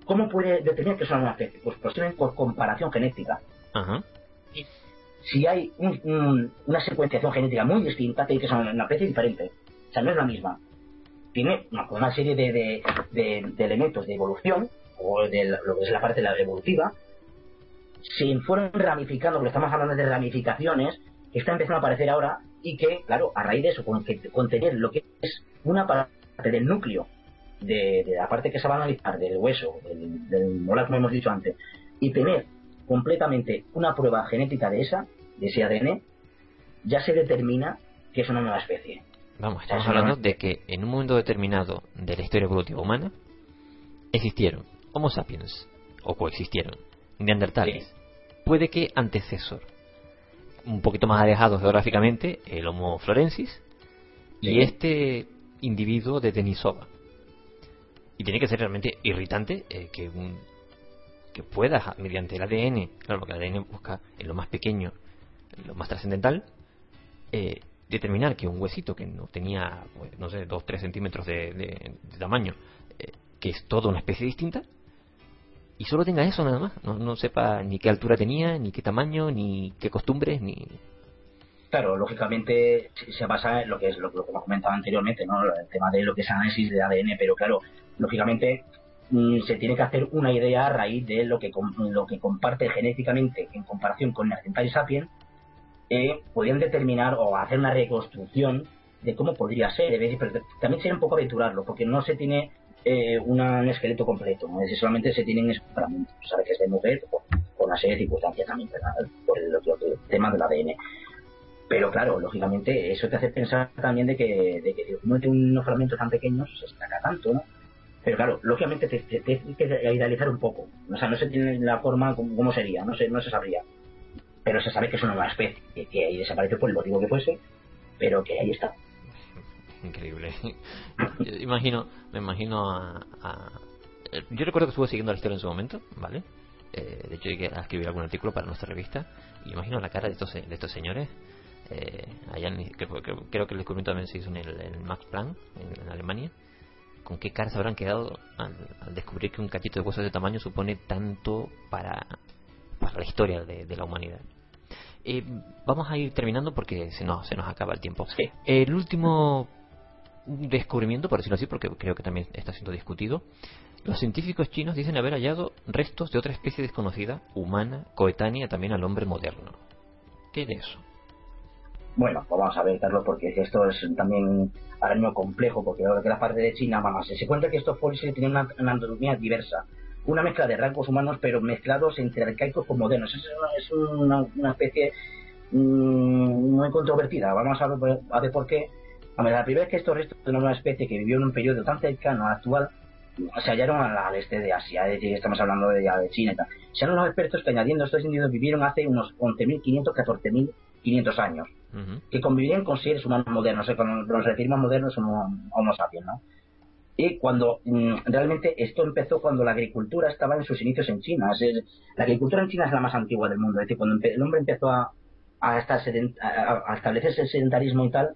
¿cómo puede determinar que son una especie? Pues posiblemente por comparación genética.
Ajá.
Si hay un- un- una secuenciación genética muy distinta, tiene que ser una especie diferente. O sea, no es la misma. Tiene una, una serie de, de- de- de elementos de evolución, o de la- lo que es la parte de la evolutiva, se fueron ramificando, porque estamos hablando de ramificaciones, que están empezando a aparecer ahora y que, claro, a raíz de eso, con que contener lo que es una parte del núcleo, de, de la parte que se va a analizar, del hueso, del, del molar, como hemos dicho antes, y tener completamente una prueba genética de esa, de ese ADN, ya se determina que es una nueva especie.
Vamos, estamos hablando de que en un momento determinado de la historia evolutiva humana existieron Homo sapiens o coexistieron neandertales. Puede que antecesor, un poquito más alejados geográficamente, el Homo florensis y
Sí.
este individuo de Denisova. Y tiene que ser realmente irritante eh, que un, que puedas mediante el ADN, claro, porque el ADN busca en lo más pequeño, en lo más trascendental, eh, determinar que un huesito que no tenía, pues, no sé, 2-3 centímetros de, de- tamaño, eh, que es toda una especie distinta, y solo tenga eso nada más, no, no sepa ni qué altura tenía, ni qué tamaño, ni qué costumbres, ni...
Claro, lógicamente se basa en lo que es lo, que hemos comentado anteriormente, ¿no? El tema de lo que es análisis de ADN, pero claro, lógicamente mm, se tiene que hacer una idea a raíz de lo que lo que comparte genéticamente en comparación con Neanderthal y Sapiens, eh, podrían determinar o hacer una reconstrucción de cómo podría ser, pero también sería un poco aventurarlo, porque no se tiene eh, un esqueleto completo, ¿no? es decir, solamente se tienen fragmentos, sabe que es de mujer por, por una serie de circunstancias también, ¿verdad? por el, el tema del ADN. Pero claro, lógicamente, eso te hace pensar también de que, de que uno tiene unos fragmentos tan pequeños, se destaca tanto, ¿no? Pero claro, lógicamente te, te- te- tienes que idealizar un poco. O sea, no se tiene la forma como, sería, no se, no se sabría. Pero se sabe que es una nueva especie, que, que ahí desapareció por el motivo que fuese, pero que ahí está.
Increíble. Imagino, me imagino a, eh, Yo recuerdo que estuve siguiendo la historia en su momento, ¿vale? Eh, de hecho, llegué a escribir algún artículo para nuestra revista. Y imagino la cara de estos, de estos señores. Eh, allá en- creo que el descubrimiento también se hizo en el, en Max Planck, en, en Alemania. ¿Con qué caras habrán quedado al, al descubrir que un cachito de hueso de ese tamaño supone tanto para, para la historia de, de la humanidad? Eh, vamos a ir terminando porque se nos, se nos acaba el tiempo. El último descubrimiento, por decirlo así, porque creo que también está siendo discutido. Los científicos chinos dicen haber hallado restos de otra especie desconocida, humana, coetánea también al hombre moderno. ¿Qué de eso?
Bueno, pues vamos a ver, Carlos, porque esto es también ahora mismo complejo, porque ahora que la parte de China, vamos, se cuenta que estos fósiles tienen una, una diversa, una mezcla de rasgos humanos, pero mezclados entre arcaicos con modernos. Es es una, especie mm, muy controvertida. Vamos a ver, por qué. A ver, la primera vez que estos restos de una especie que vivió en un periodo tan cercano al actual se hallaron al, este de Asia, es decir, estamos hablando de, China y tal. Se han los expertos que añadiendo estos individuos vivieron hace unos 11.500, 14.500 años que convivían con seres humanos modernos, cuando nos referimos modernos somos homo sapiens, ¿no? Y cuando mm, realmente esto empezó cuando la agricultura estaba en sus inicios en China. Es decir, la agricultura en China es la más antigua del mundo. Es decir, cuando el hombre empezó a, a, sedent- a- a establecerse el sedentarismo y tal,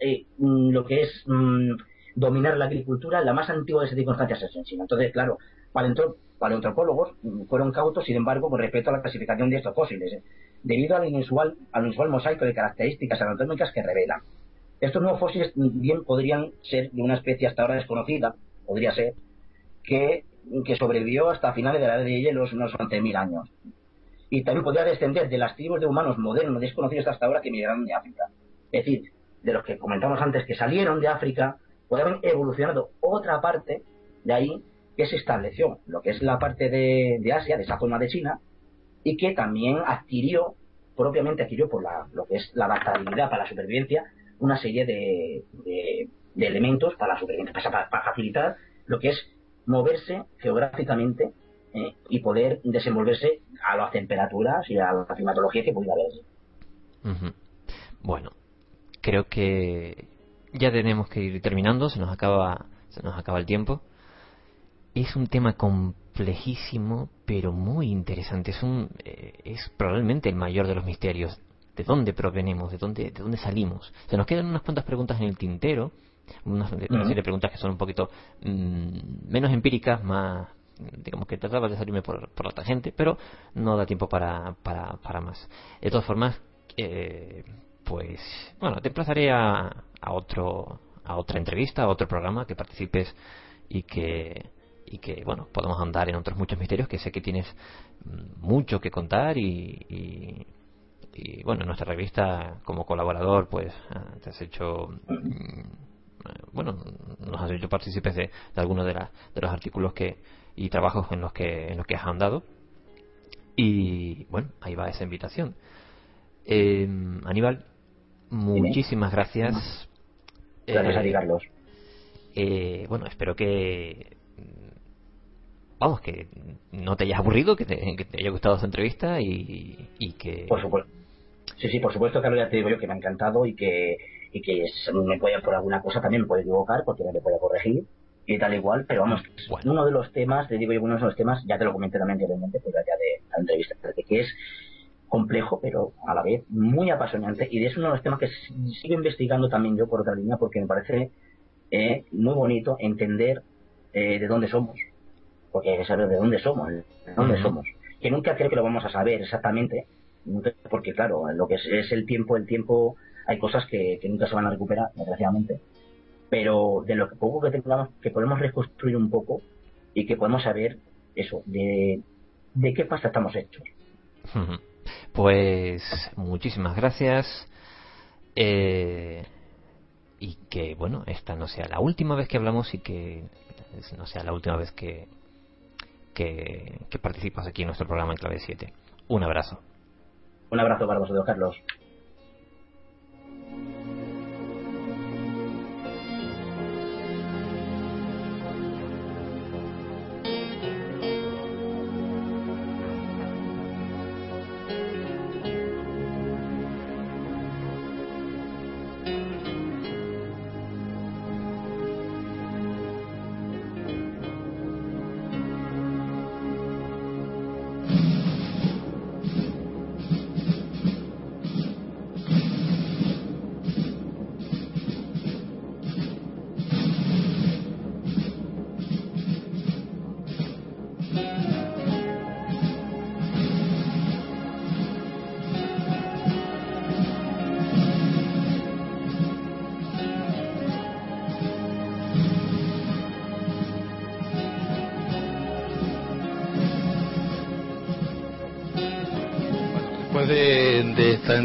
eh, mm, lo que es mm, dominar la agricultura, la más antigua de esas circunstancias es en China. Entonces, claro, paleontro- paleoantropólogos mm, fueron cautos, sin embargo, con respecto a la clasificación de estos fósiles, eh, debido al inusual, al inusual mosaico de características anatómicas que revelan. Estos nuevos fósiles bien podrían ser de una especie hasta ahora desconocida, podría ser, que, que sobrevivió hasta finales de la edad de hielo, unos 11.000 años. Y también podría descender de las tribus de humanos modernos desconocidos hasta ahora que migraron de África. Es decir, de los que comentamos antes que salieron de África, puede haber evolucionado otra parte de ahí que se estableció, lo que es la parte de, de Asia, de esa zona de China, y que también adquirió, propiamente adquirió por la, lo que es la adaptabilidad para la supervivencia, una serie de, de, elementos para la supervivencia, para, para facilitar lo que es moverse geográficamente eh, y poder desenvolverse a las temperaturas y a la climatología que pudiera haber.
Bueno, creo que ya tenemos que ir terminando, se nos acaba, se nos acaba el tiempo. Es un tema complejísimo, pero muy interesante. Es un, eh, es probablemente el mayor de los misterios. ¿De dónde provenimos? ¿De dónde, de dónde salimos? Se nos quedan unas cuantas preguntas en el tintero, unas serie de preguntas que son un poquito mm, menos empíricas, más digamos que trataba de salirme por, por la tangente, pero no da tiempo para, para, para más. De todas formas, eh, pues bueno, te emplazaré a, a otro a otra entrevista, a otro programa que participes y que y que bueno podamos andar en otros muchos misterios que sé que tienes mm, mucho que contar y, y, y, bueno en nuestra revista como colaborador pues ah, te has hecho mm, bueno nos has hecho partícipes de, de algunos de, la- de los artículos que y trabajos en los que en los que has andado y bueno ahí va esa invitación eh, Aníbal muchísimas gracias
Gracias a ti,
Eh,
Carlos.
eh, bueno, espero que. Vamos, que no te hayas aburrido, que te, que te haya gustado esta entrevista y, y que.
Por supuesto. Sí, sí, por supuesto, Carlos, ya te digo yo que me ha encantado y que, y que me puede por alguna cosa también me puede equivocar porque me puede corregir y tal igual, pero vamos, uno de los temas, te digo yo, uno de los temas, ya te lo comenté también anteriormente, pues ya de la entrevista, que es complejo, pero a la vez muy apasionante y es uno de los temas que sigo investigando también yo por otra línea porque me parece eh, muy bonito entender eh, de dónde somos porque hay que saber de dónde somos, de dónde somos. Que nunca creo que lo vamos a saber exactamente, porque claro, lo que es, es el tiempo, el tiempo, hay cosas que, que nunca se van a recuperar, desgraciadamente. Pero de lo que poco que tengamos, que podemos reconstruir un poco y que podemos saber eso, de, de qué pasta estamos hechos.
Pues muchísimas gracias. Eh, y que, bueno, esta no sea la última vez que hablamos y que no sea la última vez que, que, participas aquí en nuestro programa en Clave 7. Un abrazo.
Un abrazo para vosotros, Carlos.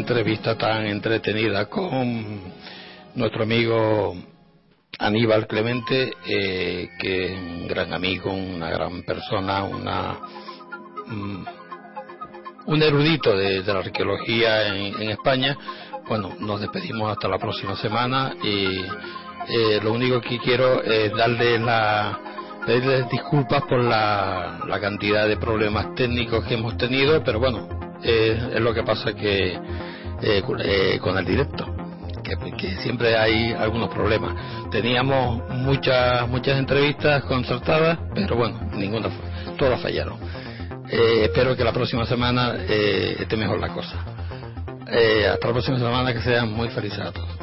Entrevista tan entretenida con nuestro amigo Aníbal Clemente, eh, que es un gran amigo, una gran persona, una, mm, un erudito de, la arqueología en, España, bueno, nos despedimos hasta la próxima semana y eh, lo único que quiero es darle la pedirles disculpas por la, la cantidad de problemas técnicos que hemos tenido, pero bueno, es lo que pasa que eh, eh, con el directo, que, siempre hay algunos problemas. Teníamos muchas muchas entrevistas concertadas, pero bueno, ninguna, todas fallaron. Eh, espero que la próxima semana eh, esté mejor la cosa. Hasta la próxima semana, que sean muy felices a todos.